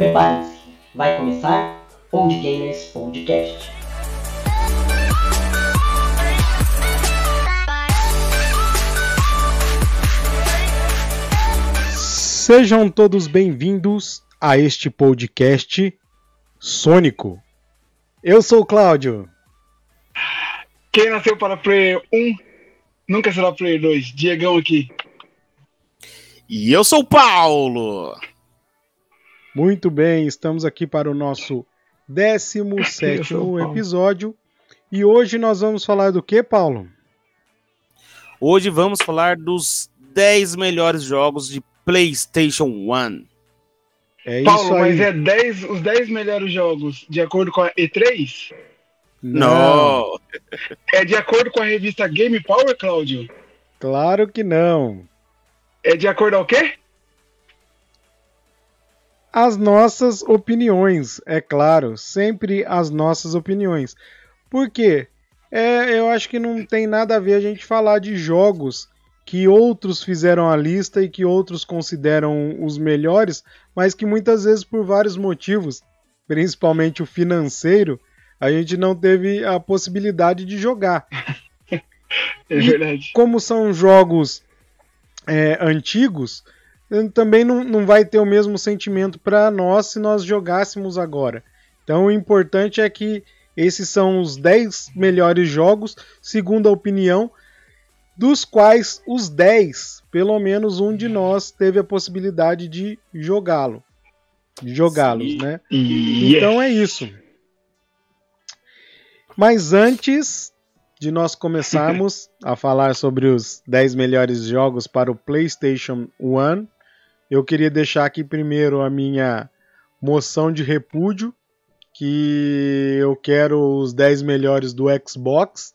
Prepare-se, vai começar Old Gamers Podcast. Sejam todos bem-vindos a este podcast Sônico. Eu sou o Cláudio. Quem nasceu para Player 1 nunca será Player 2. Diegão aqui. E eu sou o Paulo. Muito bem, estamos aqui para o nosso 17 episódio. E hoje nós vamos falar do que, Paulo? Hoje vamos falar dos 10 melhores jogos de PlayStation 1. É Paulo, mas é 10, os 10 melhores jogos de acordo com a E3? Não. É de acordo com a revista Game Power, Cláudio? Claro que não. É de acordo ao quê? As nossas opiniões, é claro, sempre as nossas opiniões. Por quê? É, eu acho que não tem nada a ver a gente falar de jogos que outros fizeram a lista e que outros consideram os melhores, mas que muitas vezes por vários motivos, principalmente o financeiro, a gente não teve a possibilidade de jogar. é verdade. E como são jogos é, antigos, também não, não vai ter o mesmo sentimento para nós se nós jogássemos agora. Então o importante é que esses são os 10 melhores jogos, segundo a opinião dos quais os 10, pelo menos um de nós teve a possibilidade de jogá-lo. De jogá-los, né? Então é isso. Mas antes de nós começarmos a falar sobre os 10 melhores jogos para o PlayStation 1, eu queria deixar aqui primeiro a minha moção de repúdio, que eu quero os 10 melhores do Xbox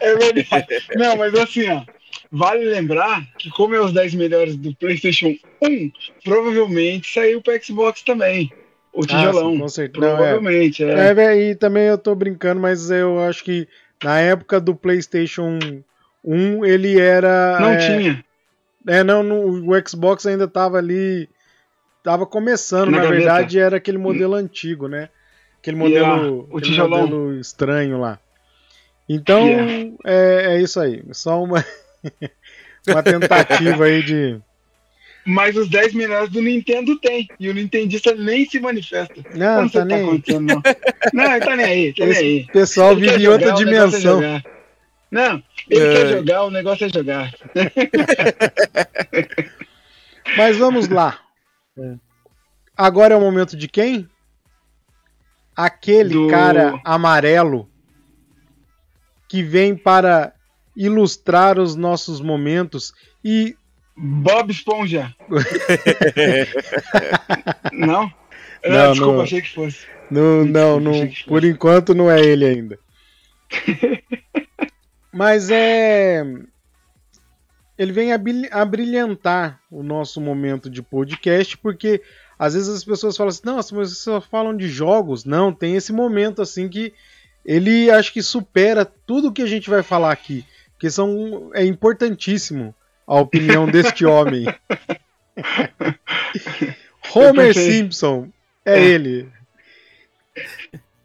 é verdade. Não, mas assim, ó. Vale lembrar que, como é os 10 melhores do PlayStation 1, provavelmente saiu para Xbox também. O tijolão. Ah, sim, com certeza. Provavelmente, Não, é. é. é. E também eu tô brincando, mas eu acho que na época do PlayStation 1 ele era. Não é, tinha. É, não, no, o Xbox ainda tava ali. Tava começando, na, na verdade, era aquele modelo antigo, né? Aquele modelo, o aquele modelo estranho lá. Então, yeah. é, é isso aí. Só uma, uma tentativa aí de. Mas os 10 melhores do Nintendo tem. E o Nintendista nem se manifesta. Não, não tá nem. Tá não. não, tá nem aí. Tá Esse nem aí. pessoal vive em outra jogar, dimensão. Não, ele é. quer jogar, o negócio é jogar. Mas vamos lá. É. Agora é o momento de quem? aquele do... cara amarelo que vem para ilustrar os nossos momentos e Bob Esponja. não? não? Ah, desculpa, não, achei que fosse. Não, não, não por enquanto não é ele ainda. Mas é. Ele vem a brilhantar o nosso momento de podcast, porque às vezes as pessoas falam assim, nossa, mas vocês só falam de jogos. Não, tem esse momento assim que ele acho que supera tudo que a gente vai falar aqui. Porque são, é importantíssimo a opinião deste homem. Homer Simpson é, é ele.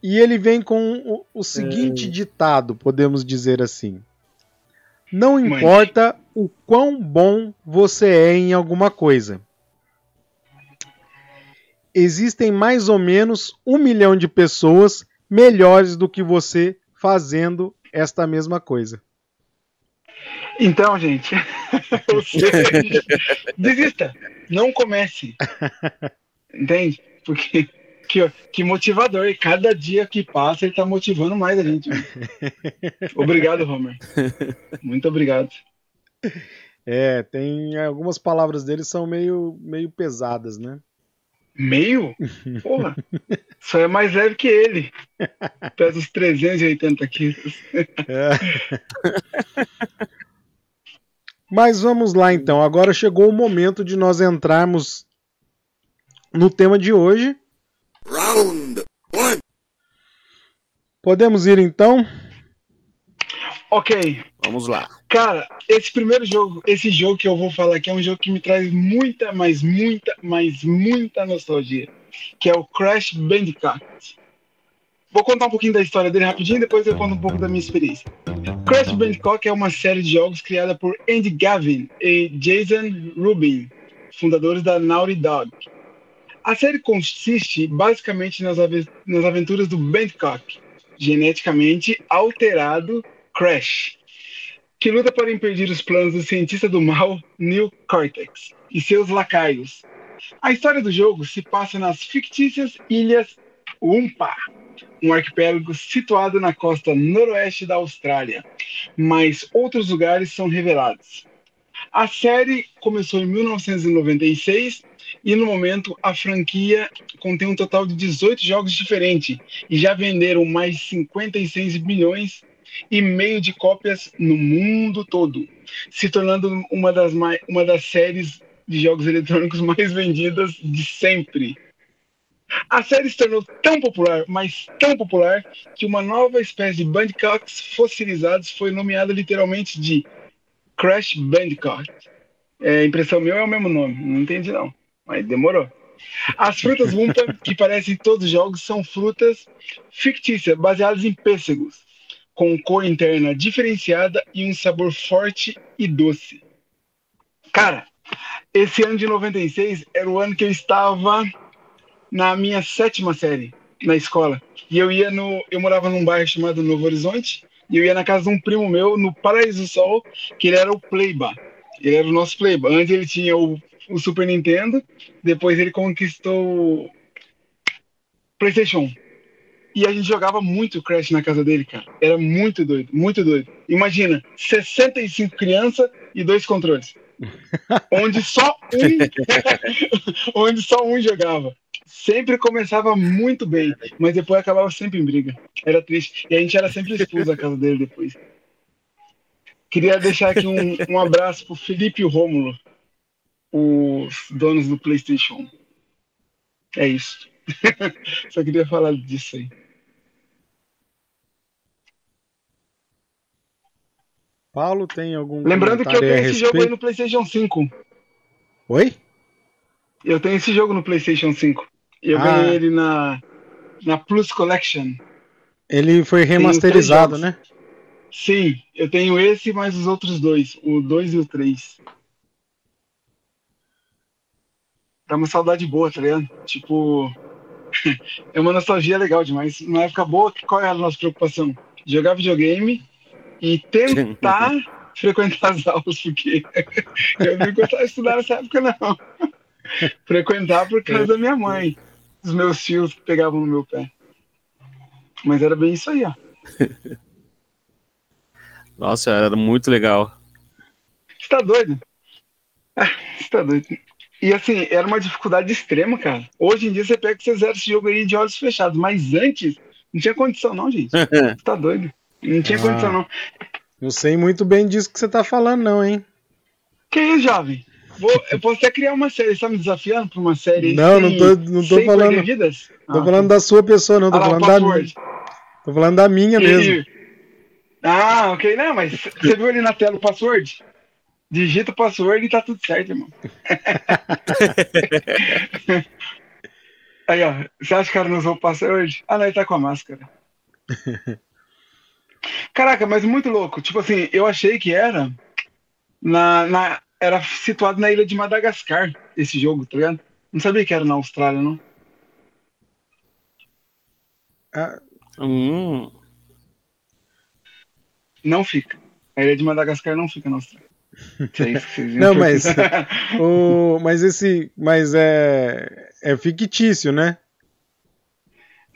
E ele vem com o, o seguinte é. ditado, podemos dizer assim: Não importa o quão bom você é em alguma coisa existem mais ou menos um milhão de pessoas melhores do que você fazendo esta mesma coisa. Então, gente, desista, não comece. Entende? Porque que, que motivador, e cada dia que passa ele tá motivando mais a gente. Obrigado, Homer. Muito obrigado. É, tem algumas palavras dele são meio, meio pesadas, né? Meio? Porra, só é mais leve que ele. Pesa uns 380 quilos. É. Mas vamos lá então. Agora chegou o momento de nós entrarmos no tema de hoje. Round one. Podemos ir então? Ok. Vamos lá. Cara, esse primeiro jogo, esse jogo que eu vou falar aqui é um jogo que me traz muita, mas muita, mas muita nostalgia. Que é o Crash Bandicoot. Vou contar um pouquinho da história dele rapidinho, depois eu conto um pouco da minha experiência. Crash Bandicoot é uma série de jogos criada por Andy Gavin e Jason Rubin, fundadores da Naughty Dog. A série consiste basicamente nas, nas aventuras do Bandicoot, geneticamente alterado Crash, que luta para impedir os planos do cientista do mal, Neil Cortex, e seus lacaios. A história do jogo se passa nas fictícias ilhas Umpa, um arquipélago situado na costa noroeste da Austrália, mas outros lugares são revelados. A série começou em 1996 e no momento a franquia contém um total de 18 jogos diferentes e já venderam mais 56 milhões e meio de cópias no mundo todo, se tornando uma das, mai- uma das séries de jogos eletrônicos mais vendidas de sempre. A série se tornou tão popular, mas tão popular, que uma nova espécie de Bandicoots fossilizados foi nomeada literalmente de Crash Bandicoot. É, impressão minha é o mesmo nome, não entendi não, mas demorou. As frutas Wumpa, que parecem em todos os jogos, são frutas fictícias, baseadas em pêssegos, com cor interna diferenciada e um sabor forte e doce. Cara, esse ano de 96 era o ano que eu estava na minha sétima série na escola. E eu ia no. Eu morava num bairro chamado Novo Horizonte. E eu ia na casa de um primo meu, no Paraíso Sol, que ele era o Playba. Ele era o nosso Playba. Antes ele tinha o, o Super Nintendo, depois ele conquistou o PlayStation 1. E a gente jogava muito Crash na casa dele, cara. Era muito doido, muito doido. Imagina, 65 crianças e dois controles. onde só um onde só um jogava. Sempre começava muito bem, mas depois acabava sempre em briga. Era triste. E a gente era sempre expulso da casa dele depois. Queria deixar aqui um, um abraço pro Felipe e Rômulo, os donos do PlayStation. É isso. Só queria falar disso aí. Paulo tem algum Lembrando que eu tenho esse jogo aí no PlayStation 5. Oi? Eu tenho esse jogo no PlayStation 5. Eu Ah. ganhei ele na, na Plus Collection. Ele foi remasterizado, né? Sim, eu tenho esse mais os outros dois, o 2 e o 3. Dá uma saudade boa, tá ligado? Tipo, é uma nostalgia legal demais. Numa época boa, qual era a nossa preocupação? Jogar videogame e tentar frequentar as aulas, porque eu não gostava de estudar nessa época, não. Frequentar por causa da minha mãe, dos meus tios que pegavam no meu pé. Mas era bem isso aí, ó. Nossa, era muito legal. Você tá doido? Ah, Você tá doido. E assim, era uma dificuldade extrema, cara. Hoje em dia você pega que você zera esse jogo aí de olhos fechados, mas antes não tinha condição, não, gente. Você tá doido? Não tinha Ah. condição, não. Não sei muito bem disso que você tá falando, não, hein? Que isso, jovem? Vou- eu posso até criar uma série. Você tá me desafiando pra uma série aí Não, sem- não tô- não tô falando- vidas? Tô Ah, falando da sua pessoa, não. Tô ah, falando da minha. password. Tô falando da minha E- mesmo. Ah, ok. Não, mas você viu ali na tela o password? Digita o password e tá tudo certo, irmão. Aí, ó. Você acha que o cara não usou o password? Ah, não, ele tá com a máscara. Caraca, mas muito louco. Tipo assim, eu achei que era na, na era situado na ilha de Madagascar esse jogo, tá ligado? Não sabia que era na Austrália, não. Ah, Hum, Não fica. A ilha de Madagascar não fica na Austrália. Não, mas- o- mas esse. Mas é. É fictício, né?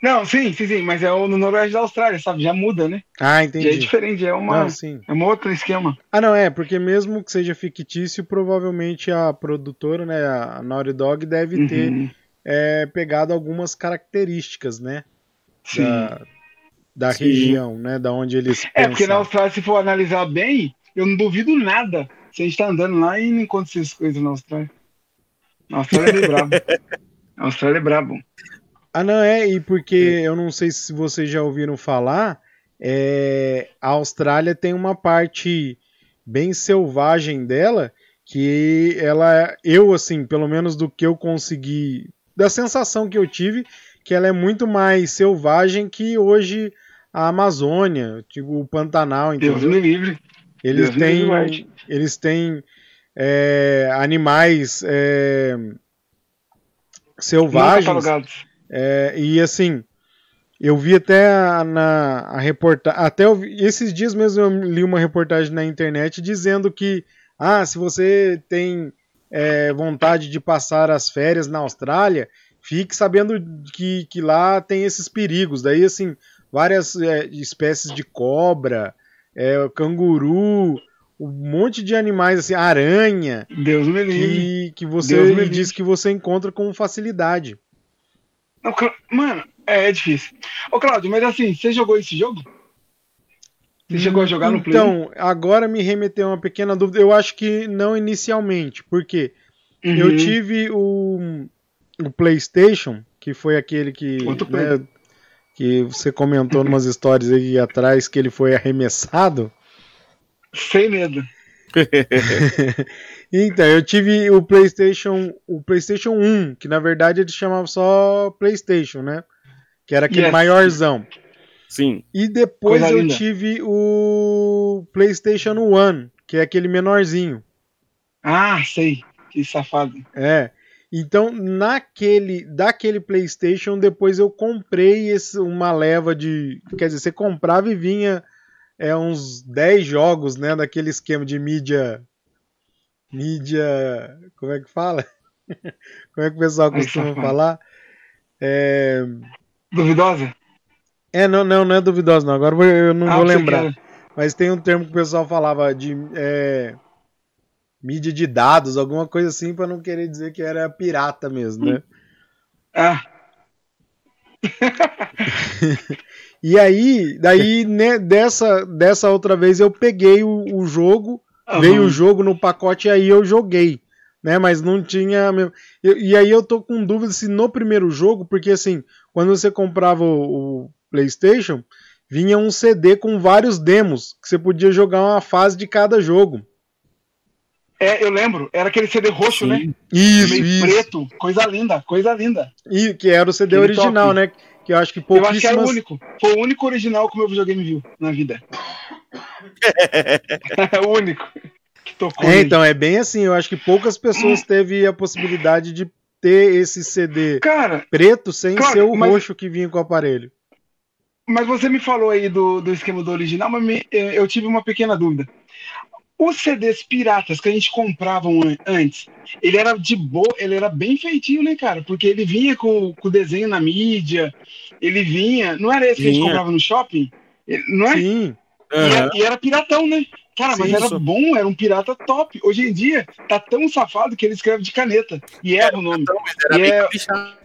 Não, sim, sim, sim, mas é o no noroeste da Austrália, sabe? Já muda, né? Ah, Já é entendi. diferente, é uma, Não, sim. é um outro esquema. Ah, não, é, porque mesmo que seja fictício, provavelmente a produtora, né, a Naughty Dog, deve ter Uhum, é, pegado algumas características, né, sim. da, da Sim. região, né, da onde eles É, porque na. Austrália, se for analisar bem, eu não duvido nada. Se a gente tá andando lá e não encontra essas coisas na Austrália. Na Austrália é brabo. A Austrália é brabo. Ah, não, é, e porque eu não sei se vocês já ouviram falar é, a Austrália tem uma parte bem selvagem dela que ela, eu assim, pelo menos do que eu consegui, da sensação que eu tive, que ela é muito mais selvagem que hoje a Amazônia, tipo o Pantanal, Deus me livre. Eles Deus têm, eles têm é, animais é, selvagens catalogados. é, e assim, eu vi até a, na a reportagem, até eu esses dias mesmo eu li uma reportagem na internet dizendo que, ah, se você tem é, vontade de passar as férias na Austrália, fique sabendo que, que lá tem esses perigos. Daí, assim, várias é, espécies de cobra, é, canguru, um monte de animais, assim, aranha, Deus me livre. que, que você me diz que você encontra com facilidade. Não, Mano, é, é difícil. Ô, Claudio, mas assim, você jogou esse jogo? Você chegou a jogar no Play? Então, agora me remeteu uma pequena dúvida. Eu acho que não inicialmente, porque Uhum. eu tive o, o PlayStation, que foi aquele que, Outro né, que você comentou numas histórias aí atrás que ele foi arremessado. Sem medo. Então, eu tive o PlayStation, o PlayStation 1, que na verdade ele chamava só PlayStation, né? Que era aquele Yes. maiorzão. Sim. E depois Coisa eu linda. tive o PlayStation 1, que é aquele menorzinho. Ah, sei. Que safado. É. Então, naquele, daquele PlayStation, depois eu comprei esse, uma leva de. Quer dizer, você comprava e vinha é, uns 10 jogos, né? Daquele esquema de mídia. Mídia. Como é que fala? Como é que o pessoal costuma falar? É, Duvidosa? é, não, não, não é duvidoso, não. Agora eu não Ah, vou lembrar. era. Mas tem um termo que o pessoal falava de é, mídia de dados, alguma coisa assim, para não querer dizer que era pirata mesmo, né? Ah, E aí, daí né, dessa, dessa outra vez eu peguei o, o jogo, aham. veio o jogo no pacote e aí eu joguei, né? Mas não tinha. mesmo- eu- e aí eu tô com dúvida se no primeiro jogo, porque assim, quando você comprava o, o PlayStation, vinha um CD com vários demos que você podia jogar uma fase de cada jogo. É, eu lembro. Era aquele CD roxo, Sim. né? Isso, Meio isso. preto. Coisa linda, coisa linda. E que era o CD Aquele original, top. né? Que eu acho que Eu acho que era o pouquíssimas. único. Foi o único original que o meu videogame viu na vida. É o único que tocou. É, então, é bem assim. Eu acho que poucas pessoas teve a possibilidade de ter esse CD Cara, preto sem Claro, ser o mas- roxo que vinha com o aparelho. mas você me falou aí do, do esquema do original, mas me- eh, eu tive uma pequena dúvida. Os CDs piratas que a gente comprava an- antes, ele era de boa, ele era bem feitinho, né, cara? Porque ele vinha com, o desenho na mídia, ele vinha. Não era esse que a gente Vinha. comprava no shopping? Não é? Sim. E, era, Aham. e era piratão, né? Cara, mas Sim, era isso. bom, era um pirata top. Hoje em dia, tá tão safado que ele escreve de caneta. E erra o nome. Então, mas era E é-.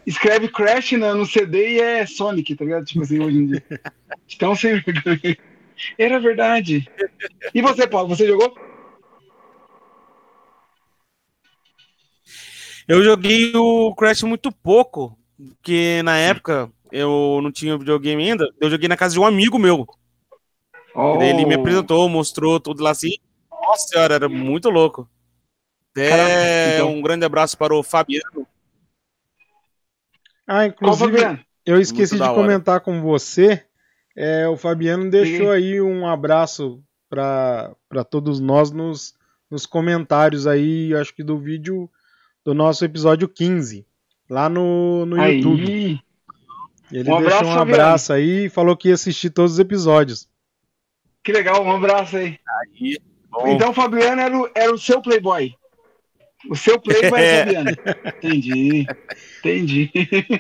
Escreve Crash na- no CD e é Sonic, tá ligado? Tipo assim, hoje em dia. Então, sem vergonha. Era verdade. E você, Paulo, você jogou? Eu joguei o Crash muito pouco, porque na época eu não tinha videogame ainda. Eu joguei na casa de um amigo meu. Oh. Ele me apresentou, mostrou tudo lá assim. Nossa senhora, era muito louco. Até então. um grande abraço para o Fabiano. Ah, inclusive, eu esqueci de hora. comentar com você. É, o Fabiano deixou aí um abraço para todos nós nos, nos comentários aí, acho que do vídeo do nosso episódio 15, lá no, no YouTube. Aí. Ele Um abraço, deixou um Fabiano. abraço aí e falou que ia assistir todos os episódios. Que legal, um abraço aí. Aí, bom, Então, o Fabiano era o, era o seu Playboy. O seu Playboy é o Fabiano. Entendi. Entendi.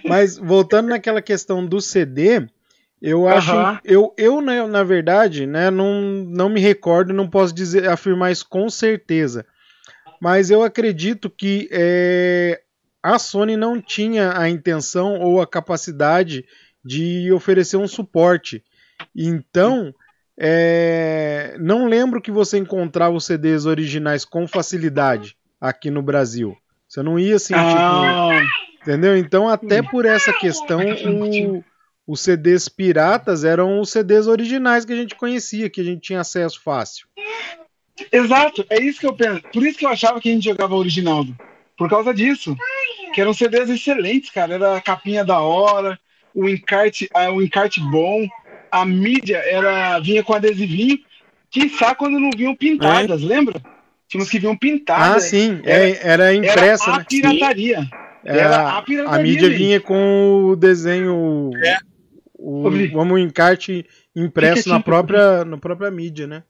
Mas voltando naquela questão do CD, eu acho, Aham. eu, eu na, na verdade, né, não, não me recordo, não posso dizer afirmar isso com certeza. Mas eu acredito que é, a Sony não tinha a intenção ou a capacidade de oferecer um suporte. Então, é, não lembro que você encontrava os CDs originais com facilidade aqui no Brasil. Você não ia assim, tipo, Ah, Entendeu? Então, até por essa questão, o, os CDs piratas eram os CDs originais que a gente conhecia, que a gente tinha acesso fácil. Exato, é isso que eu penso. Por isso que eu achava que a gente jogava original. Por causa disso. Que eram CDs excelentes, cara. Era a capinha da hora, o encarte, o encarte bom, a mídia era vinha com adesivinho, quiçá quando não vinham pintadas, é. lembra? Tínhamos que vinham pintadas. Ah, sim, era, é, era impressa, era a né? pirataria. Era, era a pirataria. A mídia vinha com o desenho, é. O, como encarte impresso na própria, na própria mídia, né?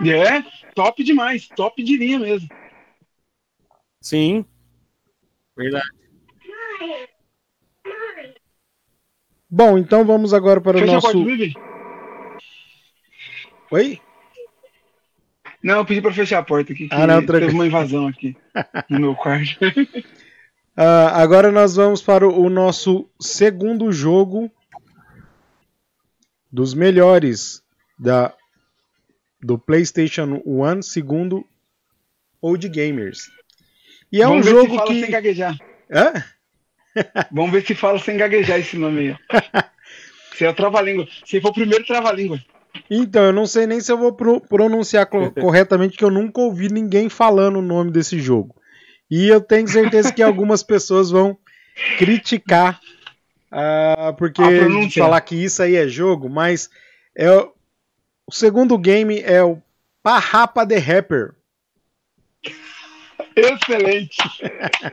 É, top demais, top de linha mesmo. Sim. Verdade. Bom, então vamos agora para Fecha o nosso. Oi? Não, eu pedi para fechar a porta aqui. ah, não, teve uma invasão aqui no meu quarto. Uh, agora nós vamos para o nosso segundo jogo dos melhores da do PlayStation 1, segundo Old Gamers. E é Vamos um jogo que sem gaguejar. Hã? Vamos ver se fala sem gaguejar esse nome aí. Se é o trava-língua. Se for o primeiro trava-língua. Então, eu não sei nem se eu vou pro pronunciar corretamente, que eu nunca ouvi ninguém falando o nome desse jogo. E eu tenho certeza que algumas pessoas vão criticar, uh, porque falar que isso aí é jogo, mas é, o segundo game é o Parrapa the Rapper. Excelente!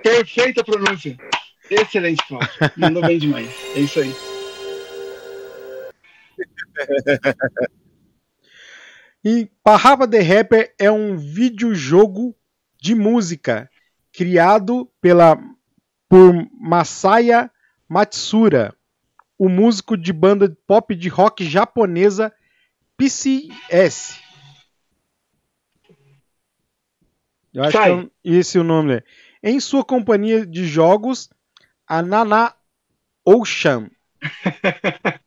Perfeita pronúncia. Excelente, Cláudio. Mandou bem demais. É isso aí. E Parrapa the Rapper é um videojogo de música criado pela por Masaya Matsura, o músico de banda pop de rock japonesa PCS. Eu acho Sai. que é esse é o nome. Né? Em sua companhia de jogos, a Nana Ocean.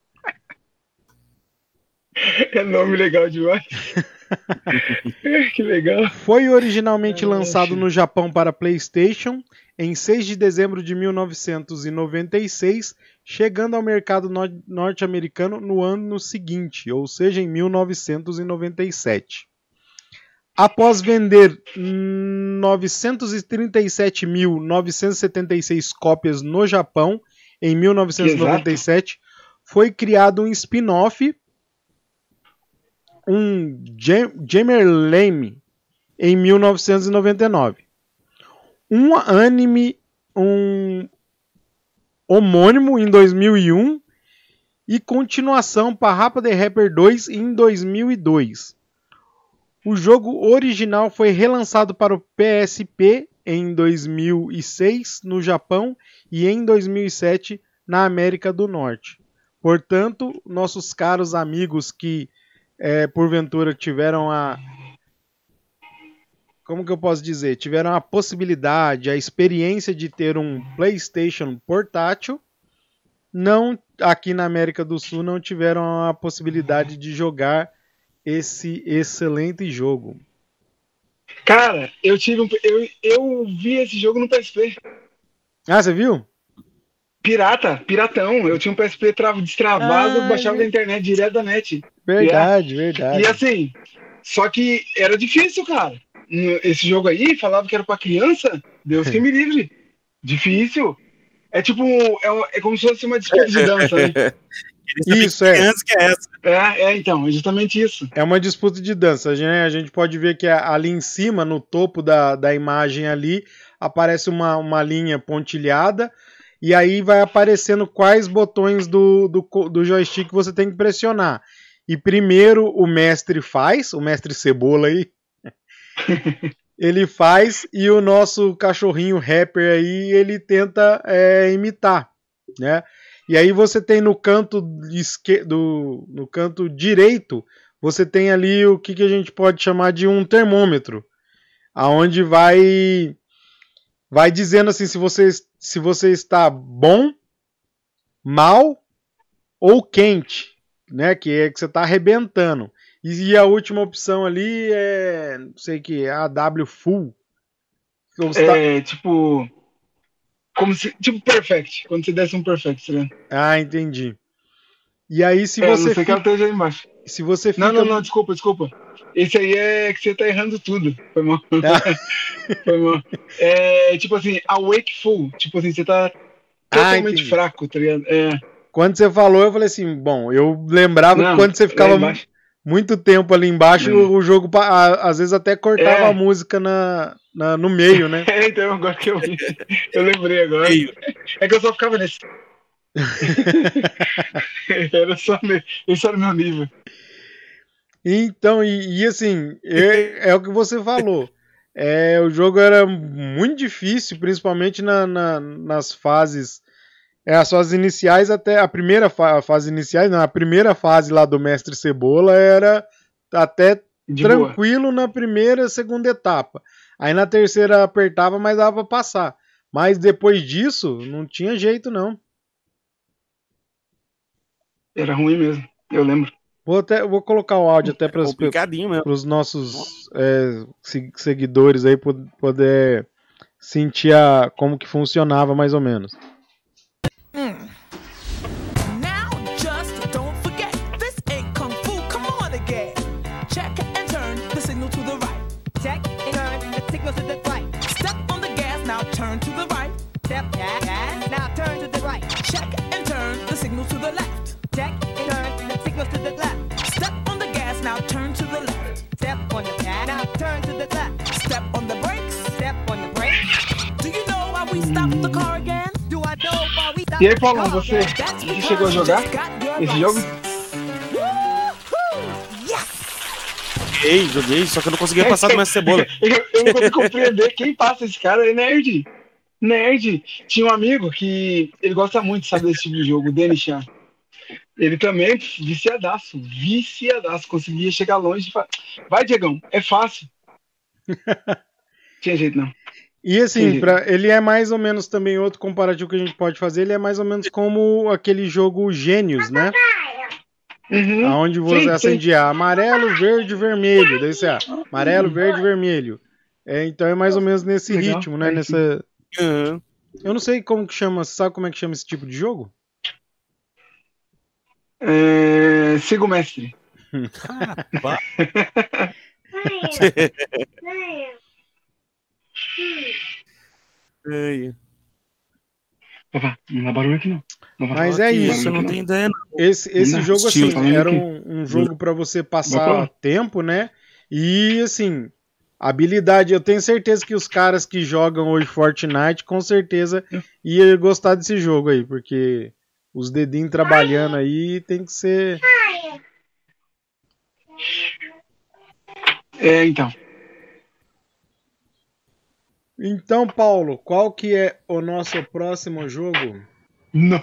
é nome legal demais. que legal. Foi originalmente lançado no Japão para PlayStation em 6 de dezembro de 1996, chegando ao mercado no norte-americano no ano seguinte, ou seja, em 1997. Após vender 937.976 cópias no Japão em 1997, Exato. foi criado um spin-off um Gemerlame em 1999. Um anime, um homônimo em 2001 e continuação para Rapa the Rapper 2 em 2002. O jogo original foi relançado para o PSP em 2006 no Japão e em 2007 na América do Norte. Portanto, nossos caros amigos que é, porventura tiveram a. Como que eu posso dizer? Tiveram a possibilidade, a experiência de ter um PlayStation portátil, não aqui na América do Sul não tiveram a possibilidade de jogar esse excelente jogo. Cara, eu tive um, eu, eu vi esse jogo no PSP. Ah, você viu? Pirata, piratão. Eu tinha um PSP travo, destravado, ah, baixava é. da internet direto da net. Verdade, verdade. E assim, só que era difícil, cara. Esse jogo aí falava que era pra criança, Deus que me livre. Difícil. É tipo, é, é como se fosse uma disputa de dança, né? Isso, é. Que é, essa. é, é, então, é justamente isso. É uma disputa de dança. A gente, a gente pode ver que ali em cima, no topo da, da imagem ali, aparece uma, uma linha pontilhada e aí vai aparecendo quais botões do, do, do joystick você tem que pressionar. E primeiro o mestre faz, o mestre Cebola aí, ele faz e o nosso cachorrinho rapper aí ele tenta é, imitar, né? E aí você tem no canto esquerdo, no canto direito, você tem ali o que, que a gente pode chamar de um termômetro, aonde vai vai dizendo assim se você, se você está bom, mal ou quente, né? Que é que você está arrebentando. E a última opção ali é, não sei que é a W full. É tá... tipo Como se. Tipo perfect. Quando você desse um perfect, ligado? Ah, entendi. E aí, se É, você não sei que ela fica, esteja aí embaixo. Se você fica Não, não, não, desculpa, desculpa. Esse aí é que você tá errando tudo. Foi mal. Foi mal. É tipo assim, awakeful. Tipo assim, você tá totalmente Ah, fraco, tá ligado? É. Quando você falou, eu falei assim, bom, eu lembrava Não, que quando você ficava muito tempo ali embaixo, Hum. o jogo a- às vezes até cortava É. a música na, na- no meio, né? É, então, agora que eu. Eu lembrei agora. É que eu só ficava nesse. era só ne- esse era o meu nível. Então, e, e assim, é, é o que você falou. É, o jogo era muito difícil, principalmente na- na- nas fases. É, as fases iniciais até. A primeira fa fase iniciais, não, a primeira fase lá do Mestre Cebola era até De boa. tranquilo na primeira, segunda etapa. Aí na terceira apertava, mas dava pra passar. Mas depois disso, não tinha jeito, não. Era ruim mesmo. Eu lembro. Vou, até, vou colocar o áudio até para os nossos é, se- seguidores aí pod- poder sentir a, como que funcionava mais ou menos. E aí, Paulão, você, você chegou a jogar esse jogo? Joguei, joguei, só que eu não conseguia passar do Mestre Cebola. eu, eu não consigo compreender quem passa esse cara é nerd. Nerd. Tinha um amigo que ele gosta muito, sabe, desse tipo de jogo, o Denis Chan. Ele também, viciadaço, viciadaço, conseguia chegar longe e falar, vai, Diegão, é fácil. Tinha jeito não. E assim, Sim. pra, ele é mais ou menos também outro comparativo que a gente pode fazer, ele é mais ou menos como aquele jogo Gênios, né? Uhum. Onde você Sim, sim. acendia amarelo, verde, vermelho. Daí você, ah, amarelo, verde, vermelho. É, então é mais ou menos nesse Legal, ritmo, né? Nessa. Uhum. Eu não sei como que chama, você sabe como é que chama esse tipo de jogo? É, siga o mestre. Caramba. Ai, Opa, não dá barulho aqui não. Não Mas é aqui, isso, não tenho ideia, não. Esse, esse Não, jogo, assim, falando era um, um jogo pra você passar tempo, né? E, assim, habilidade. Eu tenho certeza que os caras que jogam hoje Fortnite, com certeza, iam gostar desse jogo aí, porque os dedinhos trabalhando aí tem que ser. É, então. Então, Paulo, qual que é o nosso próximo jogo? Não.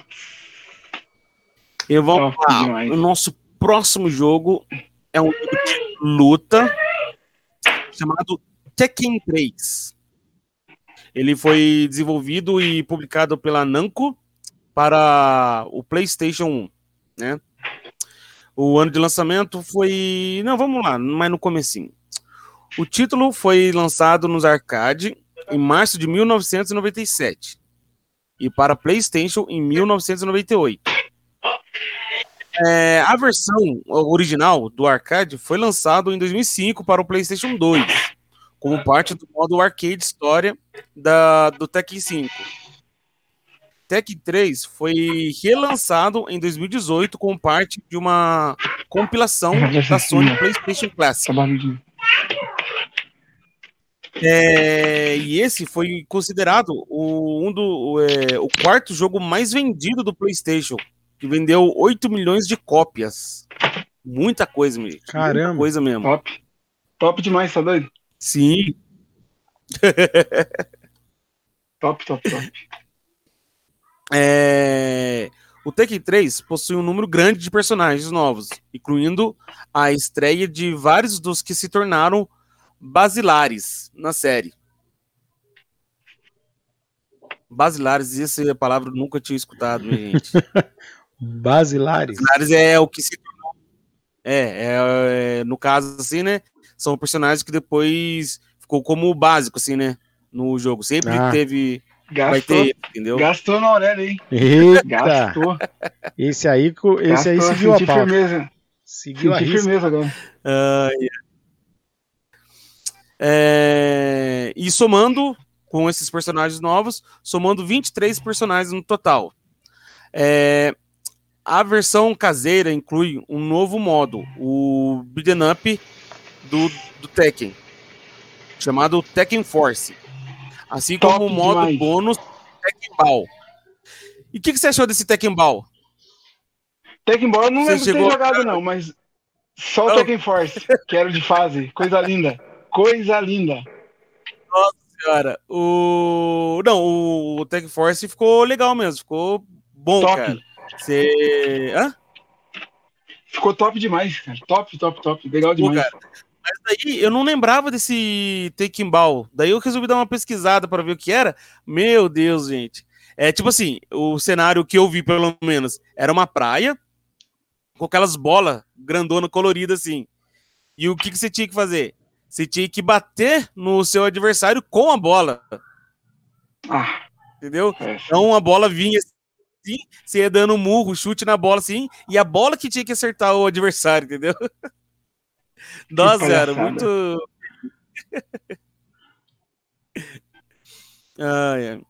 Eu vou falar. demais. O nosso próximo jogo é um jogo de luta chamado Tekken 3. Ele foi desenvolvido e publicado pela Namco para o PlayStation 1, né? O ano de lançamento foi, não, vamos lá, mas no comecinho. O título foi lançado nos arcade em março de 1997 e para PlayStation em 1998. É, a versão original do arcade foi lançado em 2005 para o PlayStation 2, como parte do modo arcade história da, do Tekken 5. Tekken 3 foi relançado em 2018 como parte de uma compilação da Sony PlayStation Classic. É, e esse foi considerado o, um do, é, o quarto jogo mais vendido do PlayStation, que vendeu 8 milhões de cópias. Muita coisa, meu gente. Caramba. Muita coisa mesmo. Top. Top demais, tá doido? Sim. Top, top, top. É, O Tekken 3 possui um número grande de personagens novos, incluindo a estreia de vários dos que se tornaram basilares na série. Basilares, essa é a palavra eu nunca tinha escutado, gente. Basilares. Basilares é o que se tornou. É, é, é, no caso, assim, né? São personagens que depois ficou como básico, assim, né? No jogo. Sempre Ah. teve vai Gastou, ter, entendeu? gastou na Aurélia, hein? Eita! Gastou. Esse aí, co- esse aí gastou, seguiu a pauta. firmeza. Seguiu a risca. firmeza agora. Ai, é, E somando com esses personagens novos, somando 23 personagens no total. É, A versão caseira inclui um novo modo, o Beaten Up do, do Tekken, chamado Tekken Force. Assim Top como o modo demais. bônus Tekken Ball. E o que, que você achou desse Tekken Ball? Tekken Ball eu não Você lembro de ter jogado, não, mas só o. Tekken Force, que era de fase. Coisa linda. Coisa linda. Cara, o. Não, o Tech Force ficou legal mesmo, ficou bom, Top. cara. Você. Hã? Ficou top demais, cara. Top, top, top. Legal Pô, demais. cara. Mas daí eu não lembrava desse Taking Ball. Daí eu resolvi dar uma pesquisada para ver o que era. Meu Deus, gente. É tipo assim, o cenário que eu vi, pelo menos, era uma praia com aquelas bolas grandona colorida assim. E o que, que você tinha que fazer? Você tinha que bater no seu adversário com a bola, Ah, entendeu? é. Então a bola vinha assim, você ia dando um murro, chute na bola assim, e a bola que tinha que acertar o adversário, entendeu? Era palhaçada. muito. Ai, ai.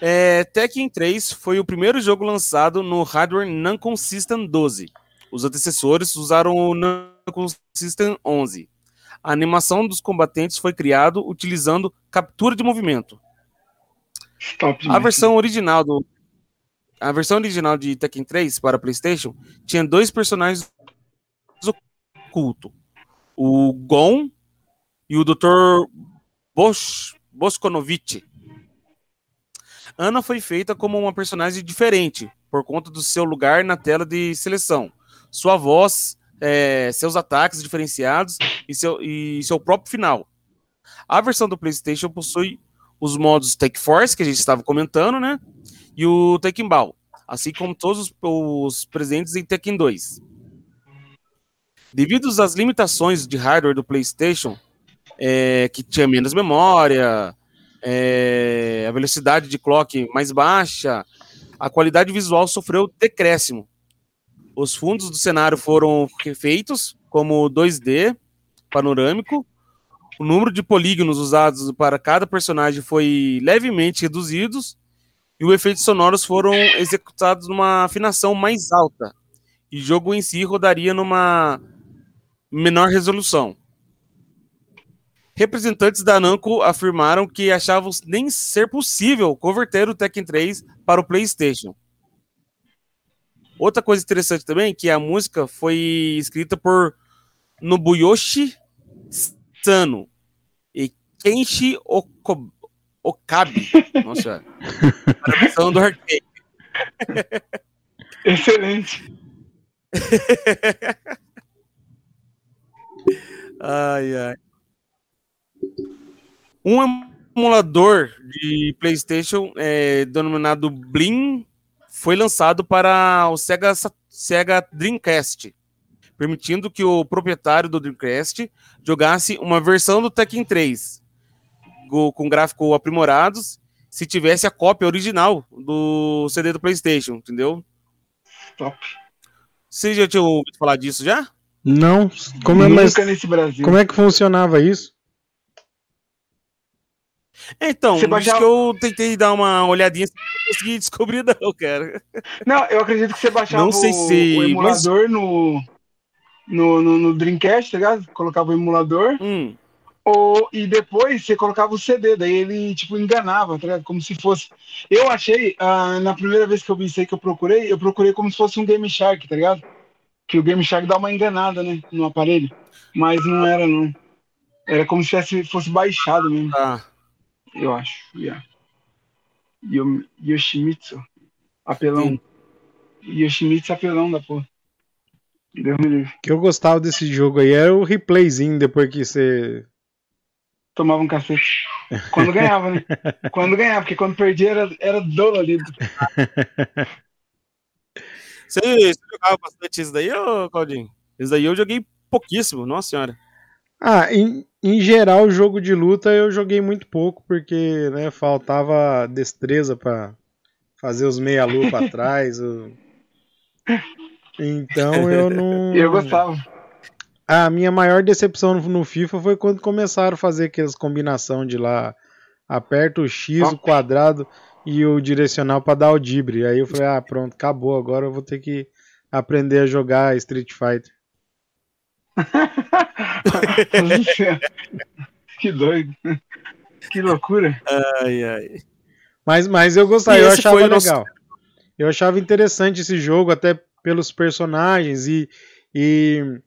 É, Tekken 3 foi o primeiro jogo lançado no hardware Namco System 12. Os antecessores usaram o Namco System 11. A animação dos combatentes foi criado utilizando captura de movimento. Top A versão original do a versão original de Tekken 3 para PlayStation tinha dois personagens ocultos. O Gon e o Dr. Bosch, Boskonovich. Ana foi feita como uma personagem diferente por conta do seu lugar na tela de seleção. Sua voz, é, seus ataques diferenciados e seu, e seu próprio final. A versão do PlayStation possui os modos Take Force, que a gente estava comentando, né? E o Tekken Ball, assim como todos os, os presentes em Tekken 2. Devido às limitações de hardware do PlayStation, é, que tinha menos memória, é, a velocidade de clock mais baixa, a qualidade visual sofreu decréscimo. Os fundos do cenário foram refeitos como 2D panorâmico, o número de polígonos usados para cada personagem foi levemente reduzidos e os efeitos sonoros foram executados numa afinação mais alta. E o jogo em si rodaria numa menor resolução. Representantes da Namco afirmaram que achavam nem ser possível converter o Tekken 3 para o PlayStation. Outra coisa interessante também é que a música foi escrita por Nobuyoshi Sano e Kenshi Oko- Okabe. Nossa, a versão do arcade. Excelente. Ai, ai. Um emulador de PlayStation é, denominado Blim foi lançado para o Sega, Sega Dreamcast, permitindo que o proprietário do Dreamcast jogasse uma versão do Tekken 3 go- com gráfico aprimorados se tivesse a cópia original do CD do PlayStation, entendeu? Top. Você já tinha ouvido falar disso já? Não, como é, mas, nesse Brasil. como é que funcionava isso? Então, isso baixava- que eu tentei dar uma olhadinha, assim, não consegui descobrir não, cara. Não, eu acredito que você baixava Não sei o, se- o emulador no, no, no, no Dreamcast, tá ligado? Colocava o emulador Hum, ou, e depois você colocava o CD, daí ele, tipo, enganava, tá ligado? Como se fosse... Eu achei, ah, na primeira vez que eu vi isso aí que eu procurei, eu procurei como se fosse um Game Shark, tá ligado? Que o Game Shark dá uma enganada, né, no aparelho. Mas não era, não. Era como se fosse baixado mesmo, tá. Eu acho. Yeah. Yo- Yoshimitsu. Apelão. Sim. Yoshimitsu apelão da porra. Deus me livre. O que eu gostava desse jogo aí era o replayzinho depois que você. Tomava um cacete. Quando ganhava, né? Quando ganhava, porque quando perdia era, era dolorido. Você, você jogava bastante isso daí, ô Claudinho? Isso daí eu joguei pouquíssimo, nossa senhora. Ah, em, em geral, o jogo de luta eu joguei muito pouco, porque né, faltava destreza pra fazer os meia-lua pra trás. Então eu não. Eu gostava. A minha maior decepção no- FIFA foi quando começaram a fazer aquelas combinação de lá, aperta o X, o quadrado e o direcional pra dar o dibre. Aí eu falei, ah, pronto, acabou, agora eu vou ter que aprender a jogar Street Fighter. que doido. Que loucura. Ai, ai. Mas, mas eu gostava, eu achava o nosso- legal. Eu achava interessante esse jogo, até pelos personagens e, e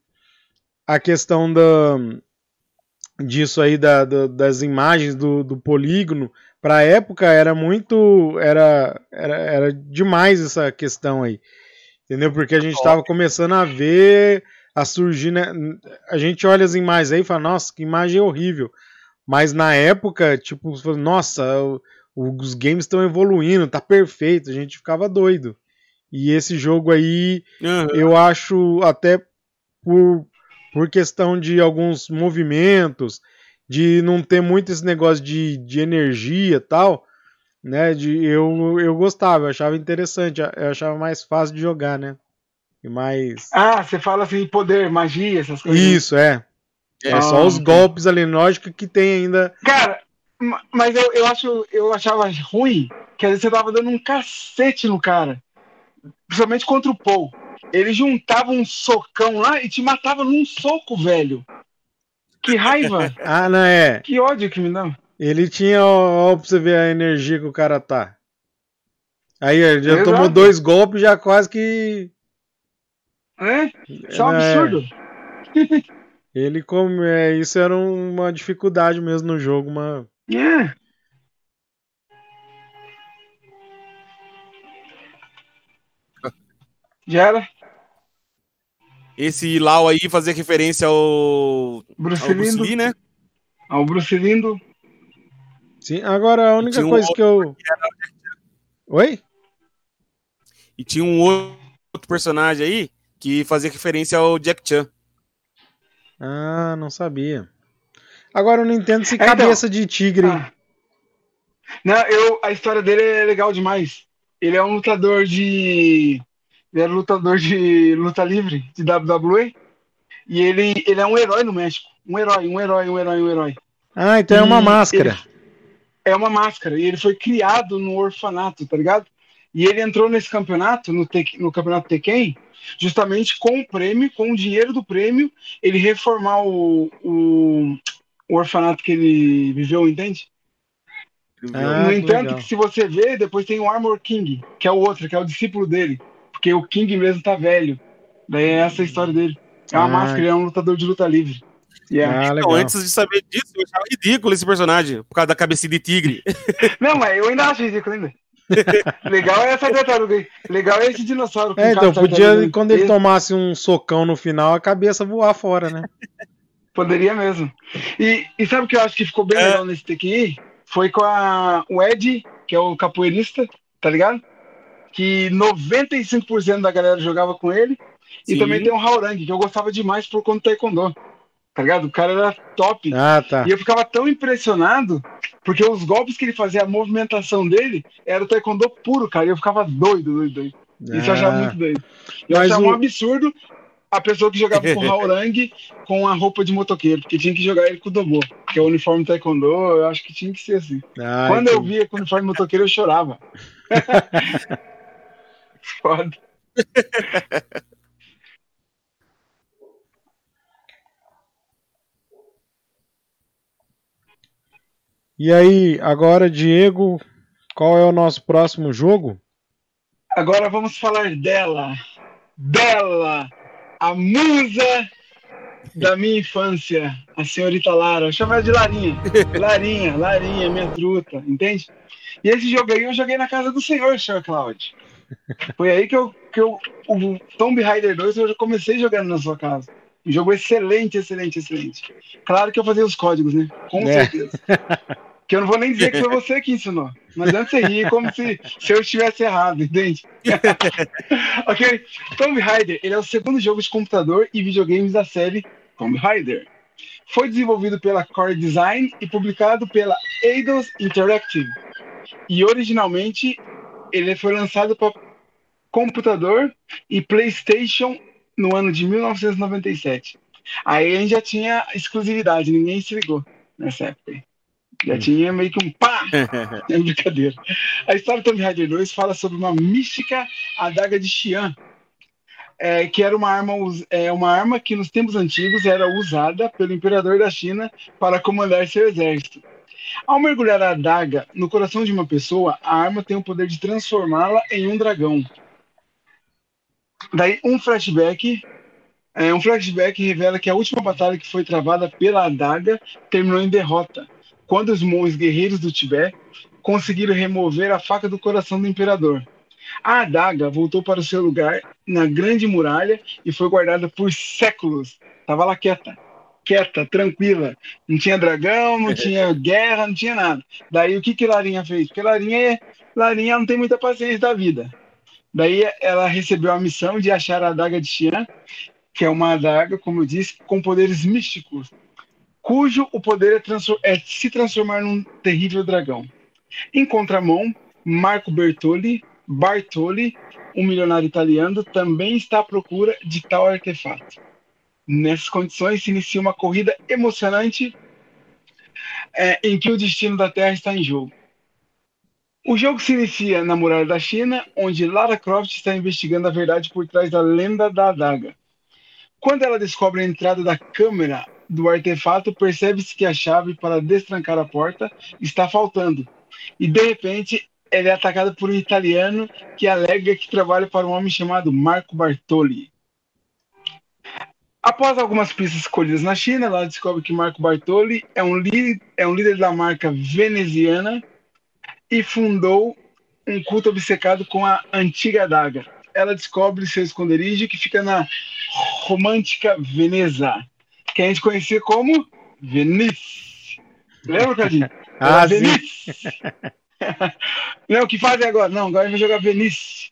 a questão da, disso aí, da, da- das imagens do, do polígono. Pra época era muito. Era, era, era demais essa questão aí. Entendeu? Porque a gente tava começando a ver a surgir. né? A gente olha as imagens aí e fala, nossa, que imagem horrível. Mas na época, tipo, nossa, os games estão evoluindo, tá perfeito, a gente ficava doido. E esse jogo aí, Aham. eu acho até por, por questão de alguns movimentos, de não ter muito esse negócio de, de energia e tal, né? De, eu, eu gostava, eu achava interessante, eu achava mais fácil de jogar, né? E mais. Ah, você fala assim, poder, magia, essas coisas. Isso, é. É, É, só os Ah, golpes ali, lógico que tem ainda. Cara, ma- mas eu, eu acho, eu achava ruim que às vezes você tava dando um cacete no cara. Principalmente contra o Paul. Ele juntava um socão lá e te matava num soco, velho. Que raiva, Ah, não é. que ódio que me dá. Ele tinha, ó, ó, pra você ver a energia que o cara tá. Aí, ele já Exato. tomou dois golpes, já quase que. É? Isso é um É. absurdo. Ele como é, isso era uma dificuldade mesmo no jogo, uma É. Já era? Esse Lau aí fazia referência ao, Bruce ao Bruce Lindo. Lee, né? Ao Bruce Lindo. Sim, agora a única Tinha um coisa que eu Oi? E tinha um outro personagem aí que fazia referência ao Jack Chan. Ah, não sabia. Agora eu não entendo se então. cabeça de tigre. Ah. Não, eu, a história dele é legal demais. Ele é um lutador de. Ele era lutador de luta livre, de WWE. E ele, ele é um herói no México. Um herói, um herói, um herói, um herói. Ah, então é uma E máscara. É uma máscara. E ele foi criado no orfanato, tá ligado? E ele entrou nesse campeonato, no, Tek- no campeonato Tekken, justamente com o prêmio, com o dinheiro do prêmio, ele reformar o, o, o orfanato que ele viveu, entende? Ah, no entanto, legal. que se você ver, depois tem o Armor King, que é o outro, que é o discípulo dele. Porque o King mesmo tá velho. Daí é essa a história dele. É uma Ah. máscara, ele é um lutador de luta livre. Yeah. Ah, Então, antes de saber disso, eu achava ridículo esse personagem, por causa da cabecinha de tigre. Não, mas eu ainda acho ridículo ainda. Legal é essa tartaruga aí. Legal é esse dinossauro. É, então de podia, quando ele tomasse um socão no final, a cabeça voar fora, né? Poderia mesmo. E, e sabe o que eu acho que ficou bem É. legal nesse TQI? Foi com a, o Ed, que é o capoeirista, tá ligado? Que 95% da galera jogava com ele. E Sim. também tem o Haurang, que eu gostava demais por conta do Taekwondo. Tá ligado? O cara era top. Ah, tá. E eu ficava tão impressionado, porque os golpes que ele fazia, a movimentação dele, era o Taekwondo puro, cara. E eu ficava doido, doido, doido. Isso eu achava Ah, muito doido. Eu Mas achava o- um absurdo a pessoa que jogava com o Haurang com a roupa de motoqueiro, porque tinha que jogar ele com o Dobo, que é o uniforme Taekwondo, eu acho que tinha que ser assim. ah, Quando eu entendi. via com o uniforme motoqueiro, eu chorava. Foda. E aí, agora, Diego, qual é o nosso próximo jogo? Agora vamos falar dela. Dela! A musa da minha infância, a senhorita Lara. Eu chamo ela de Larinha. Larinha, Larinha, minha truta, entende? E esse jogo aí eu joguei na casa do senhor, Sr. Cloud. Foi aí que eu, que eu. O Tomb Raider 2 eu comecei jogando na sua casa. Um jogo excelente, excelente, excelente. Claro que eu fazia os códigos, né? Com É. certeza. Que eu não vou nem dizer que foi você que ensinou. Não adianta você rir como se, se eu estivesse errado, entende? ok? Tomb Raider, ele é o segundo jogo de computador e videogames da série Tomb Raider. Foi desenvolvido pela Core Design e publicado pela Eidos Interactive. E originalmente ele foi lançado para computador e PlayStation no ano de 1997. Aí a gente já tinha exclusividade, ninguém se ligou nessa época. Já tinha meio que um pá! É brincadeira. A história do Tomb Raider 2 fala sobre uma mística adaga de Xi'an, é, que era uma arma, é, uma arma que nos tempos antigos era usada pelo imperador da China para comandar seu exército. Ao mergulhar a adaga no coração de uma pessoa, a arma tem o poder de transformá-la em um dragão. Daí um flashback, é, um flashback revela que a última batalha que foi travada pela adaga terminou em derrota, quando os monges guerreiros do Tibete conseguiram remover a faca do coração do imperador. A adaga voltou para o seu lugar na grande muralha e foi guardada por séculos. Tava lá quieta, quieta, tranquila. Não tinha dragão, não tinha guerra, não tinha nada. Daí o que que Larinha fez? Porque Larinha, Larinha não tem muita paciência da vida. Daí ela recebeu a missão de achar a adaga de Xian, que é uma adaga, como eu disse, com poderes místicos, cujo o poder é, transfor- é se transformar num terrível dragão. Em contramão, Marco Bertoli, Bartoli, um milionário italiano, também está à procura de tal artefato. Nessas condições, se inicia uma corrida emocionante é, em que o destino da Terra está em jogo. O jogo se inicia na muralha da China, onde Lara Croft está investigando a verdade por trás da lenda da adaga. Quando ela descobre a entrada da câmera do artefato, percebe-se que a chave para destrancar a porta está faltando. E de repente, ela é atacada por um italiano que alega que trabalha para um homem chamado Marco Bartoli. Após algumas pistas escolhidas na China, ela descobre que Marco Bartoli é um, é um líder da marca veneziana e fundou um culto obcecado com a antiga adaga. Ela descobre seu esconderijo que fica na romântica Veneza, que a gente conhecia como Venice. Lembra, Cadinho? Ah. Venice. Não, o que fazem agora? Não, agora vai jogar Venice.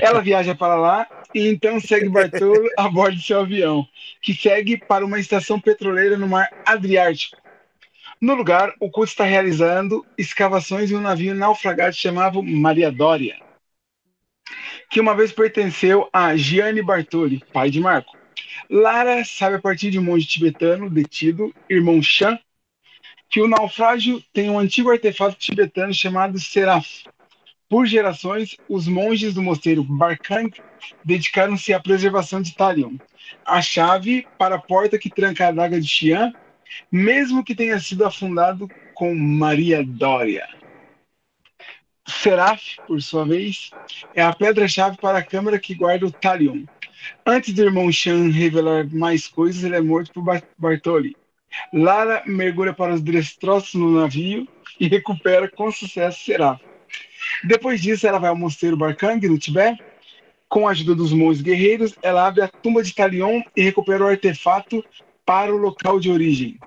Ela viaja para lá e então segue Bartolo a bordo de seu avião, que segue para uma estação petroleira no mar Adriático. No lugar, o culto está realizando escavações em um navio naufragado chamado Maria Dória, que uma vez pertenceu a Gianni Bartoli, pai de Marco. Lara sabe a partir de um monge tibetano detido, irmão Chan, que o naufrágio tem um antigo artefato tibetano chamado Seraph. Por gerações, os monges do mosteiro Barkang dedicaram-se à preservação de Talion, a chave para a porta que tranca a adaga de Xi'an, mesmo que tenha sido afundado com Maria Dória. Seraph, por sua vez, é a pedra-chave para a câmara que guarda o Talion. Antes do irmão Shan revelar mais coisas, ele é morto por Bar- Bartoli. Lara mergulha para os destroços no navio e recupera com sucesso Seraph. Depois disso, ela vai ao mosteiro Barkang, no Tibete. Com a ajuda dos monges guerreiros, ela abre a tumba de Talion e recupera o artefato para o local de origem.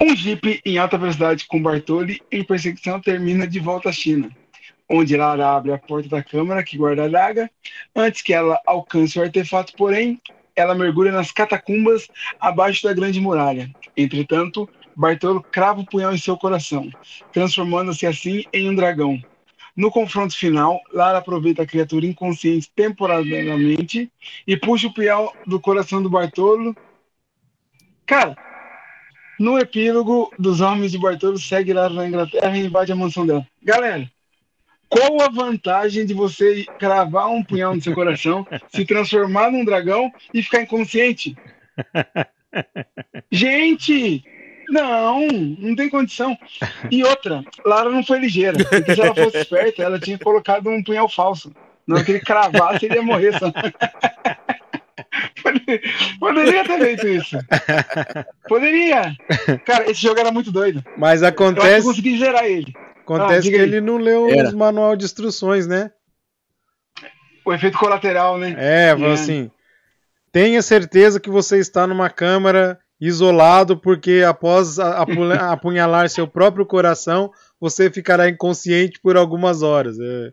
Um jipe em alta velocidade com Bartoli em perseguição termina de volta à China, onde Lara abre a porta da câmara que guarda a daga. Antes que ela alcance o artefato, porém, ela mergulha nas catacumbas abaixo da grande muralha. Entretanto, Bartolo crava o punhal em seu coração, transformando-se assim em um dragão. No confronto final, Lara aproveita a criatura inconsciente temporariamente e puxa o punhal do coração do Bartolo. Cara, no epílogo dos Homens de Bartolo, segue Lara na Inglaterra e invade a mansão dela. Galera, qual a vantagem de você cravar um punhal no seu coração, se transformar num dragão e ficar inconsciente? Gente, não, não tem condição. E outra, Lara não foi ligeira. Porque se ela fosse esperta, ela tinha colocado um punhal falso. Na hora que ele cravasse, ele ia morrer só. Poderia- Poderia ter feito isso. Poderia. Cara, esse jogo era muito doido. Mas que eu acontece, consegui zerar ele. Acontece Ah, que aí. ele não leu Era. os manual de instruções, né? O efeito colateral, né? É, falou É. assim: tenha certeza que você está numa câmara isolado, porque após apunhalar seu próprio coração, você ficará inconsciente por algumas horas. É.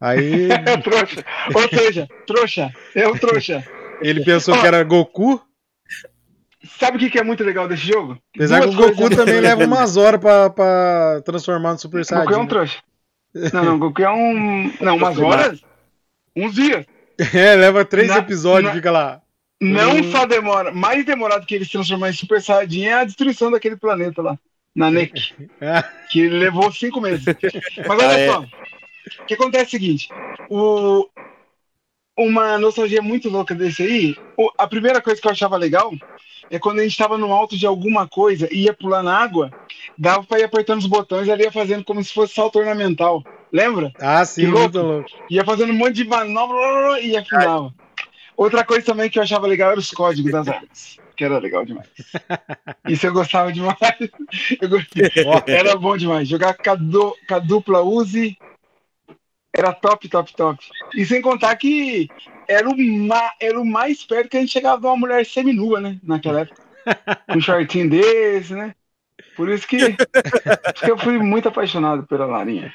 Aí É trouxa. Ou seja, trouxa. É o trouxa. ele pensou que era Goku. Sabe o que, que é muito legal desse jogo? Apesar que o Goku coisas- também leva umas horas pra, pra transformar no Super Goku é um Saiyajin. trouxa. Não, não, Goku é um. Não, umas horas? Uns dias. É, leva três Na- episódios, na- fica lá. Não Hum. só demora, mais demorado que ele se transformar em Super Saiyajin é a destruição daquele planeta lá, na NEC, Ah, que levou cinco meses. Mas olha Ah, é. só, o que acontece é o seguinte, o... uma nostalgia muito louca desse aí, o- a primeira coisa que eu achava legal é quando a gente estava no alto de alguma coisa e ia pular na água, dava pra ir apertando os botões e ela ia fazendo como se fosse salto ornamental. Lembra? ah, sim, Que louco. louco. Ia fazendo um monte de manobra e afundava. Outra coisa também que eu achava legal era os códigos das armas. Que era legal demais. Isso eu gostava demais. Eu gostei. Ó, Era bom demais. Jogar com a dupla Uzi era top, top, top. E sem contar que era o, ma- era o mais perto que a gente chegava de uma mulher seminua, né? Naquela época. Um shortinho desse, né? Por isso que, que eu fui muito apaixonado pela Larinha.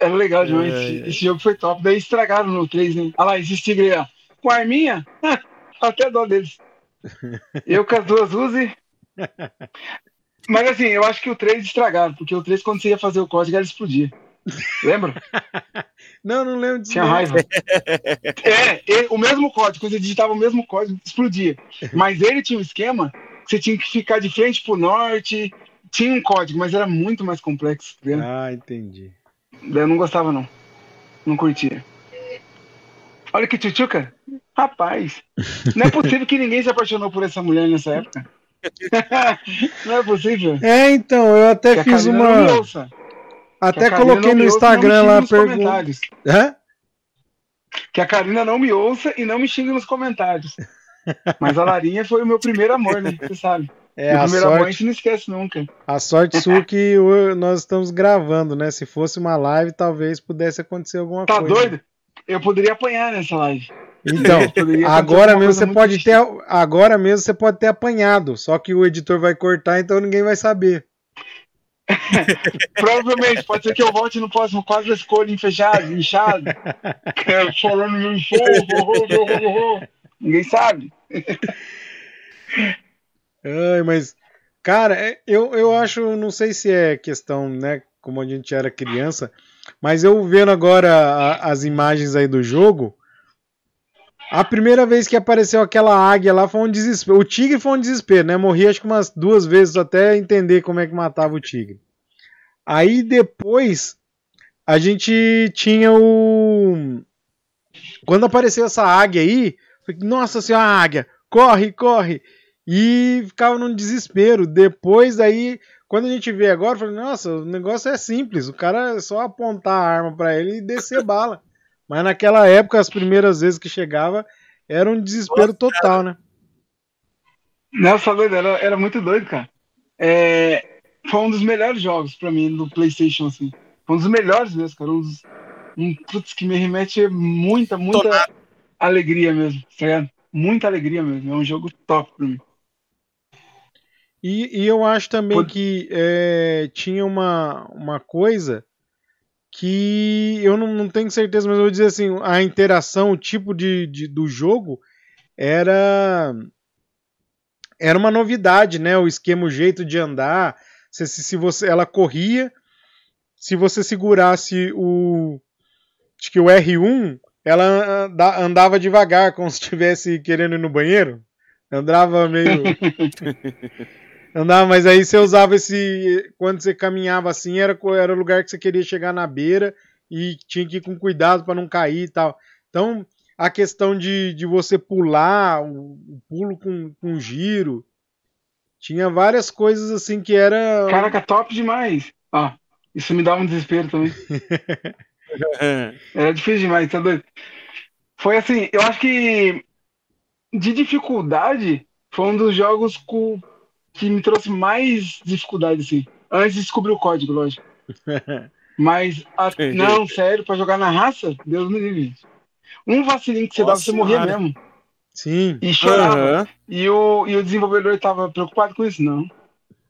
Era legal demais. É, Esse, esse jogo foi top. Daí estragaram no 3, né? Olha lá, esses tigres aí, ó. Com a arminha, até dó deles. Eu com as duas Uzi. Mas assim, eu acho que o 3 estragaram, porque o 3, quando você ia fazer o código, ele explodia. Lembra? Não, não lembro disso. Tinha raiva. É, ele- o mesmo código, quando você digitava o mesmo código, explodia. Mas ele tinha um esquema que você tinha que ficar de frente pro norte. Tinha um código, mas era muito mais complexo. vendo? Ah, entendi. Eu não gostava, não. Não curtia. Olha que tchutchuca. Rapaz, não é possível que ninguém se apaixonou por essa mulher nessa época. não é possível. É, então, eu Que até a fiz uma. Que Até coloquei no Instagram lá pergunta. Hã? Que a Karina não me ouça e não me xingue nos comentários. Mas a Larinha foi o meu primeiro amor, né? Você sabe. É, meu a primeiro amor a sorte, gente não esquece nunca. a sorte sua que o- nós estamos gravando, né? Se fosse uma live, talvez pudesse acontecer alguma Tá coisa. doido? Eu poderia apanhar nessa live. Então, agora mesmo você pode ter, agora mesmo você pode ter apanhado, só que o editor vai cortar, então ninguém vai saber. Provavelmente, pode ser que eu volte no próximo quadro desse colinho fechado, inchado. Falando meu fogo. Ninguém sabe. Ai, mas, cara, é- eu, eu acho, não sei se é questão, né, como a gente era criança, mas eu vendo agora a- as imagens aí do jogo, a primeira vez que apareceu aquela águia lá foi um desespero. O tigre foi um desespero, né? Morri acho que umas duas vezes até entender como é que matava o tigre. Aí depois a gente tinha o. Quando apareceu essa águia aí, falei, nossa senhora, águia, corre, corre! E ficava num desespero. Depois aí, quando a gente vê agora, falei, nossa, o negócio é simples, o cara é só apontar a arma pra ele e descer bala. Mas naquela época, as primeiras vezes que chegava, era um desespero total, né? Nossa, doido, era, era muito doido, cara. É, foi um dos melhores jogos pra mim do PlayStation, assim. Foi um dos melhores mesmo, cara. Um dos, um, putz, que me remete a muita, muita alegria mesmo, tá ligado? Muita alegria mesmo. É um jogo top pra mim. E, e eu acho também Pode- que é, tinha uma, uma coisa que eu não, não tenho certeza, mas eu vou dizer assim, a interação, o tipo de, de- do jogo era era uma novidade, né? O esquema, o jeito de andar. Se, se, se você, ela corria, se você segurasse o acho que o R1, ela anda- andava devagar, como se estivesse querendo ir no banheiro. Andava meio Andava, mas aí você usava esse. Quando você caminhava assim, era, era o lugar que você queria chegar na beira e tinha que ir com cuidado para não cair e tal. Então, a questão de, de você pular, o, o pulo com, com giro, tinha várias coisas assim que era. Caraca, top demais. Ó, isso me dá um desespero também. Era difícil demais, tá doido? Foi assim, eu acho que de dificuldade foi um dos jogos com- que me trouxe mais dificuldade, assim. Antes de descobrir o código, lógico. Mas, a- não, sério, pra jogar na raça, Deus me livre. Um vacilinho que você dava, Nossa você morria senhora. mesmo. Sim. E chorava. Aham. E o, e o desenvolvedor tava preocupado com isso, não.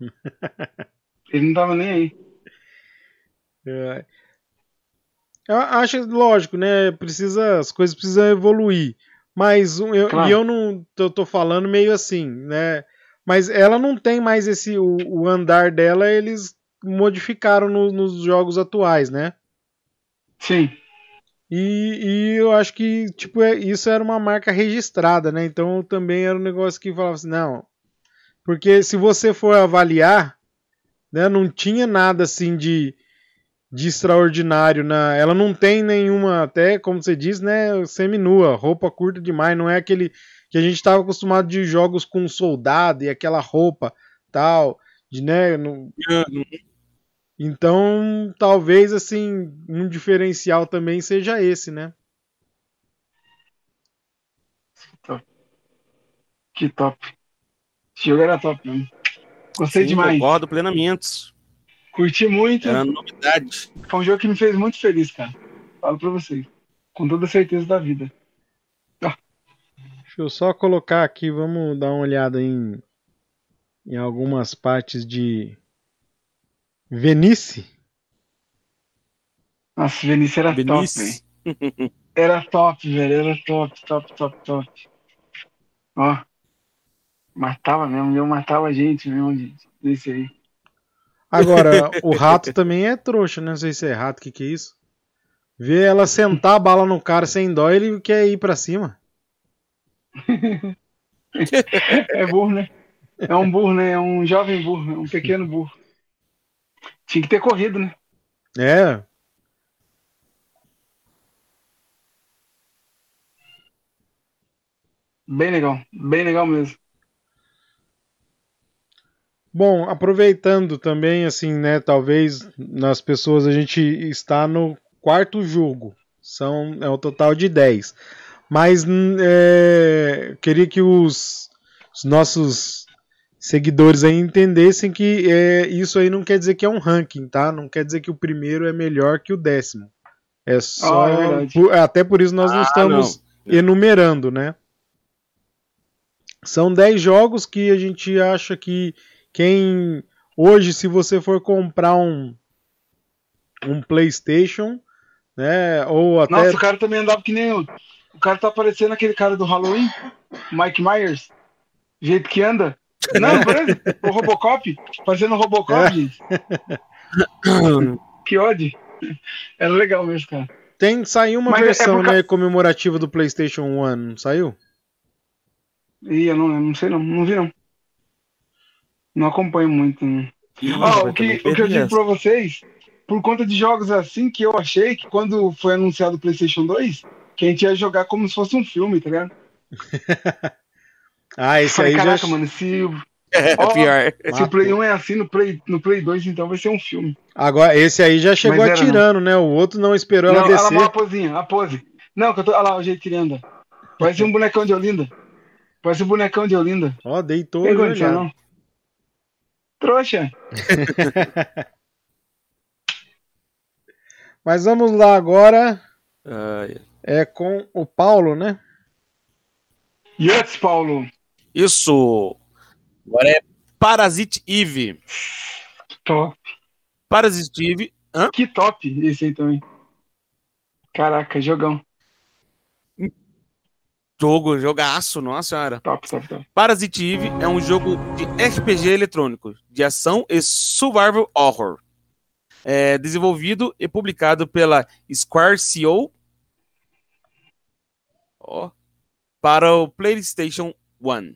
Ele não tava nem aí. É. Eu acho lógico, né? Precisa, as coisas precisam evoluir. Mas eu, Claro. e eu não tô, tô falando meio assim, né? Mas ela não tem mais esse. O, o andar dela, eles modificaram no- nos jogos atuais, né? Sim. E, e eu acho que, tipo, é- isso era uma marca registrada, né? Então também era um negócio que falava assim, não. Porque se você for avaliar, né, não tinha nada assim de, de extraordinário na. Ela não tem nenhuma, até como você diz, né? Seminua, roupa curta demais. Não é aquele que a gente estava acostumado de jogos com soldado e aquela roupa tal, de né? não- então, talvez assim, um diferencial também seja esse, né? Que top. Esse jogo era top mesmo. Gostei Sim, demais. Concordo plenamente. Curti muito. Era novidade. Foi um jogo que me fez muito feliz, cara. Falo pra vocês. Com toda a certeza da vida. Deixa eu só colocar aqui, vamos dar uma olhada em, em algumas partes de Venice. Nossa, Vinícius era top, velho. Era top, velho. Era top, top, top, top. Ó. Matava mesmo. Eu matava a gente mesmo, gente. Desse aí. Agora, o rato também é trouxa, né? Não sei se é rato, o que, que é isso? Vê ela sentar a bala no cara sem dó, ele quer ir pra cima. É burro, né? É um burro, né? É um jovem burro. É um pequeno burro. Tinha que ter corrido, né? É. Bem legal. Bem legal mesmo. Bom, aproveitando também, assim, né? Talvez nas pessoas a gente está no quarto jogo. São, é um total de 10. Mas é, queria que os, os nossos seguidores aí entendessem que é, isso aí não quer dizer que é um ranking, tá? Não quer dizer que o primeiro é melhor que o décimo. É só. Ah, é por- até por isso nós não Ah, estamos enumerando, né? São 10 jogos que a gente acha que quem hoje, se você for comprar um um PlayStation, né, ou até Nossa, o cara também andava que nem eu. O cara tá parecendo aquele cara do Halloween, Mike Myers. Jeito que anda. Não, parece o Robocop. Parecendo o Robocop, É. gente. Que ódio. Era legal mesmo, cara. tem saiu uma Mas é versão, por ca- né, comemorativa do PlayStation 1, não saiu? Ih, eu não, eu não sei não, não vi não. Não acompanho muito. Não. Ih, Ó, vai o, que, o que eu digo pra vocês, por conta de jogos assim, que eu achei que quando foi anunciado o PlayStation 2, que a gente ia jogar como se fosse um filme, tá ligado? Ah, esse Falei, aí caraca, já mano, se, É, Ó, pior. se o Play 1 é assim, no Play, no Play 2 então vai ser um filme. Agora esse aí já chegou era, atirando, né? O outro não esperou ela não, olha lá descer. a posinha, a pose. Não, que eu tô, olha lá o jeito que ele anda. Parece um bonecão de Olinda. Parece um bonecão de Olinda. Ó, deitou Tem e condição, já. não. Trouxa. Mas vamos lá agora, Ai, é com o Paulo, né? Yes, Paulo. Isso. Agora é Parasite Eve. Top. Parasite Eve. Hã? Que top esse aí também. Caraca, jogão. Jogo, jogaço, nossa senhora. Top, top, top. Parasite Eve é um jogo de RPG eletrônico, de ação e survival horror. É desenvolvido e publicado pela Square CO ó, para o PlayStation 1.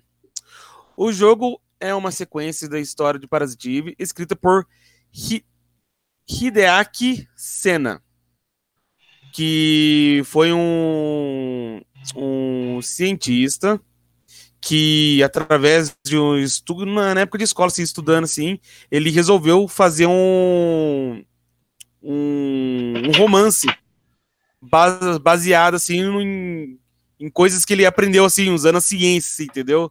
O jogo é uma sequência da história de Parasite Eve, escrita por Hi- Hideaki Sena, que foi um, um cientista que através de um estudo na época de escola, assim, estudando assim, ele resolveu fazer um um, um romance base- baseado assim em, em coisas que ele aprendeu assim, usando a ciência, entendeu?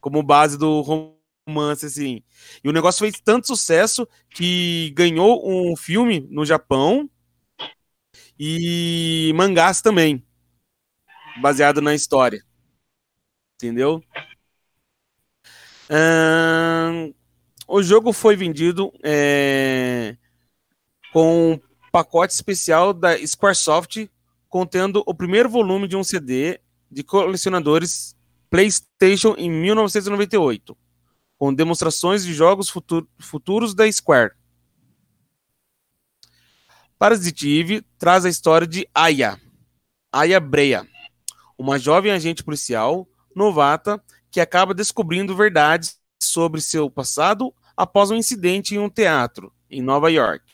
Como base do romance assim. E o negócio fez tanto sucesso que ganhou um filme no Japão e mangás também, baseado na história. Entendeu? O jogo foi vendido é, com um pacote especial da Squaresoft contendo o primeiro volume de um CD de colecionadores PlayStation em 1998, com demonstrações de jogos futu- futuros da Square. Parasite Eve traz a história de Aya, Aya Breia, uma jovem agente policial novata que acaba descobrindo verdades sobre seu passado após um incidente em um teatro em Nova York.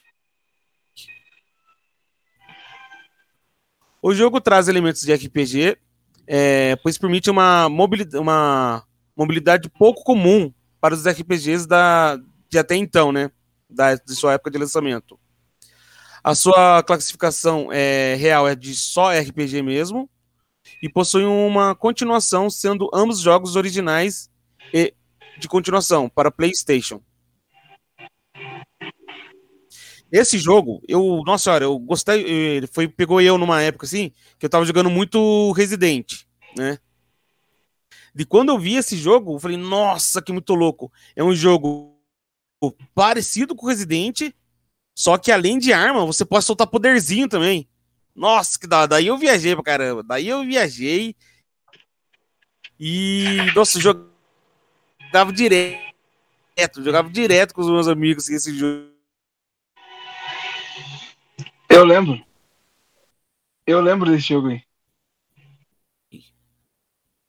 O jogo traz elementos de RPG, é, pois permite uma mobilidade, uma mobilidade pouco comum para os RPGs da, de até então, né? Da, de sua época de lançamento. A sua classificação é, real é de só RPG mesmo, e possui uma continuação, sendo ambos jogos originais e de continuação para PlayStation. Esse jogo, eu, nossa senhora, eu gostei, ele foi pegou eu numa época assim, que eu tava jogando muito Resident, né? E quando eu vi esse jogo, eu falei, nossa, que muito louco. É um jogo parecido com Resident, só que além de arma, você pode soltar poderzinho também. Nossa, que da, daí eu viajei pra caramba. Daí eu viajei. E, nossa, jogava direto, jogava direto com os meus amigos assim, esse jogo. Eu lembro. Eu lembro desse jogo aí.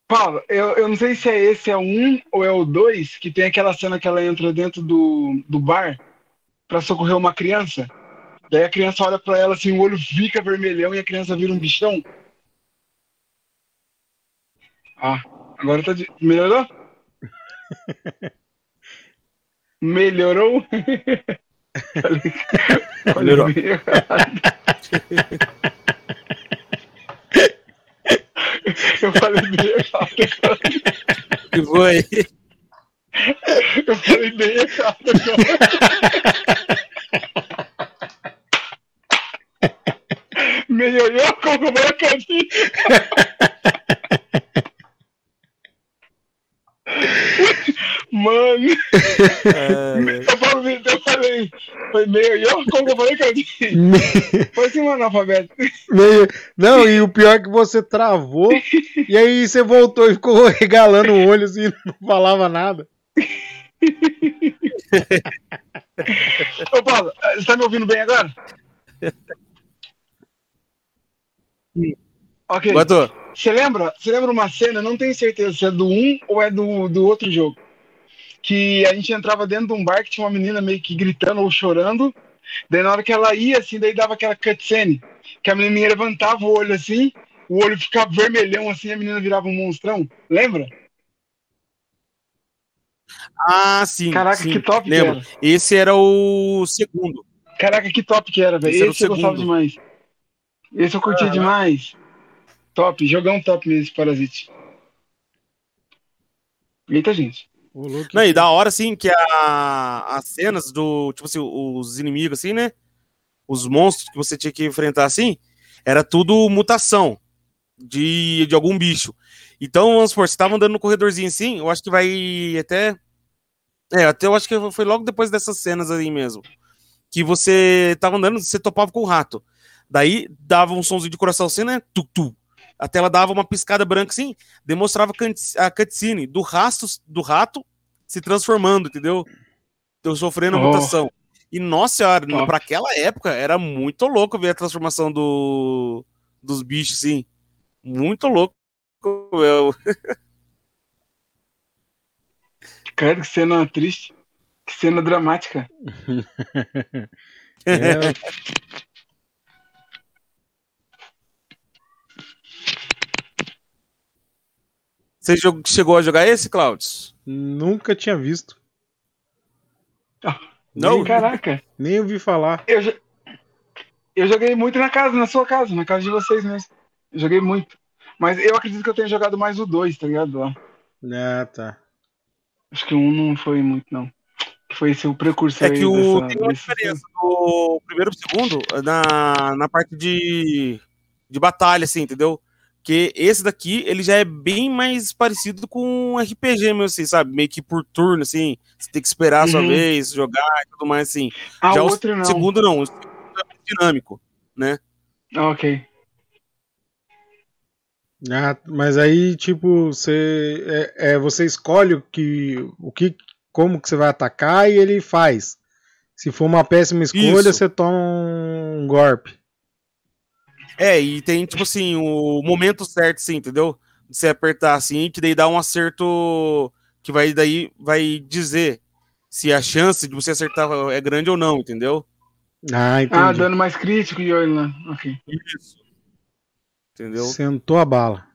Paulo, eu, eu não sei se é esse é o 1 ou é o 2, que tem aquela cena que ela entra dentro do, do bar pra socorrer uma criança. Daí a criança olha pra ela assim, o olho fica vermelhão e a criança vira um bichão. Ah, agora tá. De... Melhorou? Melhorou? Bem errado. Eu falei bem errado. Que foi? Eu falei bem errado agora. Melhorou como o Mano, eu falei, eu falei, foi melhorou como o Bracadinho. Foi assim um analfabeto. Meio- Não, e o pior é que você travou, e aí você voltou e ficou regalando o olho assim, não falava nada. Ô Paulo, você tá me ouvindo bem agora? Ok. Você lembra? Você lembra uma cena? Não tenho certeza se é do 1 ou é do, do outro jogo. Que a gente entrava dentro de um bar que tinha uma menina meio que gritando ou chorando. Daí na hora que ela ia, assim, daí dava aquela cutscene. Que a menininha levantava o olho assim, o olho ficava vermelhão assim, a menina virava um monstrão. Lembra? Ah, sim. Caraca, sim, que top que lembro. era. Esse era o segundo. Caraca, que top que era, velho. Esse Esse eu gostava demais. Esse eu curtia demais. Top, jogão top mesmo Parasite. Eita, gente. Não, e da hora, assim, que a, as cenas do, tipo assim, os inimigos, assim, né? Os monstros que você tinha que enfrentar, assim, era tudo mutação de, de algum bicho. Então, vamos supor, você tava andando no corredorzinho assim, eu acho que vai até. É, até eu acho que foi logo depois dessas cenas aí mesmo. Que você tava andando, você topava com o rato. Daí dava um somzinho de coração assim, né? Tu, tu. A tela dava uma piscada branca assim, demonstrava a cutscene do, rasto, do rato se transformando, entendeu? Eu sofrendo a Oh. mutação. E nossa senhora, Top. pra aquela época era muito louco ver a transformação do, dos bichos, assim. Muito louco. Eu, Cara, que cena triste. Que cena dramática. É, Você chegou a jogar esse, Claudius? nunca tinha visto. Não? Caraca. Nem ouvi falar. Eu, eu joguei muito na casa, na sua casa, na casa de vocês mesmo. Eu joguei muito. Mas eu acredito que eu tenha jogado mais o 2, tá ligado? Lá. Ah, tá. Acho que o 1 um não foi muito, não. Foi esse o precursor É que aí o, dessa- tem uma diferença do primeiro pro segundo na, na parte de, de batalha, assim, entendeu? Que esse daqui, ele já é bem mais parecido com um RPG mesmo, assim, sabe? Meio que por turno, assim. Você tem que esperar a sua Uhum. vez, jogar e tudo mais, assim. Ah, já o não. segundo não, o segundo é mais dinâmico, né? Ah, ok. Ah, mas aí, tipo, você, é, é, você escolhe o que, o que, como que você vai atacar e ele faz. Se for uma péssima escolha, Isso. você toma um golpe. É, e tem, tipo assim, o momento certo, assim, entendeu? De Você apertar assim, que daí dá um acerto que vai daí vai dizer se a chance de você acertar é grande ou não, entendeu? Ah, entendi. Ah, dano mais crítico e olha lá. Ok. Isso. Entendeu? Sentou a bala.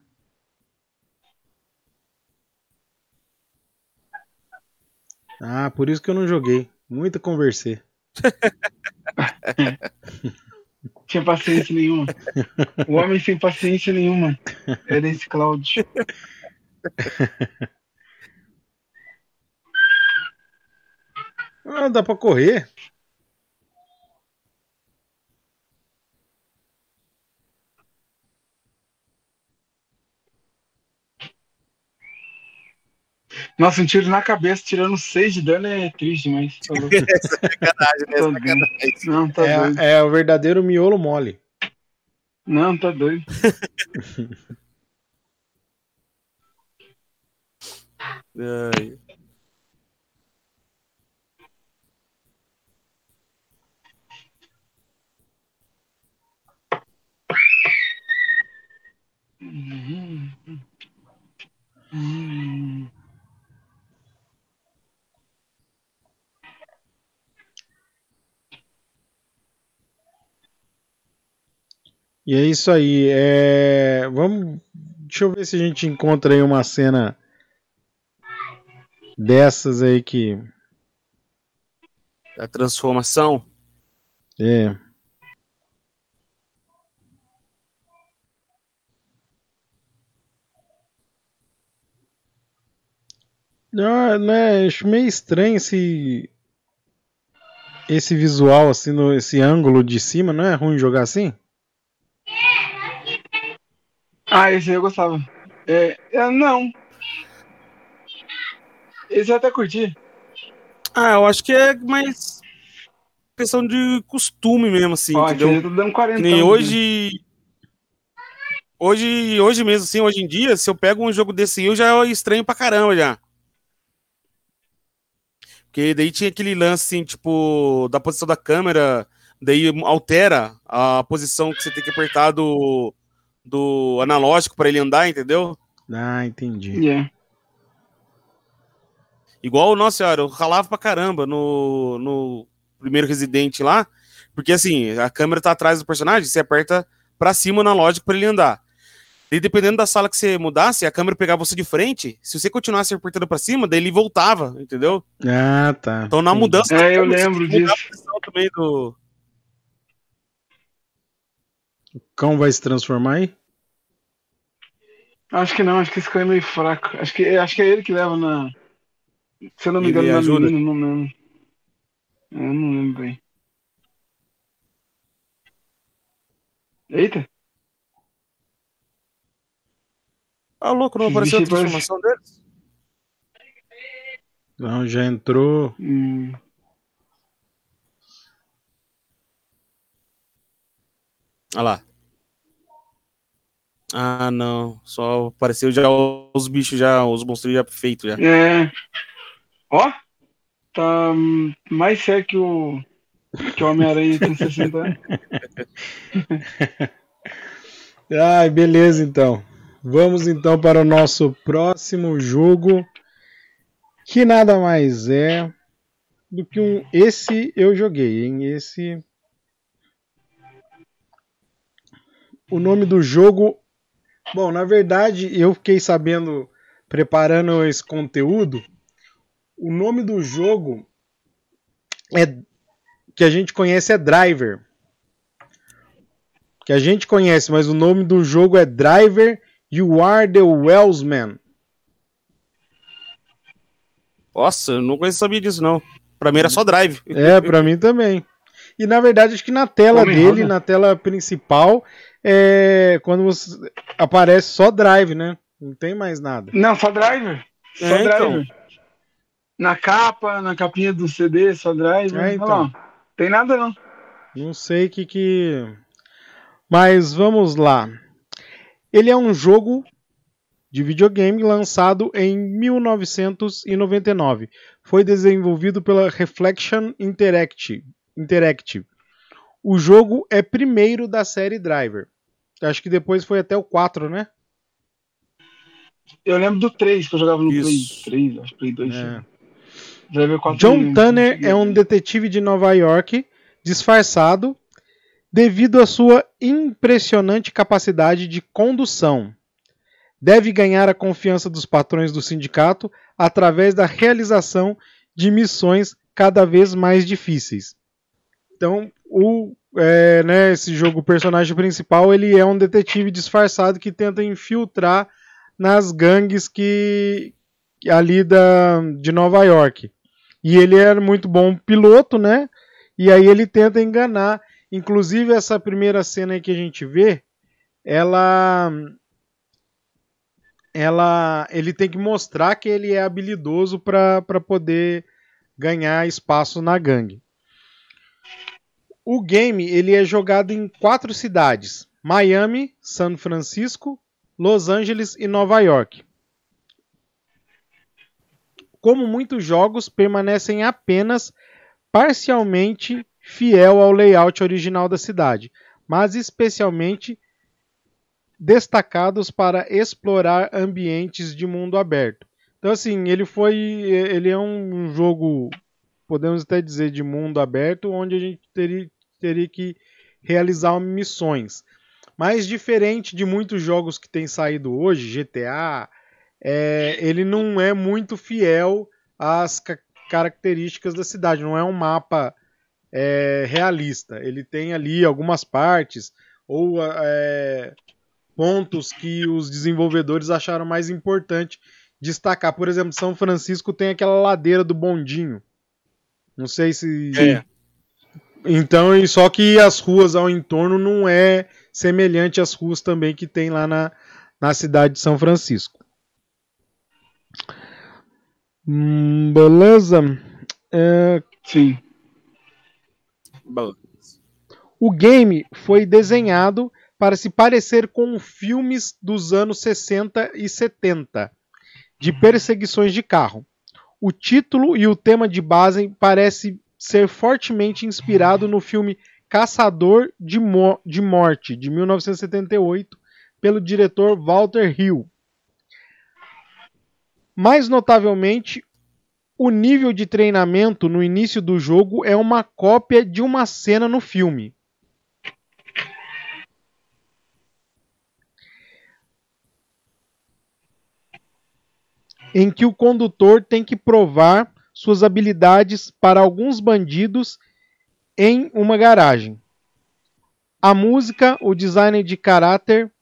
Ah, por isso que eu não joguei. Muito conversei. Tinha paciência nenhuma. O homem sem paciência nenhuma. Era esse Cláudio. Ah, dá pra correr. Nossa, um tiro na cabeça tirando 6 de dano é triste, mas. Tá louco. Sacanagem, né? Tá doido. Não, tá doido. É, é o verdadeiro miolo mole. Não, tá doido. Ai. E é isso aí. É... Vamos. Deixa eu ver se a gente encontra aí uma cena dessas aí que. A transformação. É. Não, né, acho meio estranho esse esse visual assim, no, esse ângulo de cima, não é ruim jogar assim? Ah, esse aí eu gostava. É, é, não. Esse eu até curti. Ah, eu acho que é mais questão de costume mesmo, assim, Ó, entendeu? dando 40. Que nem hoje. Hoje, hoje mesmo, assim, hoje em dia, se eu pego um jogo desse aí, eu já estranho pra caramba já. Porque daí tinha aquele lance, assim, tipo, da posição da câmera, daí altera a posição que você tem que apertar do, do analógico pra ele andar, entendeu? Ah, entendi. Yeah. Igual, nossa senhora, eu ralava pra caramba no, no primeiro Resident lá, porque assim, a câmera tá atrás do personagem, você aperta pra cima o analógico pra ele andar. E dependendo da sala que você mudasse, a câmera pegava você de frente, se você continuasse apertando pra cima, daí ele voltava, entendeu? Ah, tá. Então na mudança. É, eu você lembro disso. também do. O cão vai se transformar aí? Acho que não, acho que esse cara é meio fraco. Acho que, acho que é ele que leva na. Se eu não me Ele engano, na ajuda? menina, não lembro. Eu não lembro bem. Eita! Ah, louco, não apareceu a bicho parece- transformação deles? Não, já entrou. Hum. Olha lá. Ah, não. Só apareceu já os bichos, já, os monstros já feitos já. É. Ó! Tá mais sério que o. Que o Homem-Aranha com 60 anos. Ai, beleza então. Vamos então para o nosso próximo jogo, que nada mais é do que um. Esse eu joguei, hein? Esse. O nome do jogo. Bom, na verdade, eu fiquei sabendo, preparando esse conteúdo, o nome do jogo é que a gente conhece é Driver. Que a gente conhece, mas o nome do jogo é Driver You Are the Wellsman. Nossa, eu não sabia disso, não. Pra mim era só drive. É, pra mim também. E na verdade, acho que na tela Homem dele, roda. na tela principal, é quando você- aparece só Drive, né? Não tem mais nada. Não, só driver. Só É, então. driver. Na capa, na capinha do CD, só driver. É, então. ó. Tem nada não. Não sei o que que. Mas vamos lá. Ele é um jogo de videogame lançado em 1999. Foi desenvolvido pela Reflection Interactive. Interactive. O jogo é primeiro da série Driver. Acho que depois foi até o 4, né? Eu lembro do 3, que eu jogava no Isso. Play 3, acho que Play 2. É. Driver 4 eu John. Tanner é um detetive de Nova York disfarçado devido à sua impressionante capacidade de condução. Deve ganhar a confiança dos patrões do sindicato através da realização de missões cada vez mais difíceis. Então, o, é, né, esse jogo, o personagem principal, ele é um detetive disfarçado que tenta infiltrar nas gangues que ali da, de Nova York. E ele é muito bom piloto, né? E aí ele tenta enganar. Inclusive essa primeira cena que a gente vê, ela ela ele tem que mostrar que ele é habilidoso para poder ganhar espaço na gangue. O game ele é jogado em quatro cidades: Miami, São Francisco, Los Angeles e Nova York. Como muitos jogos, permanecem apenas parcialmente fiel ao layout original da cidade, mas especialmente destacados para explorar ambientes de mundo aberto. Então assim, ele foi ele é um jogo podemos até dizer de mundo aberto onde a gente teria, teria que realizar missões. Mas diferente de muitos jogos que têm saído hoje, GTA, é, ele não é muito fiel às ca- características da cidade. Não é um mapa é, realista. Ele tem ali algumas partes ou é, pontos que os desenvolvedores acharam mais importante destacar. Por exemplo, São Francisco tem aquela ladeira do bondinho. Não sei se. Então, e só que as ruas ao entorno não é semelhante às ruas também que tem lá na, na cidade de São Francisco. Hum, beleza. É, Sim. O game foi desenhado para se parecer com filmes dos anos 60 e 70 de perseguições de carro. O título e o tema de base parece ser fortemente inspirado no filme Caçador de, Mo- de Morte, de 1978, pelo diretor Walter Hill. Mais notavelmente, o nível de treinamento no início do jogo é uma cópia de uma cena no filme. Em que o condutor tem que provar suas habilidades para alguns bandidos em uma garagem. A música, o design de caráter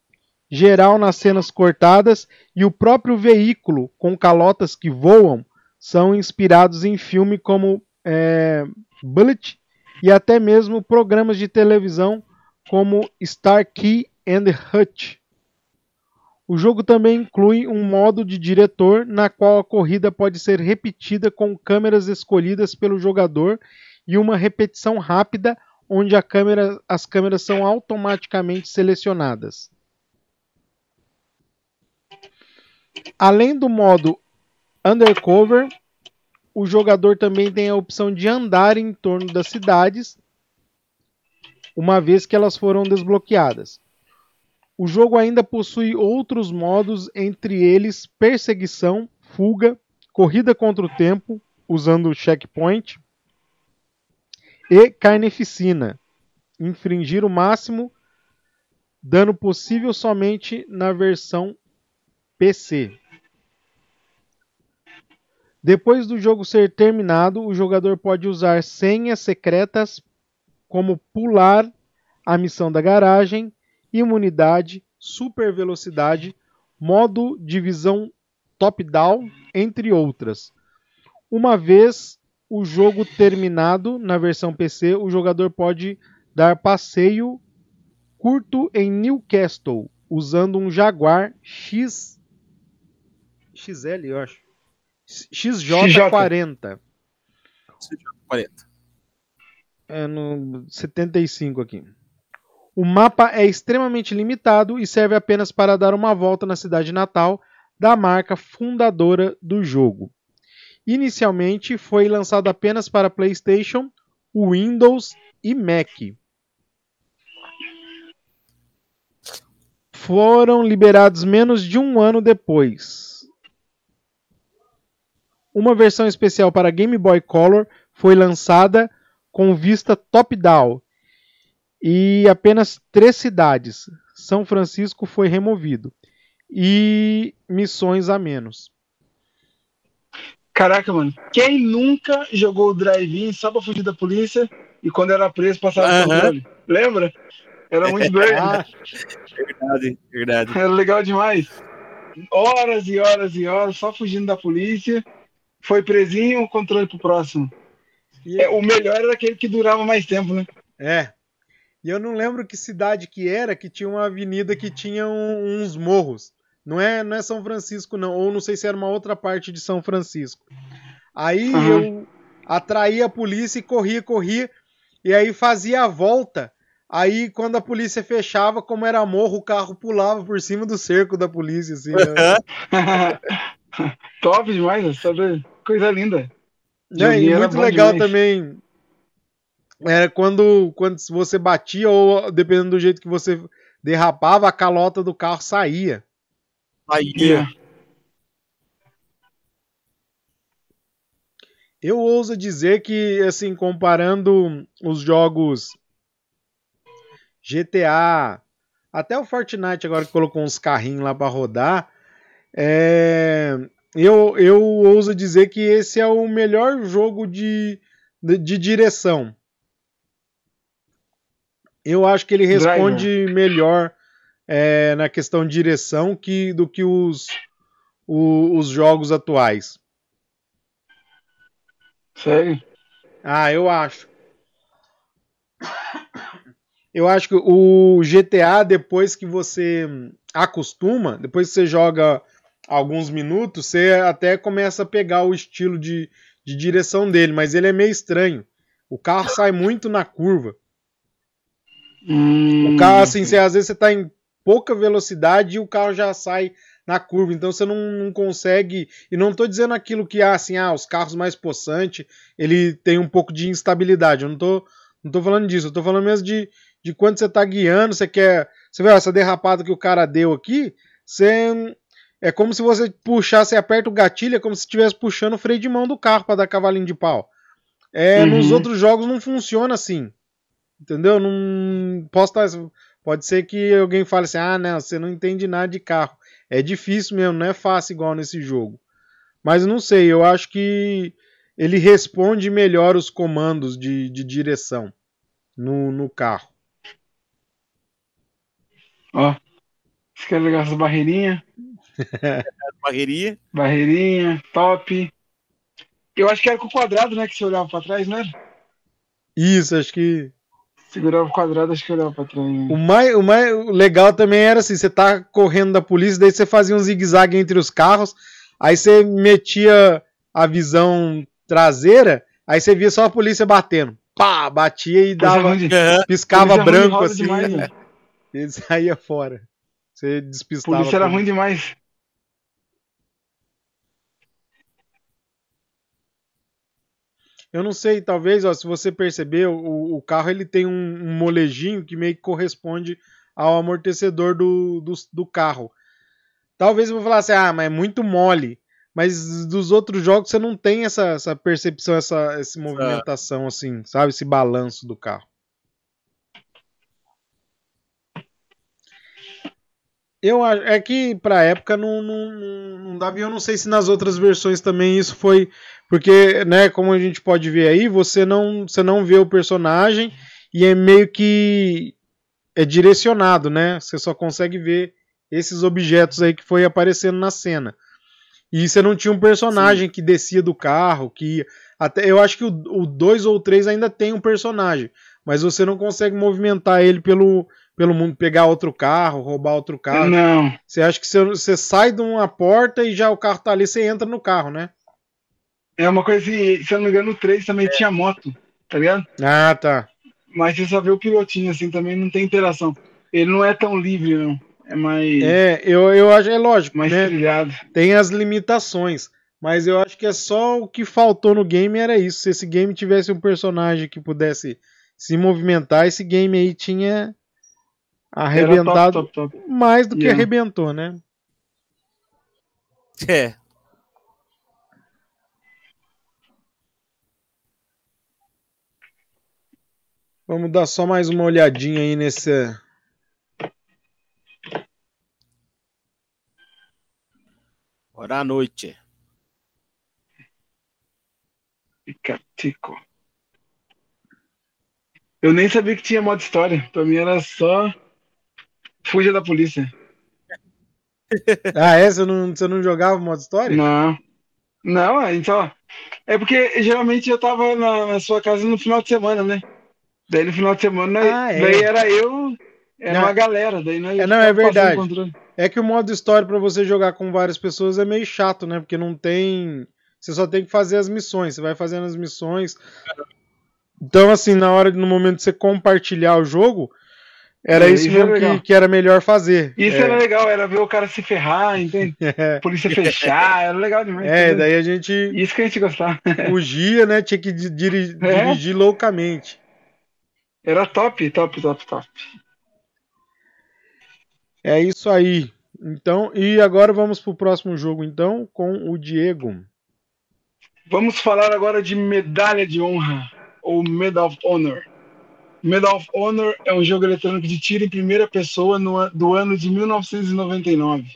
geral nas cenas cortadas e o próprio veículo com calotas que voam são inspirados em filme como é, Bullet e até mesmo programas de televisão como Star Key and Hutch. O jogo também inclui um modo de diretor na qual a corrida pode ser repetida com câmeras escolhidas pelo jogador e uma repetição rápida onde câmera- as câmeras são automaticamente selecionadas. Além do modo Undercover, o jogador também tem a opção de andar em torno das cidades, uma vez que elas foram desbloqueadas. O jogo ainda possui outros modos, entre eles perseguição, fuga, corrida contra o tempo, usando o checkpoint, e carneficina, infringir o máximo dano possível somente na versão PC. Depois do jogo ser terminado, o jogador pode usar senhas secretas como pular a missão da garagem, imunidade, super velocidade, modo de visão top-down, entre outras. Uma vez o jogo terminado na versão PC, o jogador pode dar passeio curto em Newcastle usando um Jaguar X XL, eu acho. XJ40. 40. É no 75 aqui. O mapa é extremamente limitado e serve apenas para dar uma volta na cidade natal da marca fundadora do jogo. Inicialmente foi lançado apenas para PlayStation, Windows e Mac. Foram liberados menos de um ano depois. Uma versão especial para Game Boy Color foi lançada com vista top-down e apenas três cidades. São Francisco foi removido e missões a menos. Caraca, mano. Quem nunca jogou o drive-in só pra fugir da polícia e quando era preso passava o controle? Lembra? Era muito doido. Ah, Verdade, verdade. Era legal demais. Horas e horas e horas só fugindo da polícia. Foi presinho, o controle pro próximo. e- É, o melhor era aquele que durava mais tempo, né? É. E eu não lembro que cidade que era que tinha uma avenida que tinha um- uns morros. Não é, não é São Francisco, não. Ou não sei se era uma outra parte de São Francisco. Aí Aham. eu atraía a polícia e corria, corria. E aí fazia a volta. Aí quando a polícia fechava, como era morro, o carro pulava por cima do cerco da polícia. Assim, né? Top demais, doido. coisa linda. Né, E muito legal demais. também era quando, quando você batia ou dependendo do jeito que você derrapava, a calota do carro saía. Aí, Eu ouso dizer que, assim, comparando os jogos GTA, até o Fortnite agora que colocou uns carrinhos lá pra rodar, é, eu, eu ouso dizer que esse é o melhor jogo de, de, de direção. Eu acho que ele responde melhor é, na questão de direção que, do que os, o- os jogos atuais. Sério? Ah, eu acho. Eu acho que o GTA, depois que você acostuma, depois que você joga alguns minutos, você até começa a pegar o estilo de, de direção dele, mas ele é meio estranho. O carro sai muito na curva. Hum, O carro, assim, você, às vezes você tá em pouca velocidade e o carro já sai na curva, então você não, não consegue. E não tô dizendo aquilo que, ah, assim, ah, os carros mais possantes, ele tem um pouco de instabilidade. Eu não tô, não tô falando disso, eu tô falando mesmo de, de quando você tá guiando, você quer. Você vê ó, essa derrapada que o cara deu aqui, você. É como se você puxasse, aperta o gatilho, é como se estivesse puxando o freio de mão do carro para dar cavalinho de pau. É, Uhum. Nos outros jogos não funciona assim. Entendeu? Não posso estar. Pode ser que alguém fale assim: ah, não, você não entende nada de carro. É difícil mesmo, não é fácil igual nesse jogo. Mas não sei, eu acho que ele responde melhor os comandos de, de direção no, no carro. Ó. Isso que é legal, essas barreirinhas. barreirinha. Barreirinha, top. Eu acho que era com o quadrado, né? Que você olhava pra trás, não era? Isso, acho que. Segurava o quadrado, acho que olhava pra trás. né? O mais, o mais legal também era assim: você tá correndo da polícia, daí você fazia um zigue-zague entre os carros, aí você metia a visão traseira, aí você via só a polícia batendo. Pá, batia e dava, piscava branco assim, demais, né? e saía fora. Você despistava. Polícia era a ruim demais. Eu não sei, talvez, ó, se você perceber, o, o carro ele tem um, um molejinho que meio que corresponde ao amortecedor do, do, do carro. Talvez eu vou falar assim, ah, mas é muito mole. Mas dos outros jogos você não tem essa, essa percepção, essa, essa movimentação assim, sabe? Esse balanço do carro. Eu acho é que pra época não, não, não, não dava. e Eu não sei se nas outras versões também isso foi porque, né, como a gente pode ver aí, você não, você não vê o personagem e é meio que é direcionado, né? Você só consegue ver esses objetos aí que foi aparecendo na cena. E você não tinha um personagem que descia do carro, que até eu acho que o 2 ou 3 ainda tem um personagem, mas você não consegue movimentar ele pelo pelo mundo, pegar outro carro, roubar outro carro. Não. Você acha que você, você sai de uma porta e já o carro tá ali, você entra no carro, né? É uma coisa que, se eu não me engano, no 3 também tinha moto, tá ligado? Ah, tá. Mas você só vê o pilotinho assim também, não tem interação. Ele não é tão livre, não. É mais, É, eu, eu acho, é lógico, mais né? trilhado. Tem as limitações. Mas eu acho que é só o que faltou no game era isso. Se esse game tivesse um personagem que pudesse se movimentar, esse game aí tinha arrebentado top, top, top. mais do que Yeah. arrebentou, né? É. Vamos dar só mais uma olhadinha aí nesse. Hora à noite. Picatico. Eu nem sabia que tinha modo história. Pra mim era só fuja da polícia. Ah, é? Você não, você não jogava modo história? Não. Não, é, então. É porque geralmente eu tava na, na sua casa no final de semana, né? Daí no final de semana, Ah, é. daí era eu, era Não. uma galera, daí nós É, não, é verdade. É que o modo história pra você jogar com várias pessoas é meio chato, né? Porque não tem. Você só tem que fazer as missões. Você vai fazendo as missões. Então, assim, na hora, no momento de você compartilhar o jogo, era isso é mesmo que, que era melhor fazer. Isso é, era legal, era ver o cara se ferrar, entende? é, Polícia fechar, era legal demais. é, entendeu? daí a gente Isso que a gente gostava. fugia, né? Tinha que di- diri- É. dirigir loucamente. Era top, top, top, top. É isso aí. Então, e agora vamos pro próximo jogo, então, com o Diego. Vamos falar agora de Medalha de Honra, ou Medal of Honor. Medal of Honor é um jogo eletrônico de tiro em primeira pessoa no do ano de 1999.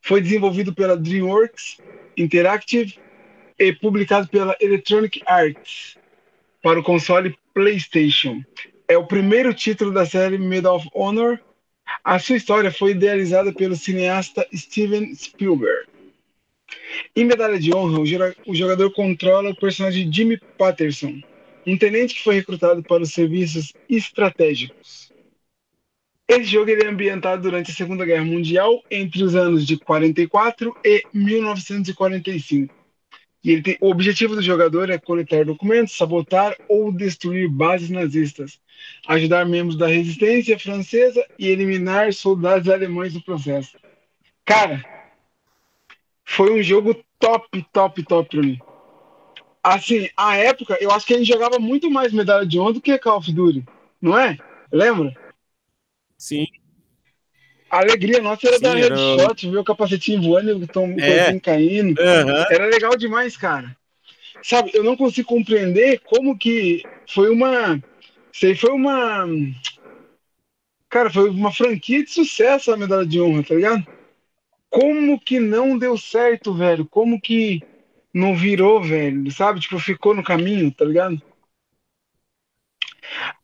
Foi desenvolvido pela DreamWorks Interactive e publicado pela Electronic Arts para o console PlayStation. É o primeiro título da série Medal of Honor. A sua história foi idealizada pelo cineasta Steven Spielberg. Em Medalha de Honra, o jogador controla o personagem Jimmy Patterson, um tenente que foi recrutado para os serviços estratégicos. Esse jogo ele é ambientado durante a Segunda Guerra Mundial, entre os anos de 44 e 1945. E tem- o objetivo do jogador é coletar documentos, sabotar ou destruir bases nazistas, ajudar membros da resistência francesa e eliminar soldados alemães no processo. Cara, foi um jogo top, top, top pra mim. Assim, a época, eu acho que a gente jogava muito mais medalha de honra do que Call of Duty, não é? Lembra? Sim. A alegria nossa era Sim, dar era- headshot, ver o capacetinho voando, o tom É. caindo. Aham. Era legal demais, cara. Sabe, eu não consigo compreender como que foi uma. Aí foi uma. Cara, foi uma franquia de sucesso a medalha de honra, tá ligado? Como que não deu certo, velho? Como que não virou, velho? Sabe? Tipo, ficou no caminho, tá ligado?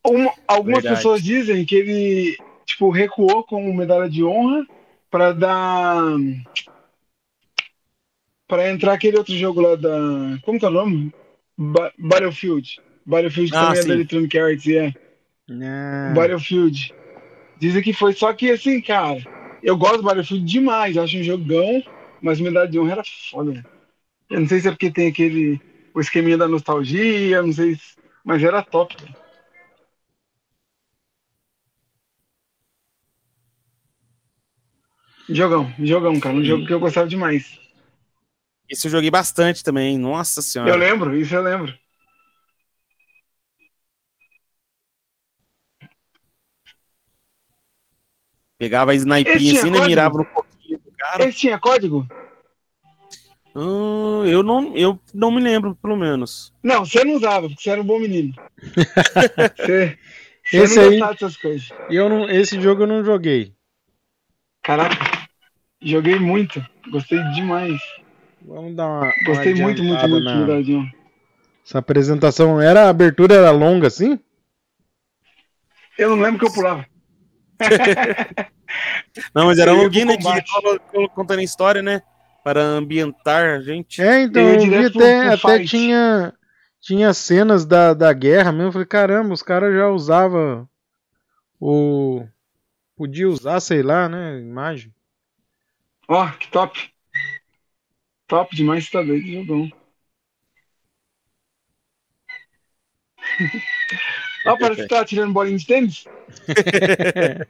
Uma- algumas Verdade. pessoas dizem que ele, tipo, recuou com medalha de honra pra dar para entrar aquele outro jogo lá da. Como que é o nome? Ba- Battlefield. Battlefield Ah, também é sim. da Electronic Arts, é. Ah, Battlefield. Dizem que foi só que assim, cara. Eu gosto do Battlefield demais, acho um jogão, mas Medalha de Honra era foda. velho. Eu não sei se é porque tem aquele. O esqueminha da nostalgia, não sei se. Mas era top. Jogão, jogão, cara. Um jogo que eu gostava demais. Esse eu joguei bastante também. Nossa senhora. Eu lembro, isso eu lembro. Pegava a snipinha assim e código? mirava no coquinho do cara. Esse tinha código? Ah, eu, não, eu não me lembro, pelo menos. Não, você não usava, porque você era um bom menino. Você, você Esse não aí- gostava dessas coisas. eu não, esse jogo eu não joguei. Caraca, joguei muito. Gostei demais. Vamos dar uma. uma Gostei muito, muito, adiantada muito na-. Essa apresentação era a abertura era longa assim? Eu não lembro que eu pulava. Não, mas era um pro Guinness combate. contando a história, né? Para ambientar a gente. É, então Eu ia eu vi pro- até, pro até tinha tinha cenas da, da guerra mesmo. Eu falei, caramba, os caras já usavam o podia usar, sei lá, né, imagem. Ó, que top. Top demais, tá doido, jogão. Ó, parece que tá tirando bolinha de tênis.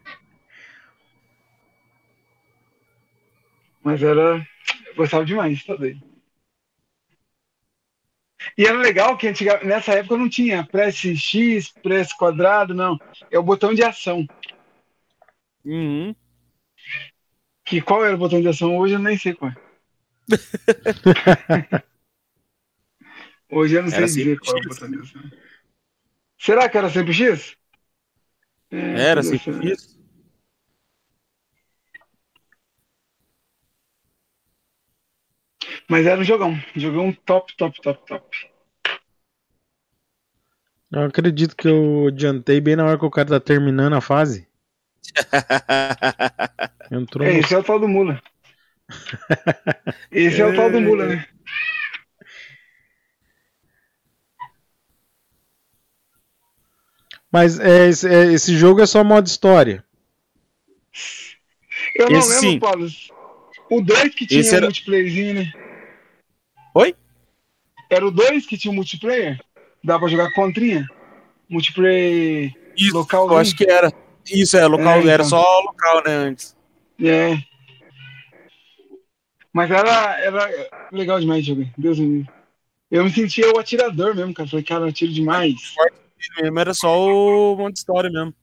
Mas era. Eu gostava demais, doido. E era legal que antiga... nessa época não tinha press X, press quadrado, não. É o botão de ação. Uhum. Que qual era o botão de ação hoje eu nem sei qual é. hoje eu não sei Era dizer sempre qual é o X. botão de ação. Será que era sempre X? É, Era podia assim ser. que isso. Mas era um jogão. Jogão top, top, top, top. Eu acredito que eu adiantei bem na hora que o cara tá terminando a fase. Entrou É, no... esse é o tal do Mula. Esse é o tal do Mula, né? Mas é, esse, é, esse jogo é só modo história. Eu não Esse lembro, sim. Paulo. O 2 que tinha Esse era- multiplayerzinho, né? Oi? Era o 2 que tinha multiplayer? Dá pra jogar contrinha? Multiplayer. Isso, Local eu acho que era. Isso, é, local, É, era então. só local, né, antes. É. Mas era, era legal demais jogar. Deus me livre. Eu me sentia o atirador mesmo, cara. Falei, cara, eu atiro demais. Mesmo era só o monte de história mesmo.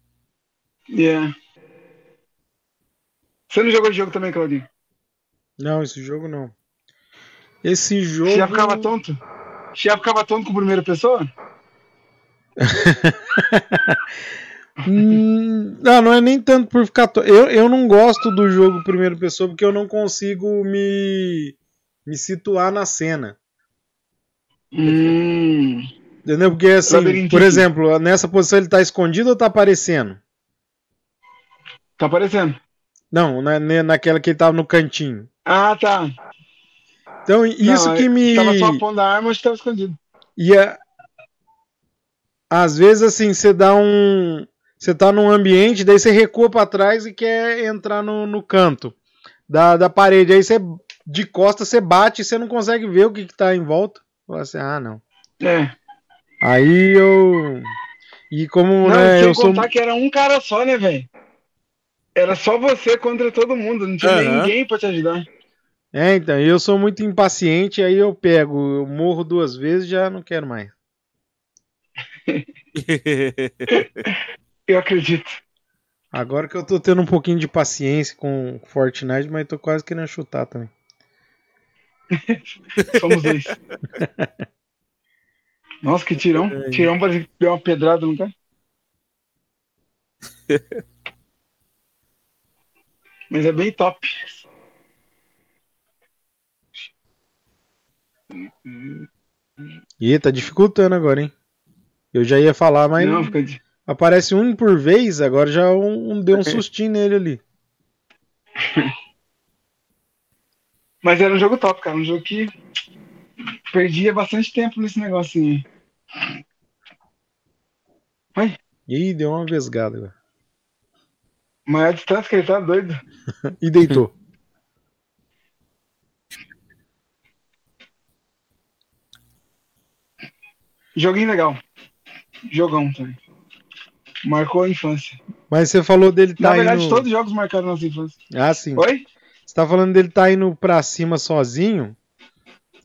Yeah. Você não jogou esse jogo também, Claudinho? Não, esse jogo não. Esse jogo. Você já ficava tonto? Você já ficava tonto com primeira pessoa? Hum, não, não é nem tanto por ficar. to- Eu, eu não gosto do jogo primeira pessoa porque eu não consigo me, me situar na cena. Hum. Entendeu? Porque assim, por exemplo, nessa posição ele tá escondido ou tá aparecendo? Tá aparecendo. Não, na, naquela que ele tava no cantinho. Ah, tá. Então, isso Não, que me. Tava só apontando a arma, mas tava escondido. E a- às vezes assim, você dá um. Você tá num ambiente, daí você recua pra trás e quer entrar no, no canto da, da parede. Aí você, de costa, você bate e você não consegue ver o que, que tá em volta. Fala assim, ah, não. É. Aí eu. E como Não, né, eu sou. contar que era um cara só, né, velho? Era só você contra todo mundo, não tinha Aham. ninguém pra te ajudar. É, então, eu sou muito impaciente, aí eu pego, eu morro duas vezes já não quero mais. Eu acredito. Agora que eu tô tendo um pouquinho de paciência com Fortnite, mas tô quase querendo chutar também. Somos dois. Nossa, que tirão. Tirão parece que deu uma pedrada no cara. Mas é bem top. Ih, tá dificultando agora, hein? Eu já ia falar, mas Não, fica aparece um por vez, agora já um, um deu um sustinho nele ali. Mas era um jogo top, cara. Um jogo que perdia bastante tempo nesse negócio aí. Ih, deu uma vesgada. Maior distância que ele tá doido. E deitou. Joguinho legal. Jogão também. Marcou a infância. Mas você falou dele Na tá verdade, indo. todos os jogos marcaram nossa infância. Ah, sim. Oi? Você tá falando dele tá indo pra cima sozinho.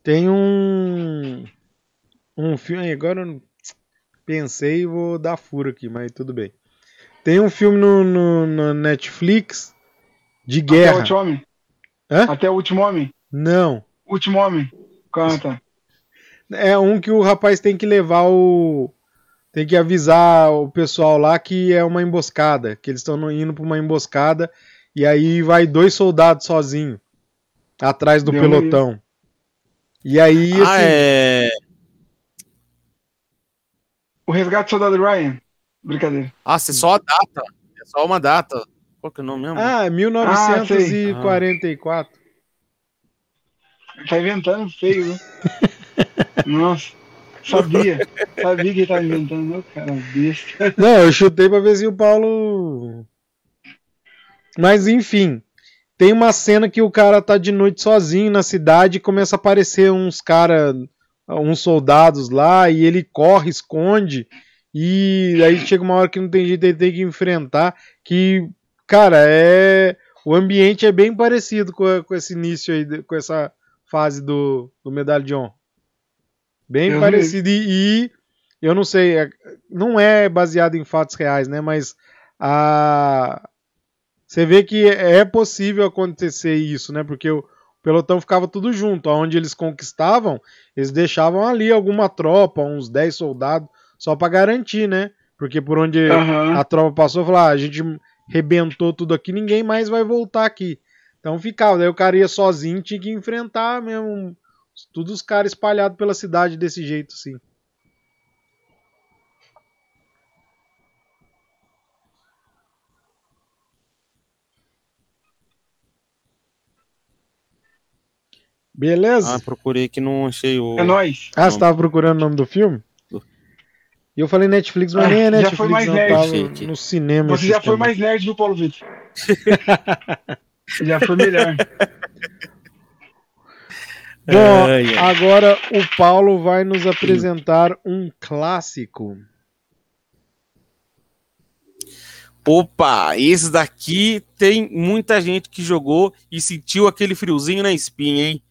Tem um. Um filme. Agora eu pensei e vou dar furo aqui, mas tudo bem. Tem um filme no, no, no Netflix de Até o guerra. último homem? Hã? Até o último homem? Não. Último homem. Tá. É um que o rapaz tem que levar o. Tem que avisar o pessoal lá que é uma emboscada. Que eles estão indo pra uma emboscada. E aí vai dois soldados sozinhos. Atrás do Deu pelotão. E aí, assim. ah, é. O Resgate do Soldado Ryan. Brincadeira. Ah, é só a data. É só uma data. Qual que é o nome mesmo? Ah, 1944. Tá inventando feio, né? Nossa. Sabia. Sabia que ele tava inventando. Cara, besta. Não, eu chutei pra ver se o Paulo. Mas enfim. Tem uma cena que o cara tá de noite sozinho na cidade e começa a aparecer uns cara, uns soldados lá e ele corre, esconde E aí chega uma hora que não tem jeito, ele tem que enfrentar. Que, cara, é. O ambiente é bem parecido com, com esse início aí, com essa fase do, do. Bem Eu parecido. E, e eu não sei, é- não é baseado em fatos reais, né? Mas a. Você vê que é possível acontecer isso, né? Porque o pelotão ficava tudo junto. Onde eles conquistavam, eles deixavam ali alguma tropa, uns 10 soldados, só pra garantir, né? Porque por onde Aham. a tropa passou, falou: ah, a gente rebentou tudo aqui, ninguém mais vai voltar aqui. Então ficava, daí o cara ia sozinho, tinha que enfrentar mesmo. Todos os caras espalhados pela cidade desse jeito, assim. Beleza? Ah, procurei que não achei o. É nóis. Ah, você tava procurando o nome do filme? E eu falei Netflix, mas Ah, nem é já Netflix, foi mais não, nerd. no cinema. Você já foi mais nerd, viu, Paulo Vitor? já foi melhor. Bom, Ai, ai. agora o Paulo vai nos apresentar um clássico. Opa, esse daqui tem muita gente que jogou e sentiu aquele friozinho na espinha, hein?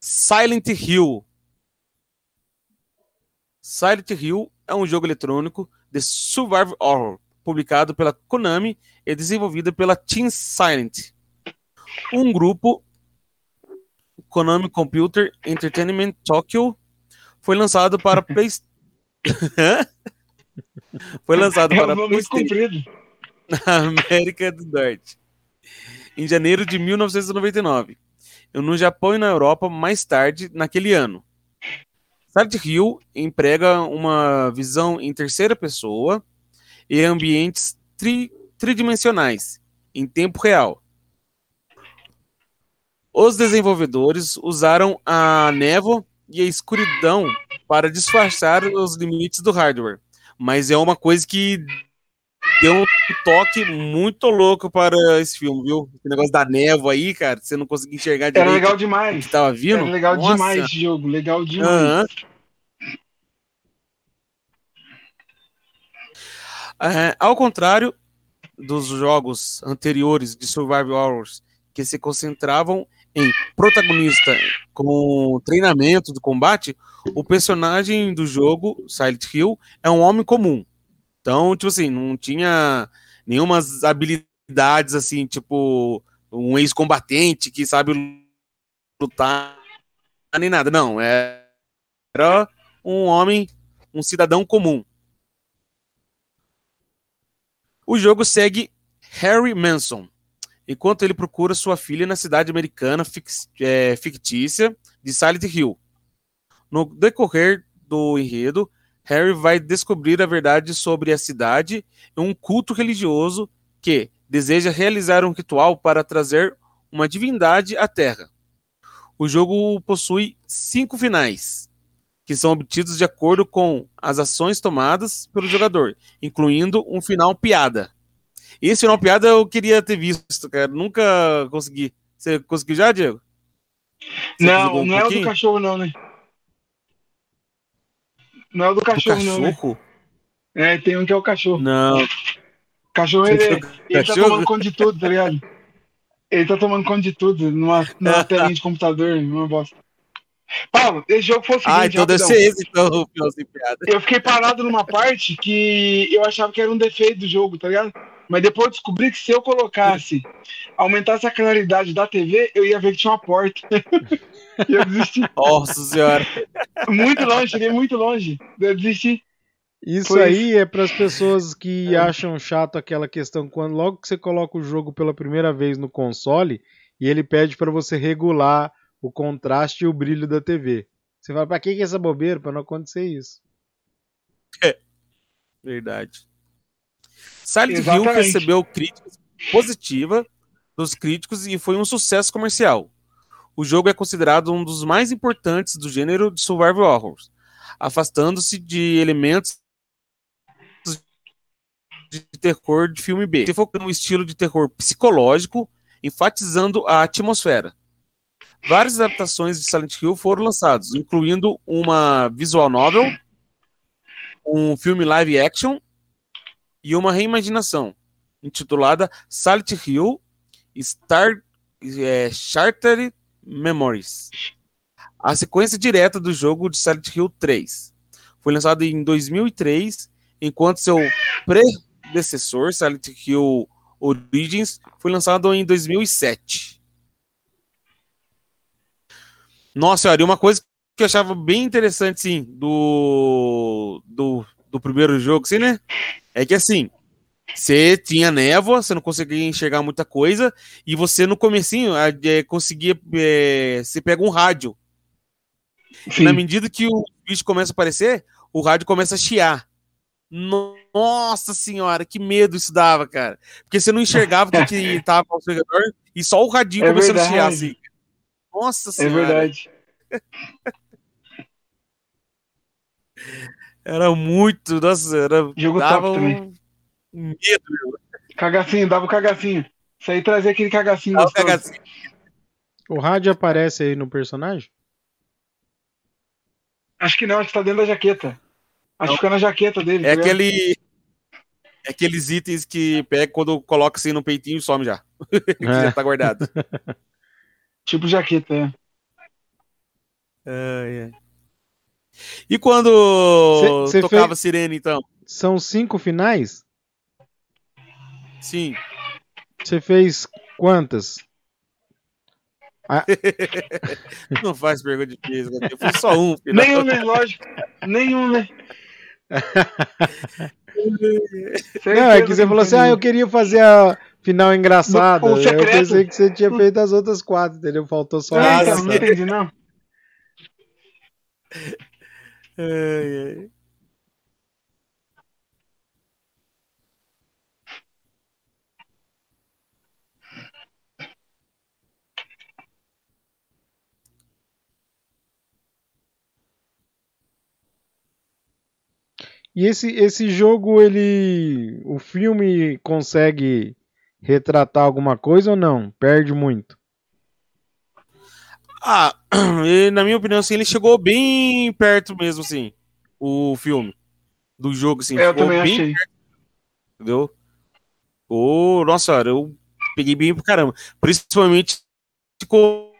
Silent Hill. Silent Hill é um jogo eletrônico de survival horror, publicado pela Konami e desenvolvido pela Team Silent. Um grupo Konami Computer Entertainment Tokyo foi lançado para Play... foi lançado É um para muito PlayStation na América do Norte, em janeiro de 1999, e no Japão e na Europa mais tarde naquele ano. Silent Hill emprega uma visão em terceira pessoa e ambientes tri- tridimensionais, em tempo real. Os desenvolvedores usaram a névoa e a escuridão para disfarçar os limites do hardware, mas é uma coisa que deu um toque muito louco para esse filme, viu? Esse negócio da névoa aí, cara, você não conseguia enxergar direito Era legal demais. que tava vindo. Era legal Nossa. demais esse jogo. Legal demais. É, ao contrário dos jogos anteriores de Survival Horrors, que se concentravam em protagonista com treinamento do combate, o personagem do jogo, Silent Hill, é um homem comum. Então, tipo assim, não tinha nenhumas habilidades assim, tipo um ex-combatente que sabe lutar nem nada. Não, é- era um homem, um cidadão comum. O jogo segue Harry Manson, enquanto ele procura sua filha na cidade americana é, fictícia de Silent Hill. No decorrer do enredo, Harry vai descobrir a verdade sobre a cidade e um culto religioso que deseja realizar um ritual para trazer uma divindade à Terra. O jogo possui cinco finais, que são obtidos de acordo com as ações tomadas pelo jogador, incluindo um final piada. Esse final piada eu queria ter visto, cara. Nunca consegui. Você conseguiu já, Diego? Você Não, um não é o do pouquinho? cachorro, não, né? Não é o do Do cachorro, não, né? É, tem um que é o cachorro. Não. O cachorro, ele, ele tá cachorro? tomando conta de tudo, tá ligado? Ele tá tomando conta de tudo numa, numa telinha de computador, uma bosta. Paulo, esse jogo foi o seguinte, Ah, então deve ser esse, então, o piada. Eu fiquei parado numa parte que eu achava que era um defeito do jogo, tá ligado? Mas depois eu descobri que se eu colocasse, aumentasse a claridade da TV, eu ia ver que tinha uma porta. e eu desisti. Nossa senhora. Muito longe, cheguei muito longe. Eu desisti. Isso Foi aí é para as pessoas que acham chato aquela questão quando logo que você coloca o jogo pela primeira vez no console e ele pede para você regular o contraste e o brilho da TV. Você fala, pra que que é essa bobeira? Pra não acontecer isso. Verdade. Silent Hill Exatamente. recebeu críticas positivas dos críticos e foi um sucesso comercial. O jogo é considerado um dos mais importantes do gênero de survival horrors, afastando-se de elementos de terror de filme B, se focando no estilo de terror psicológico, enfatizando a atmosfera. Várias adaptações de Silent Hill foram lançadas, incluindo uma visual novel, um filme live action e uma reimaginação, intitulada Silent Hill Star é, Charter Memories. A sequência direta do jogo de Silent Hill 3. Foi lançado em 2003, enquanto seu predecessor, Silent Hill Origins, foi lançado em 2007. Nossa e uma coisa que eu achava bem interessante, sim, do, do, do primeiro jogo, assim, né? É que assim, você tinha névoa, você não conseguia enxergar muita coisa, e você no comecinho é, conseguia. É, você pega um rádio. E na medida que o bicho começa a aparecer, o rádio começa a chiar. Nossa senhora, que medo isso dava, cara. Porque você não enxergava o que, que tava ao seu redor e só o radinho É começando a chiar assim. Nossa É senhora. verdade. Era muito. Nossa, era. Jogo dava top também. um um medo. Cagacinho, dava o cagacinho. Isso aí trazia aquele cagacinho Dava gostoso. cagacinho. O rádio aparece aí no personagem? Acho que não, acho que tá dentro da jaqueta. Acho Não. que fica na jaqueta dele. É tá aquele. É aqueles itens que pega quando coloca assim no peitinho e some já. que É. já tá guardado. Tipo jaqueta, é. Ai, ai. E quando Cê- cê tocava fez- sirene, então? São cinco finais? Sim. Você fez quantas? Não faz pergunta difícil. né? Eu fiz só um. final. Nenhum, né? Lógico. Nenhum, né? Não, é que você falou assim, ah, eu queria fazer a final engraçada. O Eu pensei que você tinha feito as outras quatro, entendeu? Faltou só Ah, essa. então, não entendi, não. Ai, ai. E esse, esse jogo, ele. O filme consegue retratar alguma coisa ou não? Perde muito. Ah, e, na minha opinião, assim, ele chegou bem perto mesmo, assim, o filme do jogo, assim. É, eu também bem achei. entendeu? Ô, nossa senhora, eu peguei bem pro caramba. Principalmente ficou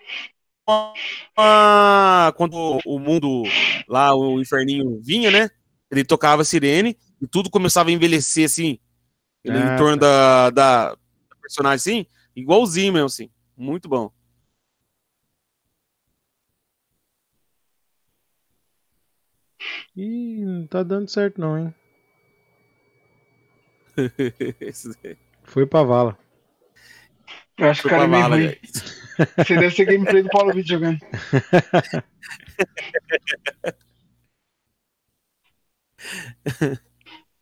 quando o mundo lá, o inferninho vinha, né? Ele tocava a sirene e tudo começava a envelhecer assim, Ah, em torno da, da da personagem, assim, igualzinho mesmo, assim. Muito bom. Ih, não tá dando certo não, hein? Foi pra vala. Eu acho que o cara é meio ruim. Você deve ser gameplay do Paulo Vitor jogando.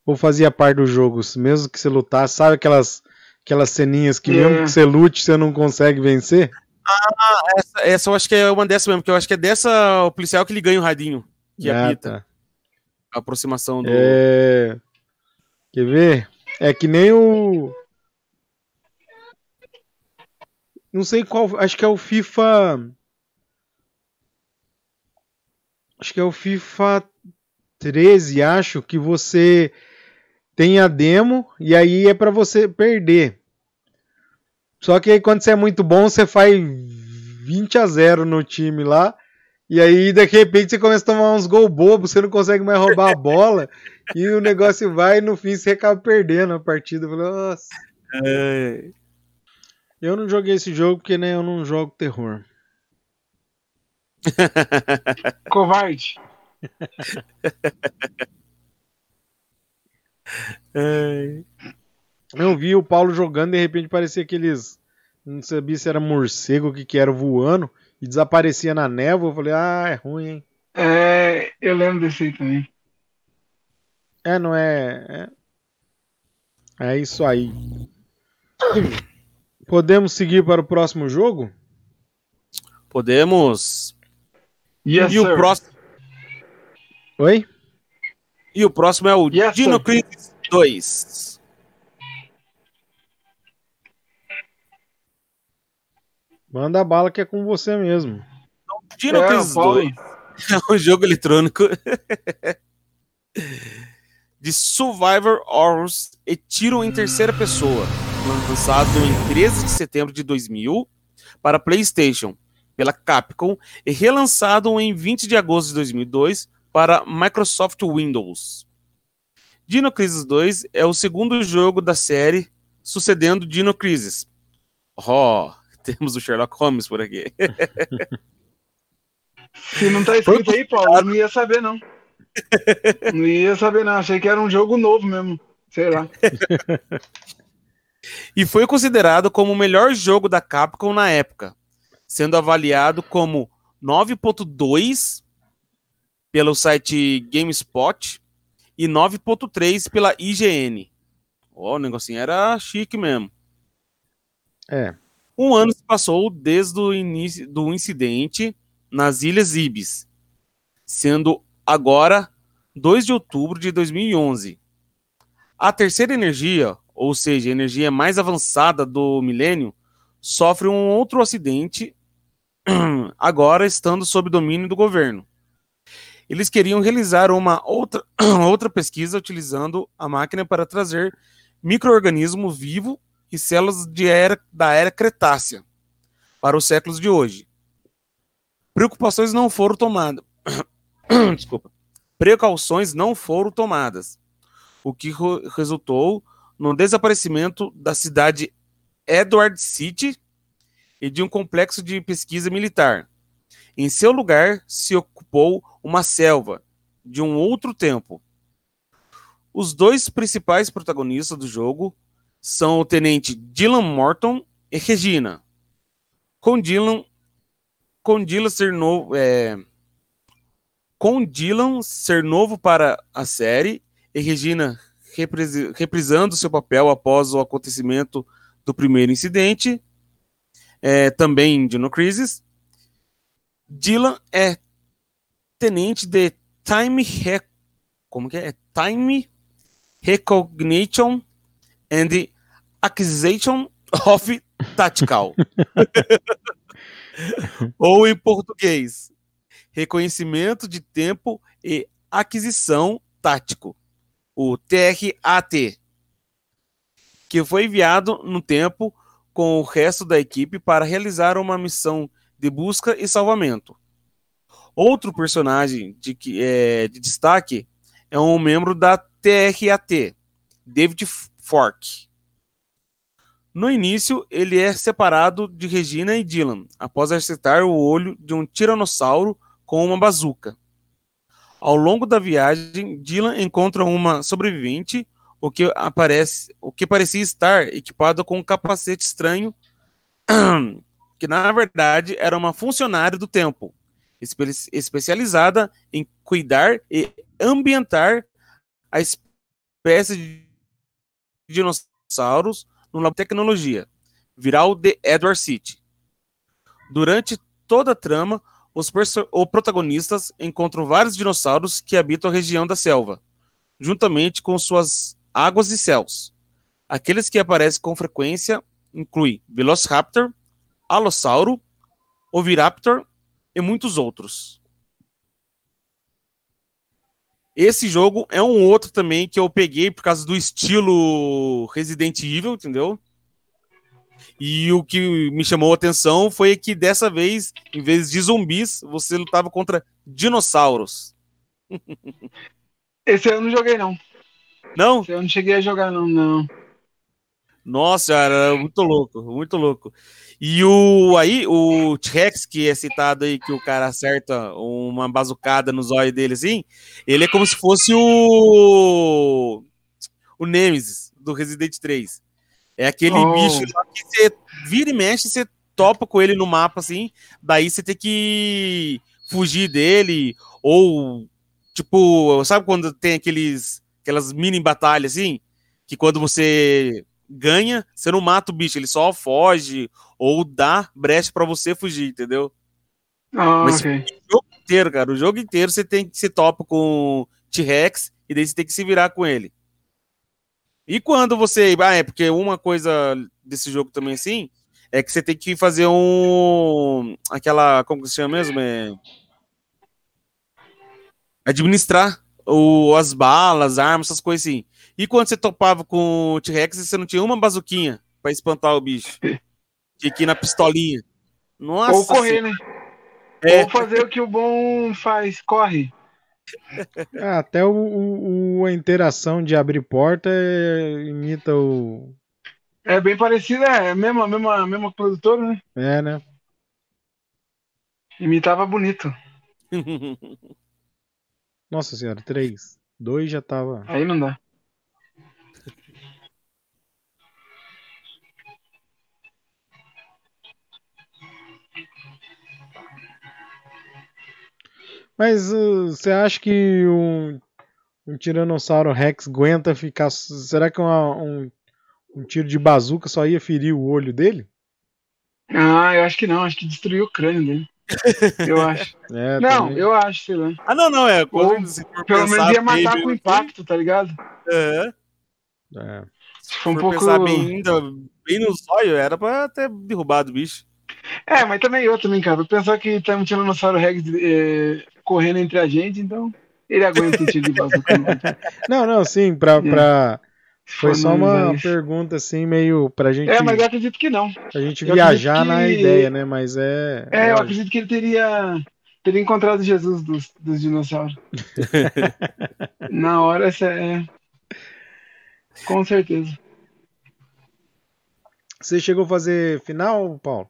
Ou fazia parte do jogo, mesmo que você lutasse, sabe aquelas, aquelas ceninhas que É. mesmo que você lute, você não consegue vencer? Essa, essa eu acho que é uma dessas mesmo, porque eu acho que é dessa o policial que ele ganha o radinho, que Ah, apita tá. a aproximação do. É... Quer ver? É que nem o. Não sei qual. Acho que é o FIFA. Acho que é o FIFA 13, acho que você tem a demo e aí é pra você perder. Só que aí quando você é muito bom, você faz 20 a 0 no time lá. E aí, de repente, você começa a tomar uns gol bobos, você não consegue mais roubar a bola. e o negócio vai e no fim você acaba perdendo a partida. Nossa. É, Eu não joguei esse jogo porque nem eu não jogo terror. Covarde. é. Eu vi o Paulo jogando de repente parecia aqueles. Não sabia se era morcego o que, que era voando e desaparecia na névoa. Eu falei, ah, é ruim, hein? É, eu lembro desse aí também. É, não é. É, é isso aí. Podemos seguir para o próximo jogo? Podemos. Yes, e o próximo. Oi? E o próximo é o Yes, Dino. Crisis 2. Manda bala que é com você mesmo. Dino É, Crisis o Paulo. 2 é um jogo eletrônico de Survivor Horrors e tiro em terceira pessoa, lançado em 13 de setembro de 2000 para PlayStation pela Capcom e relançado em 20 de agosto de 2002 para Microsoft Windows. Dino Crisis 2 é o segundo jogo da série sucedendo Dino Crisis. Oh, temos o Sherlock Holmes por aqui. Se não tá escrito aí, Paulo, eu não ia saber, não. Não ia saber, não. Achei que era um jogo novo mesmo. Sei lá. e foi considerado como o melhor jogo da Capcom na época, sendo avaliado como 9.2 pelo site GameSpot e 9.3 pela IGN. Ó, o negocinho era chique mesmo. É. Um ano se passou desde o início do incidente nas Ilhas Ibis, sendo agora 2 de outubro de 2011. A terceira energia, ou seja, a energia mais avançada do milênio, sofre um outro acidente, agora estando sob domínio do governo. Eles queriam realizar uma outra, outra pesquisa utilizando a máquina para trazer microorganismo vivo e células de era, da era Cretácea para os séculos de hoje. Preocupações não foram tomadas. Desculpa. Precauções não foram tomadas, o que resultou no desaparecimento da cidade Edward City e de um complexo de pesquisa militar. Em seu lugar se ocupou uma selva de um outro tempo. Os dois principais protagonistas do jogo são o tenente Dylan Morton e Regina. Com Dylan, com Dylan ser novo, é, com Dylan ser novo para a série e Regina repris, reprisando seu papel após o acontecimento do primeiro incidente, é, também em Dino Crisis. Dylan é tenente de Time Re como que é? Time Recognition and Acquisition of Tactical. Ou em português, reconhecimento de tempo e aquisição tático, o TRAT, que foi enviado no tempo com o resto da equipe para realizar uma missão de busca e salvamento. Outro personagem de, é, de destaque é um membro da TRAT, David Fork. No início, ele é separado de Regina e Dylan, após acertar o olho de um tiranossauro com uma bazuca. Ao longo da viagem, Dylan encontra uma sobrevivente, o que, aparece, o que parecia estar equipado com um capacete estranho, que na verdade era uma funcionária do tempo, espe especializada em cuidar e ambientar a espécie de dinossauros no Lab Tecnologia, viral de Edward City. Durante toda a trama, os, os protagonistas encontram vários dinossauros que habitam a região da selva, juntamente com suas águas e céus. Aqueles que aparecem com frequência incluem Velociraptor, Alossauro, Oviraptor e muitos outros. Esse jogo é um outro também que eu peguei por causa do estilo Resident Evil, entendeu? E o que me chamou a atenção foi que dessa vez, em vez de zumbis, você lutava contra dinossauros. Esse eu não joguei, não. Não? Esse eu não cheguei a jogar, não. não. Nossa, cara, muito louco, muito louco. E o aí, o T-Rex, que é citado aí, que o cara acerta uma bazucada nos olhos dele, assim, ele é como se fosse o. O Nemesis do Resident 3. É aquele Oh. bicho que você vira e mexe, você topa com ele no mapa, assim, daí você tem que fugir dele, ou, tipo, sabe quando tem aqueles, aquelas mini batalhas, assim, que quando você ganha, você não mata o bicho, ele só foge, ou dá brecha pra você fugir, entendeu? Ah, Mas ok. o jogo inteiro, cara, o jogo inteiro você tem que se topa com T-Rex e daí você tem que se virar com ele. E quando você. Ah, é porque uma coisa desse jogo também assim é que você tem que fazer um. Aquela. Como que se chama mesmo? É... Administrar o, as balas, as armas, essas coisas assim. E quando você topava com o T-Rex, você não tinha uma bazuquinha pra espantar o bicho. Tinha que ir na pistolinha. Nossa. Ou correr, né? É. Ou fazer o que o bom faz, corre. Ah, até o, o- o- a interação de abrir porta é, imita o. É bem parecido, é a mesma, mesma, mesma produtora, né? É, né? Imitava bonito. Nossa senhora, três. Dois já tava. Aí não dá. Mas uh, você acha que um, um Tiranossauro Rex aguenta ficar. Será que uma- um, um tiro de bazuca só ia ferir o olho dele? Ah, eu acho que não, acho que destruiu o crânio dele. Eu acho. É, Não, também. eu acho, sei lá. ah, não, não, é. Quando, Ou Pelo menos ia matar bem com impacto, tá ligado? É. É. Se for um pouco. pensar bem, ainda bem no zóio, era pra ter derrubado o bicho. É, mas também eu também, cara. Pensar que tá um Tiranossauro Rex é, correndo entre a gente, então ele aguenta o tiro de bazuca. Não, não, sim, pra. pra... Se Foi só uma isso. pergunta assim, meio pra gente, É, mas eu acredito que não. pra gente eu viajar acredito na que- ideia, né? Mas é. É, eu lógico. acredito que ele teria, teria encontrado Jesus dos, dos dinossauros. Na hora, essa é. Com certeza. Você chegou a fazer final, Paulo?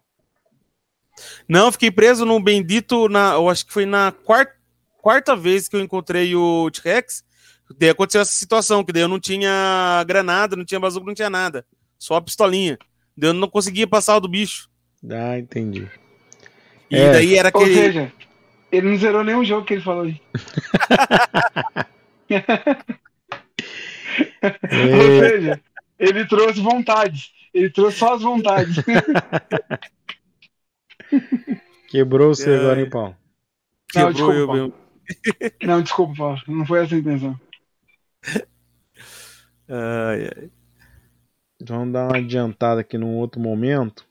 Não, eu fiquei preso no bendito, na, eu acho que foi na quarta, quarta vez que eu encontrei o T-Rex. Daí aconteceu essa situação, que daí eu não tinha granada, não tinha bazuca, não tinha nada. Só a pistolinha. Daí eu não conseguia passar o do bicho. Ah, entendi. E É. daí era Ou aquele. seja, ele não zerou nenhum jogo que ele falou aí. Ou É, seja, ele trouxe vontades. Ele trouxe só as vontades. quebrou você É. agora, hein, Paulo? Não, Quebrou desculpa, eu Paulo. mesmo. Não, desculpa, Paulo. Não foi essa a intenção. Ai, ai. Vamos dar uma adiantada aqui num outro momento.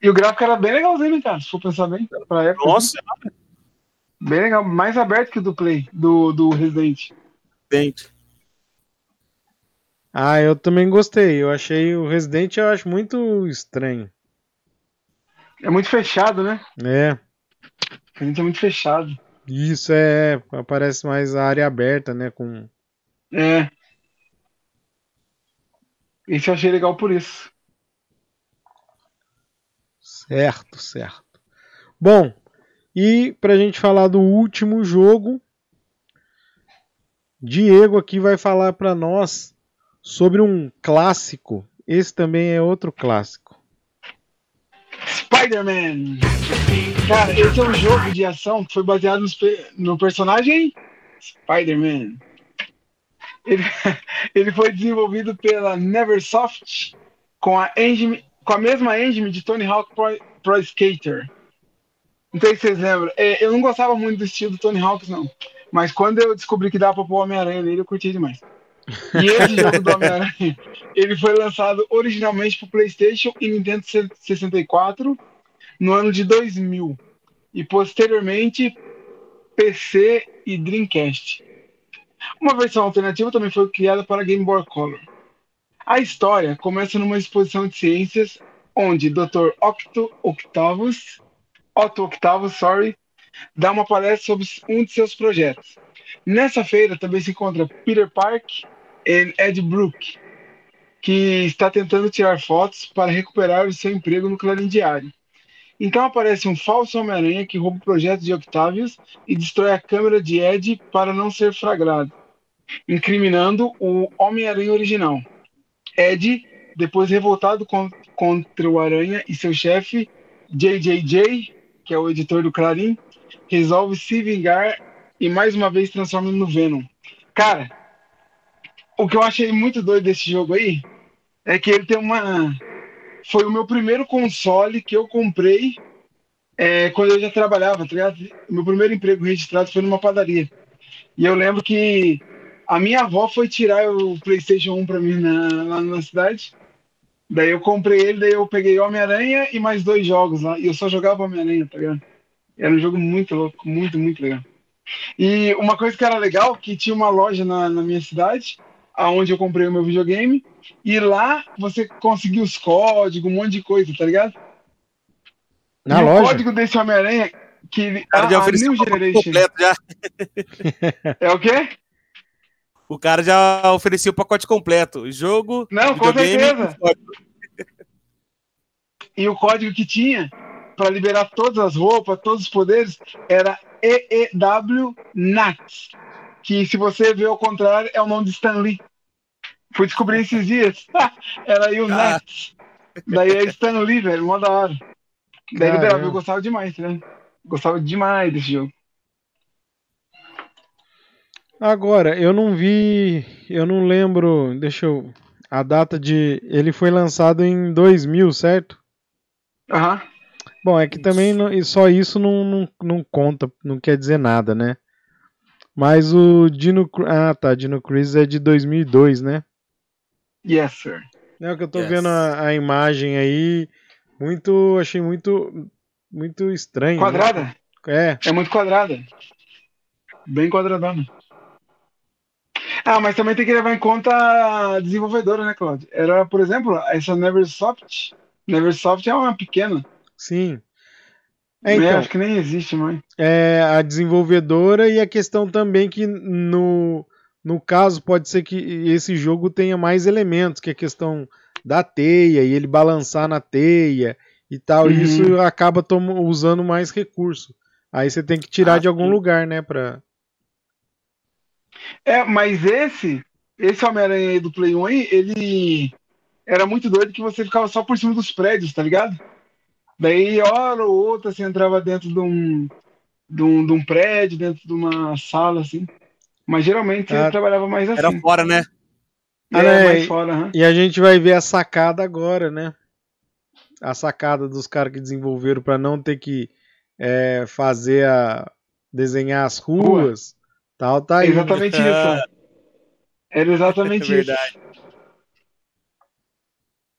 E o gráfico era bem legalzinho, né, cara? Se for pensar bem. Pra época. Nossa, Bem legal. Mais aberto que o do Play, do, do Resident. dente. Ah, eu também gostei. Eu achei o Resident eu acho muito estranho. É muito fechado, né? É, A gente é muito fechado. isso é. Parece mais a área aberta, né? Com. É. Esse eu achei legal por isso. Certo, certo. Bom, e pra gente falar do último jogo, Diego aqui vai falar pra nós sobre um clássico. Esse também é outro clássico. Spider-Man! Cara, esse é um jogo de ação que foi baseado no personagem Spider-Man. Ele, ele foi desenvolvido pela Neversoft com a, engine, com a mesma engine de Tony Hawk Pro, Pro Skater. Não sei se vocês lembram. É, eu não gostava muito do estilo do Tony Hawk, não. Mas quando eu descobri que dava pra pôr Homem-Aranha nele, eu curti demais. E esse jogo do Homem-Aranha, ele foi lançado originalmente para PlayStation e Nintendo 64 no ano de 2000 e posteriormente PC e Dreamcast. Uma versão alternativa também foi criada para Game Boy Color. A história começa numa exposição de ciências onde Dr. Octo Octavus, Otto Octavus, sorry, dá uma palestra sobre um de seus projetos. Nessa feira também se encontra Peter Park e Ed Brook, que está tentando tirar fotos para recuperar o seu emprego no Clarim Diário. Então aparece um falso Homem-Aranha que rouba o projeto de Octavius e destrói a câmera de Ed para não ser flagrado, incriminando o Homem-Aranha original. Ed, depois revoltado con- contra o Aranha e seu chefe, JJJ, que é o editor do Clarim, resolve se vingar e mais uma vez transforma no Venom. Cara, o que eu achei muito doido desse jogo aí é que ele tem uma. Foi o meu primeiro console que eu comprei é, quando eu já trabalhava, tá ligado? Meu primeiro emprego registrado foi numa padaria. E eu lembro que a minha avó foi tirar o PlayStation 1 pra mim na, lá na cidade. Daí eu comprei ele, daí eu peguei Homem-Aranha e mais dois jogos lá. E eu só jogava Homem-Aranha, tá ligado? Era um jogo muito louco, muito, muito legal. E uma coisa que era legal, que tinha uma loja na, na minha cidade, aonde eu comprei o meu videogame, e lá você conseguia os códigos, um monte de coisa, tá ligado? Na e loja? o código desse Homem-Aranha, que ele, O cara a, já a ofereceu completo já. é o quê? O cara já oferecia o pacote completo. Jogo, Não, com certeza. E o código que tinha para liberar todas as roupas, todos os poderes, era EEW NATS. Que se você ver ao contrário, é o nome de Stan Lee. Fui descobrir esses dias. era aí o Ah. NATS. Daí é Stan Lee, velho, mó da hora. Daí liberava, eu gostava demais, né? Gostava demais desse jogo. Agora, eu não vi, eu não lembro, deixa eu, a data de, ele foi lançado em 2000, certo? Aham. Bom, é que também não- e só isso não, não, não conta, não quer dizer nada, né? Mas o Dino, ah tá, Dino Crisis é de 2002, né? Yes, sir. É o que eu tô Yes. vendo a, a imagem aí, muito, achei muito, muito estranho. né? Quadrada? É, É muito quadrada. Bem quadradona. Ah, mas também tem que levar em conta a desenvolvedora, né, Claudio? Era, por exemplo, essa Neversoft. Neversoft é uma pequena. sim. É, então, Acho que nem existe mais. é a desenvolvedora e a questão também que no, no caso pode ser que esse jogo tenha mais elementos, que é a questão da teia e ele balançar na teia e tal, Uhum. e isso acaba usando mais recurso. Aí você tem que tirar Ah, de algum sim. lugar, né, pra... É, mas esse, esse Homem-Aranha aí do Play 1 aí, ele era muito doido que você ficava só por cima dos prédios, tá ligado? Daí, hora ou outra, você entrava dentro de um, de um, de um prédio, dentro de uma sala, assim. Mas geralmente Ah, ele trabalhava mais assim. Era fora, né? Ah, É, mais e- fora, aham. E a gente vai ver a sacada agora, né? A sacada dos caras que desenvolveram pra não ter que é, fazer a desenhar as ruas, tal, tá aí. Exatamente isso. ó. Era exatamente É isso.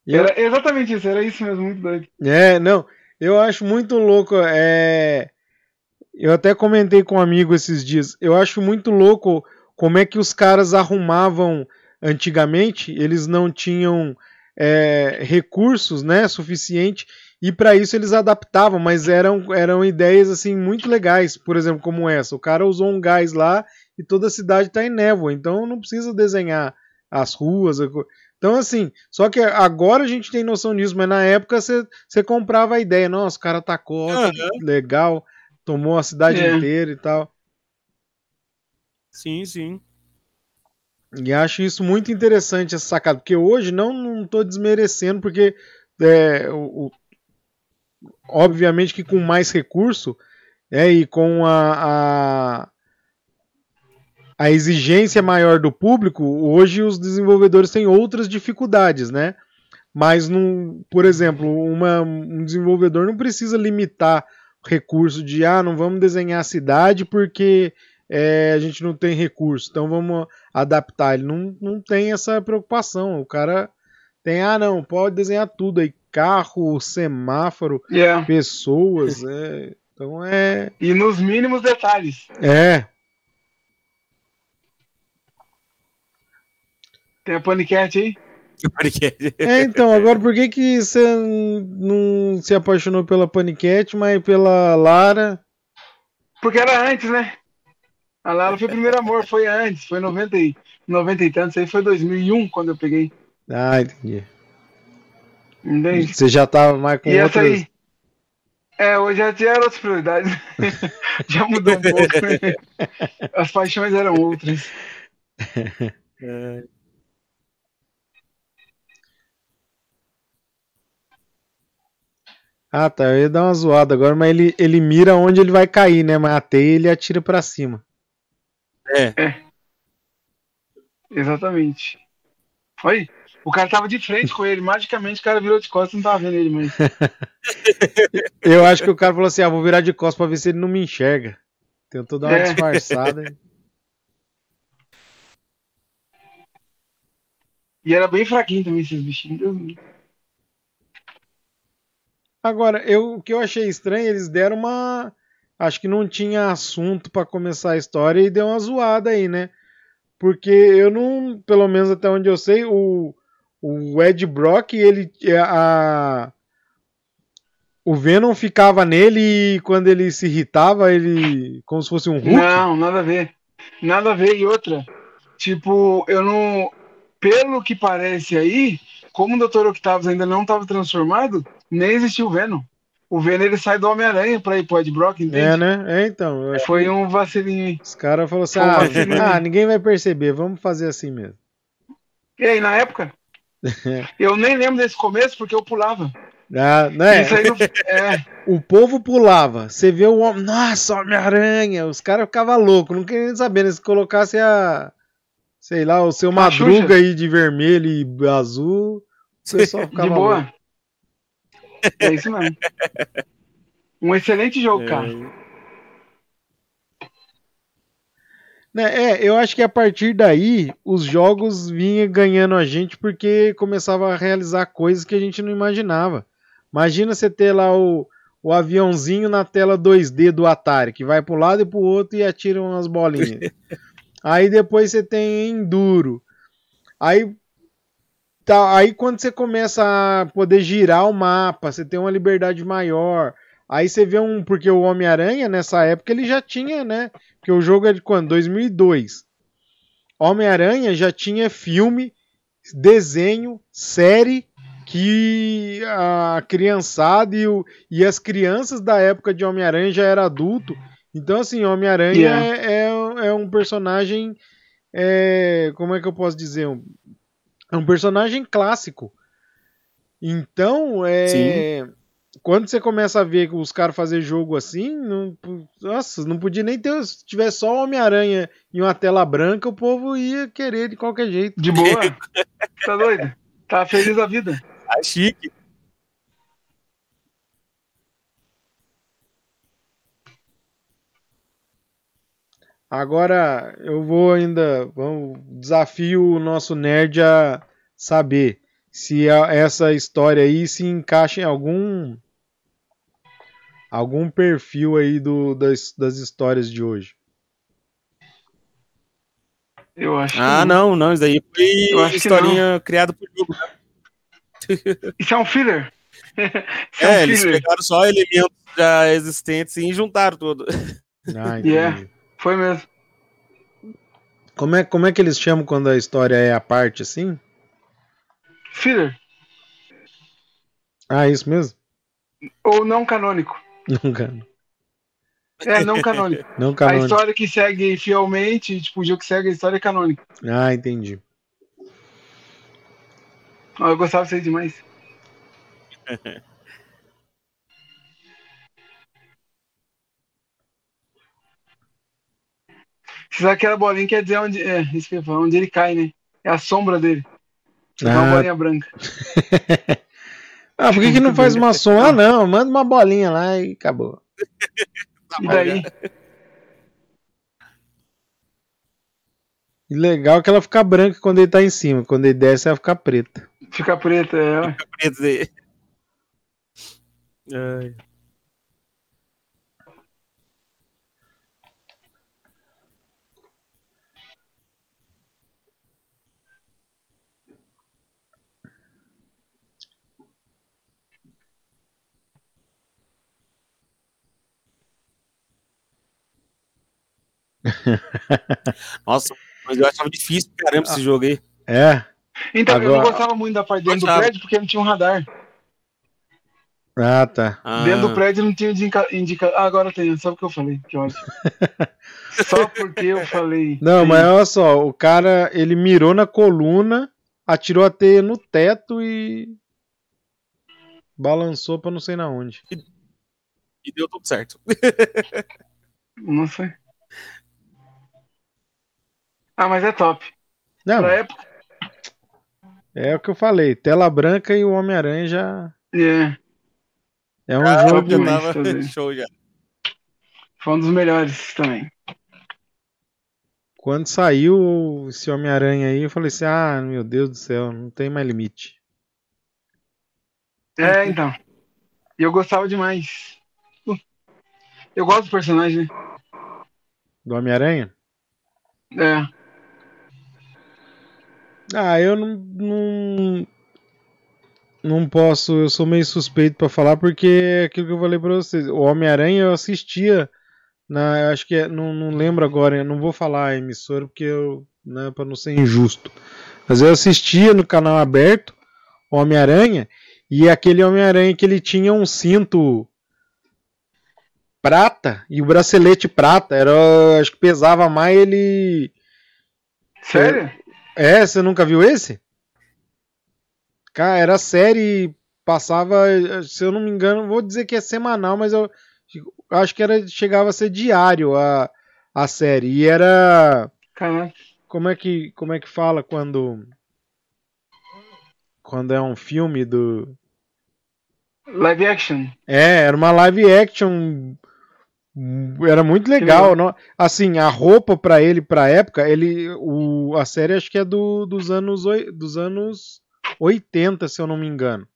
E eu- Era exatamente isso, era isso mesmo, muito doido. É, não, eu acho muito louco. É... Eu até comentei com um amigo esses dias. Eu acho muito louco como é que os caras arrumavam antigamente. Eles não tinham é, recursos, né, suficiente e para isso eles adaptavam, mas eram, eram ideias assim muito legais. Por exemplo, como essa. O cara usou um gás lá e toda a cidade está em névoa, então não precisa desenhar as ruas. Então, assim, só que agora a gente tem noção disso, mas na época você comprava a ideia, nossa, o cara tacou, que legal, tomou a cidade É. inteira e tal. Sim, sim. E acho isso muito interessante, essa sacada, porque hoje não não tô desmerecendo, porque é, o- obviamente que com mais recurso é, e com a, a, a exigência maior do público, hoje os desenvolvedores têm outras dificuldades, né? Mas, num, por exemplo, uma- um desenvolvedor não precisa limitar recurso de ah, não vamos desenhar a cidade porque é, a gente não tem recurso, então vamos adaptar. Ele não, não tem essa preocupação. O cara tem, ah, não, pode desenhar tudo aí: carro, semáforo, Yeah. pessoas. é, então é. E nos mínimos detalhes. É. Tem a Panicat aí? É, então, agora por que, que você não se apaixonou pela Panicat, mas pela Lara? Porque era antes, né? A Lara foi o primeiro amor, foi antes, foi 90 e, 90 e tantos, aí foi 2001 quando eu peguei. Ah, entendi. Entende? Você já tava mais com E essa outras. aí? É, hoje já tinha outras prioridades. já mudou um pouco. As paixões eram outras. É, Ah, tá. Eu ia dar uma zoada agora, mas ele, ele mira onde ele vai cair, né? Mas a teia ele atira pra cima. é. Exatamente. Oi? O cara tava de frente com ele, magicamente o cara virou de costas e não tava vendo ele mais. Eu acho que o cara falou assim: ah, vou virar de costas pra ver se ele não me enxerga. Tentou dar uma É. disfarçada. E era bem fraquinho também esses bichinhos. Agora, eu, o que eu achei estranho, eles deram uma. Acho que não tinha assunto pra começar a história e deu uma zoada aí, né? Porque eu não, pelo menos até onde eu sei, o, o Ed Brock, ele. é, A, o Venom ficava nele e quando ele se irritava, ele. como se fosse um Hulk. Não, nada a ver. Nada a ver. E outra, tipo, eu não. Pelo que parece aí, como o Dr. Octavius ainda não estava transformado, nem existiu o Venom. O Venom ele sai do Homem-Aranha pra ir pro Ed Brock, entende? É, né? É, então. acho Foi um vacilinho aí. Os caras falaram assim: ah, ah, ninguém vai perceber, vamos fazer assim mesmo. E aí, na época, eu nem lembro desse começo porque eu pulava. Ah, né? Não... É, O povo pulava. Você vê o homem. Nossa, Homem-Aranha! Os caras ficavam loucos, não queriam saber. né? Se colocasse a. Sei lá, o seu Madruga Xuxa. aí de vermelho e azul, o pessoal ficava de louco. boa. É isso mesmo. Um excelente jogo, cara. Né, é, eu acho que a partir daí os jogos vinham ganhando a gente porque começava a realizar coisas que a gente não imaginava. Imagina você ter lá o, o aviãozinho na tela 2D do Atari, que vai para um lado e para o outro e atira umas bolinhas. aí depois você tem Enduro. Aí, tá, aí quando você começa a poder girar o mapa, você tem uma liberdade maior. Aí você vê um. Porque o Homem-Aranha, nessa época, ele já tinha, né? Porque o jogo é de quando? 2002. Homem-Aranha já tinha filme, desenho, série que a criançada e, o- e as crianças da época de Homem-Aranha já era adulto. Então, assim, Homem-Aranha Yeah. é, é, é um personagem. é, como é que eu posso dizer? Um- é um personagem clássico. Então, é. Quando você começa a ver os caras fazer jogo assim, não, nossa, não podia nem ter. Se tivesse só o Homem-Aranha e uma tela branca, o povo ia querer de qualquer jeito. De boa. Tá doido? Tá feliz da vida. Ah, chique. Agora eu vou ainda. Vamos, desafio o nosso nerd a saber se a- essa história aí se encaixa em algum. Algum perfil aí do, das, das histórias de hoje. Eu acho que Ah, não, não, isso daí foi que historinha criada por jogo. Isso é um filler. Isso É, um eles filler. pegaram só elementos já existentes e juntaram tudo. Ah, entendi. Yeah. Foi mesmo. Como, é, como é que eles chamam quando a história é a parte assim? Filler. Ah, isso mesmo? Ou não canônico. Não, can- É, não canônico. não A canônico. história que segue fielmente, tipo, o jogo que segue a história é canônico. Ah, entendi. Eu gostava disso aí demais. Que aquela bolinha quer dizer onde. É, isso que eu ia falar, onde ele cai, né? É a sombra dele. É uma Ah. bolinha branca. Ah, por que, que não faz uma som? Ah, não, manda uma bolinha lá e acabou. E daí? E legal que ela fica branca quando ele tá em cima. Quando ele desce, ela fica preta. Fica preta, é. ó. Quer dizer. Ai. Nossa, mas eu achava difícil pra caramba esse jogo aí. É. Então, eu Agora- não gostava muito da parte dentro do prédio porque não tinha um radar. Ah, tá. Ah, Dentro do prédio não tinha indica... indica... Ah, agora tem, só porque eu falei. Que ótimo. só porque eu falei. Não, Sim. mas olha só, o cara, ele mirou na coluna, atirou a teia no teto e balançou pra não sei na onde. E deu tudo certo. Não sei. Ah, mas é top. Não, Pra época, É o que eu falei, tela branca e o Homem-Aranha já É, é um Ah, jogo. demais, tava show já. foi um dos melhores também. Quando saiu esse Homem-Aranha aí, eu falei assim: ah, meu Deus do céu, não tem mais limite. É, então. E eu gostava demais. Uh, Eu gosto do personagem, né? Do Homem-Aranha? É. Ah, eu não, não. Não posso, eu sou meio suspeito pra falar porque é aquilo que eu falei pra vocês. O Homem-Aranha eu assistia na, eu acho que é, não, não lembro agora, eu não vou falar a emissora porque eu, né, para não ser injusto. Mas eu assistia no canal aberto Homem-Aranha e aquele Homem-Aranha que ele tinha um cinto prata e o bracelete prata, era, acho que pesava mais ele Sério? É, você nunca viu esse? Cara, era série, passava, se eu não me engano, vou dizer que é semanal, mas eu acho que era chegava a ser diário a, a série. E era Caraca. como é que como é que fala quando quando é um filme do Live action. É, era uma live action. Era muito legal, não? Assim, a roupa pra ele, pra época, ele, o, a série acho que é do, dos anos dos anos 80, se eu não me engano.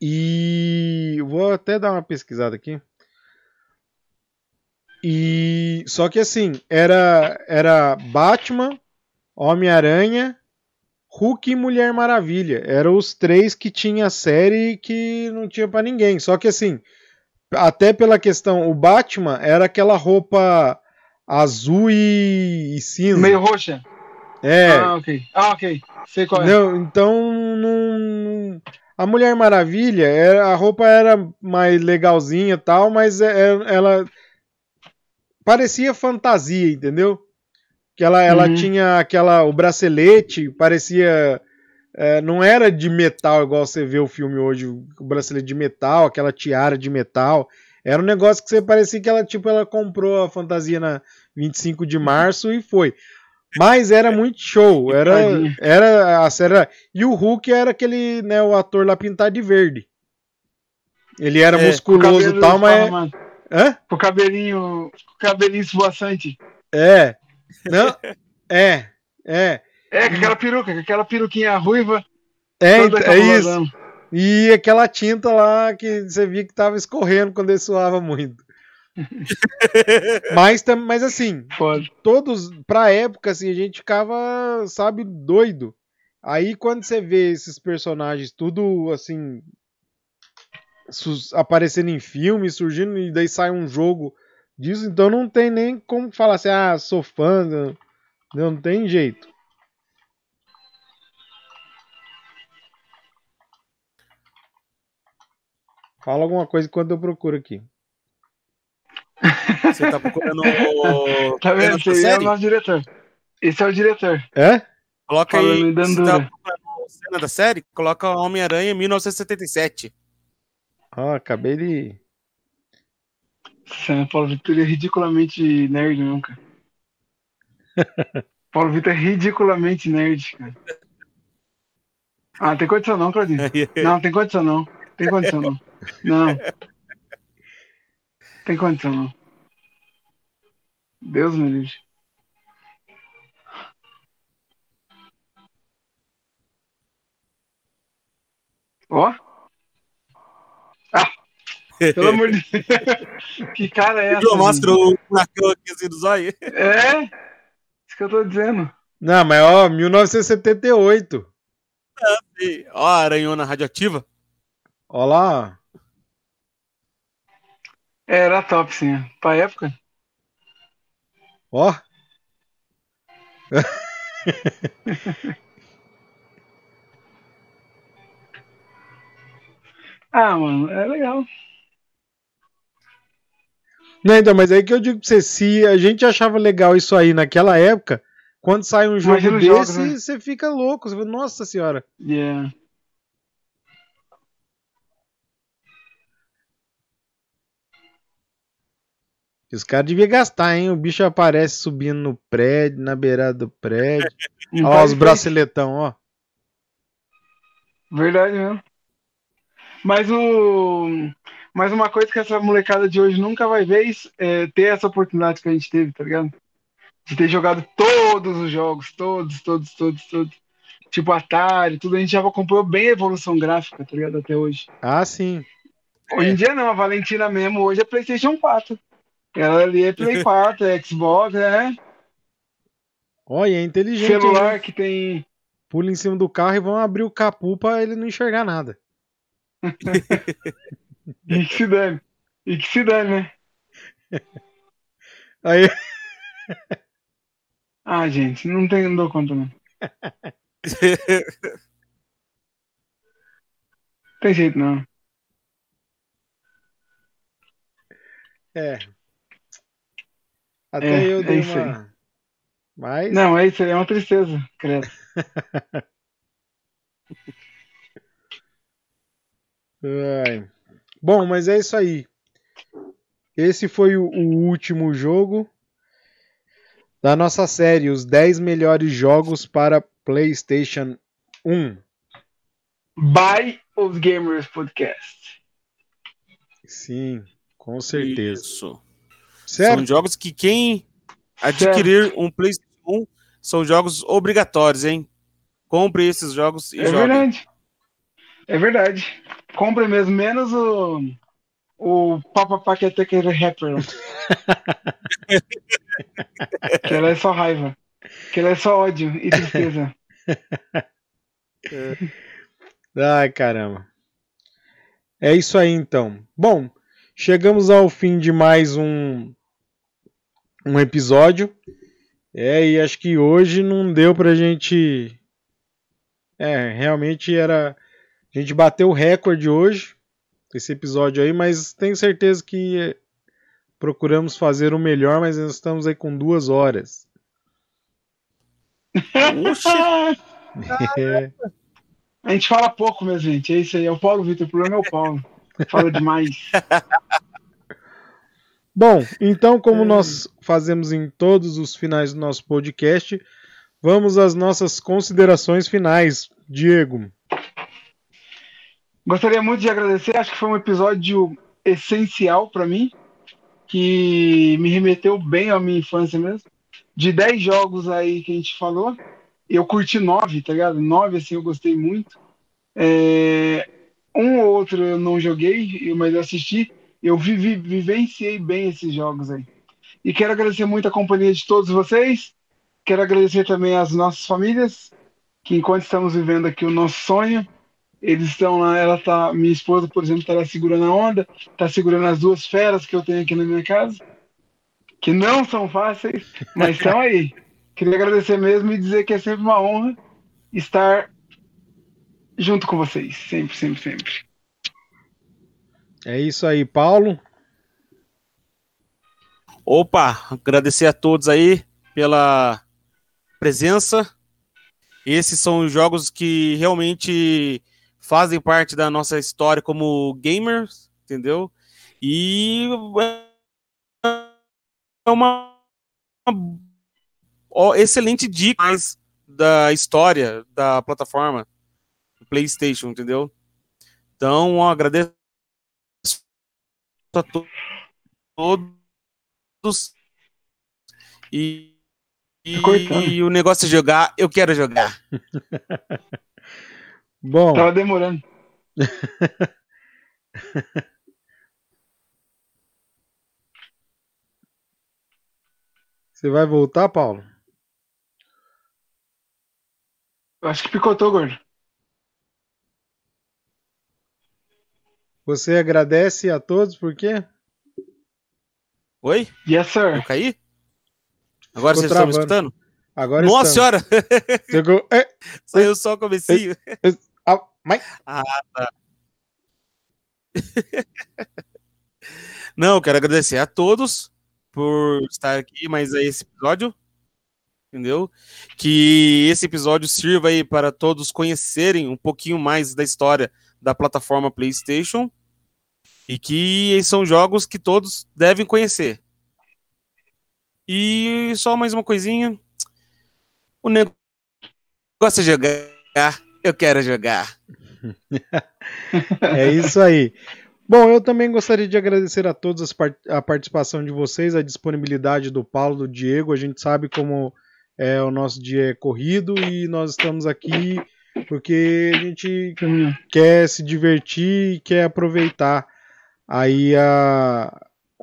E vou até dar uma pesquisada aqui. E só que assim, era era Batman, Homem-Aranha, Hulk e Mulher Maravilha. Eram os três que tinha série que não tinha pra ninguém. Só que assim, até pela questão, o Batman era aquela roupa azul e, e cinza. Meio roxa. É. Ah, ok. Ah, ok. Sei qual é. Não, então não, a Mulher Maravilha, era- a roupa era mais legalzinha e tal, mas é- é- ela parecia fantasia, entendeu? Que ela, ela Uhum. tinha aquela o bracelete, parecia é, não era de metal igual você vê o filme hoje, o bracelete de metal, aquela tiara de metal. Era um negócio que você parecia que ela tipo ela comprou a fantasia na 25 de março e foi. Mas era muito show, era era a série e o Hulk era aquele, né, o ator lá pintado de verde. Ele era É, musculoso e tal, mas esparramado. hã? O cabelinho. O cabelinho esvoaçante. É. Não, é. É. É, com aquela peruca, com aquela peruquinha ruiva. É, toda é isso. E aquela tinta lá que você via que tava escorrendo quando ele suava muito. mas, mas assim, Foda. todos, pra época, assim, a gente ficava, sabe, doido. Aí quando você vê esses personagens tudo, assim, aparecendo em filme, surgindo, e daí sai um jogo disso, então não tem nem como falar assim, ah, sou fã, não, não tem jeito. Fala alguma coisa enquanto eu procuro aqui. Você tá procurando o. Tá vendo? Esse aí é o nosso diretor. Esse é o diretor. É? Coloca aí. Falando em Você tá procurando a cena da série? Coloca Homem-Aranha 1977. Ó, acabei de. Sam, Paulo Vitor é ridiculamente nerd nunca. Paulo Vitor é ridiculamente nerd, cara. Ah, tem condição não, Claudinho. Não, tem condição não. Tem condição não. Não. Tem condição não. Deus me livre. Ó. Ah! Pelo amor de Deus. Que cara é essa? Eu mostro gente? o furacão aqui assim do zóio. É? Isso que eu tô dizendo. Não, mas ó, 1978. E, Ó, a aranhona radioativa. Ó lá. É, Era top, sim. Pra época. Ó. Ah, mano, é legal. Não, então, mas aí que eu digo pra você, se a gente achava legal isso aí naquela época, quando sai um jogo Imagina desse, jogos, né? você fica louco. Você fala, Nossa senhora. Yeah. Os caras deviam gastar, hein? O bicho aparece subindo no prédio, na beirada do prédio. Faz os braceletão, ó. Verdade mesmo. Mas o. Mas uma coisa que essa molecada de hoje nunca vai ver isso- é ter essa oportunidade que a gente teve, tá ligado? De ter jogado todos os jogos, todos, todos, todos, todos. Tipo Atari, tudo, a gente já acompanhou bem a evolução gráfica, tá ligado? Até hoje. Ah, sim. Hoje em dia não, a Valentina mesmo, hoje é PlayStation 4. Ela ali é Play 4, é Xbox, é Olha, é inteligente. hein? celular que tem. Pula em cima do carro e vão abrir o capu pra ele não enxergar nada. E que se dane. E que se dane, né? Aí, Ah, gente, não, tem, não dou conta, não. Tem jeito, não. é. Até É, eu é dei isso aí. uma. Mas. Não, é isso aí, é uma tristeza, credo. Ai. Bom, mas é isso aí. Esse foi o, o último jogo da nossa série, os 10 melhores jogos para PlayStation 1. By os Gamers Podcast. Sim, com certeza. Isso. Certo? São jogos que quem adquirir um PlayStation 1 são jogos obrigatórios, hein? Compre esses jogos e É jogue. verdade. É verdade. Compre mesmo, menos o. O Papa Paqueteca Rapper. que ela é só raiva. Que ela é só ódio e tristeza. Ai, caramba. É isso aí então. Bom, chegamos ao fim de mais um um episódio. É, e acho que hoje não deu pra gente É, realmente era a gente bateu o recorde hoje esse episódio aí, mas tenho certeza que eh, procuramos fazer o melhor, mas nós estamos aí com duas horas. É. A gente fala pouco, minha gente. É isso aí. É o Paulo Vitor. O problema é o Paulo. Fala demais. Bom, então, como nós fazemos em todos os finais do nosso podcast, vamos às nossas considerações finais. Diego. Gostaria muito de agradecer. Acho que foi um episódio essencial para mim, que me remeteu bem à minha infância mesmo. De 10 jogos aí que a gente falou, eu curti 9, tá ligado? 9, assim, eu gostei muito. É, Um ou outro eu não joguei, mas eu assisti. Eu vivi, vivenciei bem esses jogos aí. E quero agradecer muito a companhia de todos vocês. Quero agradecer também às nossas famílias, que enquanto estamos vivendo aqui o nosso sonho, eles estão lá, ela tá, minha esposa, por exemplo, tá lá segurando a onda, tá segurando as duas feras que eu tenho aqui na minha casa, que não são fáceis, mas estão aí. Queria agradecer mesmo e dizer que é sempre uma honra estar junto com vocês, sempre, sempre, sempre. É isso aí, Paulo. Opa, agradecer a todos aí pela presença. Esses são os jogos que realmente fazem parte da nossa história como gamers, entendeu? E é uma, uma excelente dica da história da plataforma PlayStation, entendeu? Então, agradeço a to- todos e, e, Tá e o negócio de jogar, eu quero jogar. Bom, Tava demorando. você vai voltar, Paulo? Eu acho que picotou, gordo. Você agradece a todos por quê? Oi? Yes, Eu sir. caí? Agora Ficou vocês estão me travando. escutando? Agora Nossa estamos. senhora! Chegou. É, Saiu só o comecinho. ah, mas- Não, eu quero agradecer a todos por estar aqui mais a esse episódio. Entendeu? Que esse episódio sirva aí para todos conhecerem um pouquinho mais da história da plataforma PlayStation e que são jogos que todos devem conhecer. E só mais uma coisinha. O nego gosta de jogar, eu quero jogar. É isso aí. Bom, eu também gostaria de agradecer a todos as par- a participação de vocês, a disponibilidade do Paulo, do Diego. A gente sabe como é o nosso dia é corrido e nós estamos aqui porque a gente quer se divertir e quer aproveitar aí a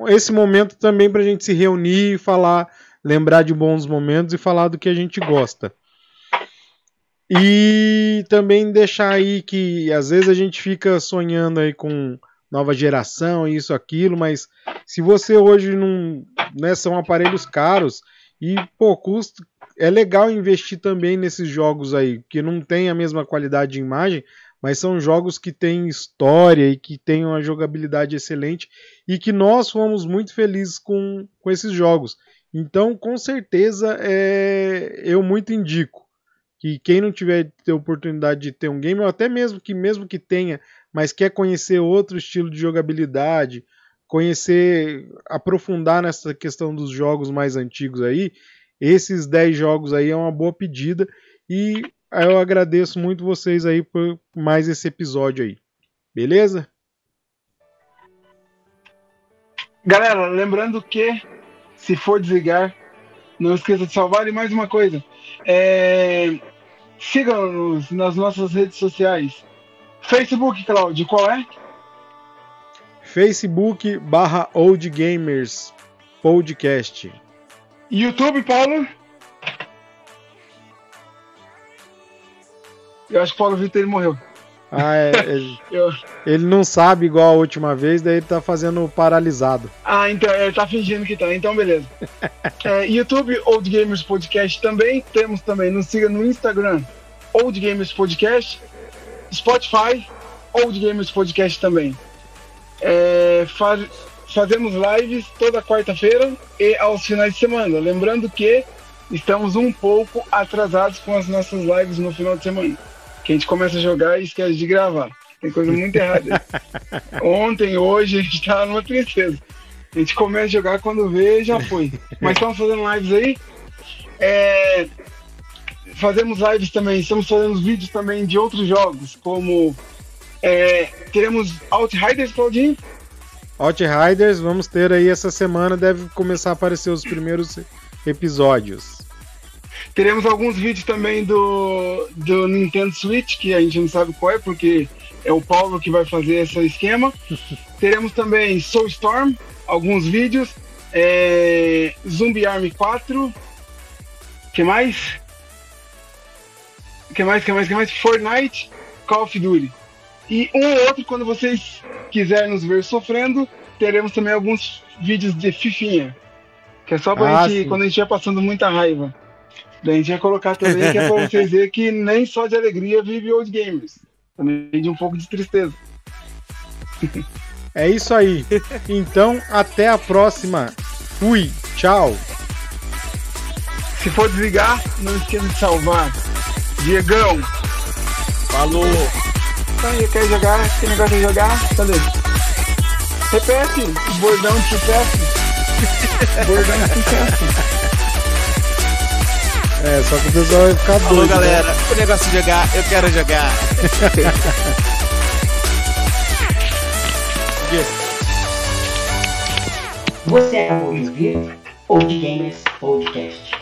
esse momento também para a gente se reunir e falar, lembrar de bons momentos e falar do que a gente gosta. E também deixar aí que às vezes a gente fica sonhando aí com nova geração, isso, aquilo, mas se você hoje não. Né, são aparelhos caros e, pô, custo. É legal investir também nesses jogos aí, que não tem a mesma qualidade de imagem, mas são jogos que têm história e que têm uma jogabilidade excelente e que nós fomos muito felizes com, com esses jogos. Então, com certeza, é, eu muito indico que quem não tiver ter oportunidade de ter um game, ou até mesmo que mesmo que tenha, mas quer conhecer outro estilo de jogabilidade, conhecer, aprofundar nessa questão dos jogos mais antigos aí, esses 10 jogos aí é uma boa pedida e eu agradeço muito vocês aí por mais esse episódio aí. Beleza? Galera, lembrando que se for desligar, não esqueça de salvar. E mais uma coisa, é... sigam-nos nas nossas redes sociais. Facebook, Claudio, qual é? Facebook barra Old Gamers Podcast. YouTube, Paulo? Eu acho que o Paulo Vitor ele morreu. Ah, é, é- Eu- ele não sabe igual a última vez, daí ele tá fazendo paralisado. Ah, então, ele tá fingindo que tá, então beleza. É, YouTube, Old Gamers Podcast também. Temos também, nos siga no Instagram, Old Gamers Podcast. Spotify, Old Gamers Podcast também. É, fa- fazemos lives toda quarta-feira e aos finais de semana. Lembrando que estamos um pouco atrasados com as nossas lives no final de semana. Que a gente começa a jogar e esquece de gravar. Tem coisa muito errada. Ontem, hoje, a gente tá numa tristeza. A gente começa a jogar quando vê, já foi. Mas estamos fazendo lives aí. É, Fazemos lives também, estamos fazendo vídeos também de outros jogos, como é, teremos Outriders, Claudinho. Outriders, vamos ter aí essa semana, deve começar a aparecer os primeiros episódios. Teremos alguns vídeos também do, do Nintendo Switch, que a gente não sabe qual é, porque é o Paulo que vai fazer esse esquema. Teremos também Soulstorm, alguns vídeos. É, Zombie Army 4. que mais? que mais? que mais? que mais? Fortnite, Call of Duty. E um ou outro, quando vocês quiserem nos ver sofrendo, teremos também alguns vídeos de Fifinha. Que é só pra Ah, gente, sim. quando a gente estiver passando muita raiva. Daí a gente vai colocar também, que é pra vocês verem que nem só de alegria vive Old Gamers. Também de um pouco de tristeza. É isso aí. Então, até a próxima. Fui, tchau. Se for desligar, não esqueça de salvar. Diegão, Falou! Então aí, quer jogar? Quem negócio de jogar? Cadê? Repete, o bordão de sucesso. bordão de sucesso. É, só que o pessoal vai ficar Falou, doido. né? galera. O negócio de jogar, eu quero jogar. Você acabou de ouvir Old Gamers Podcast.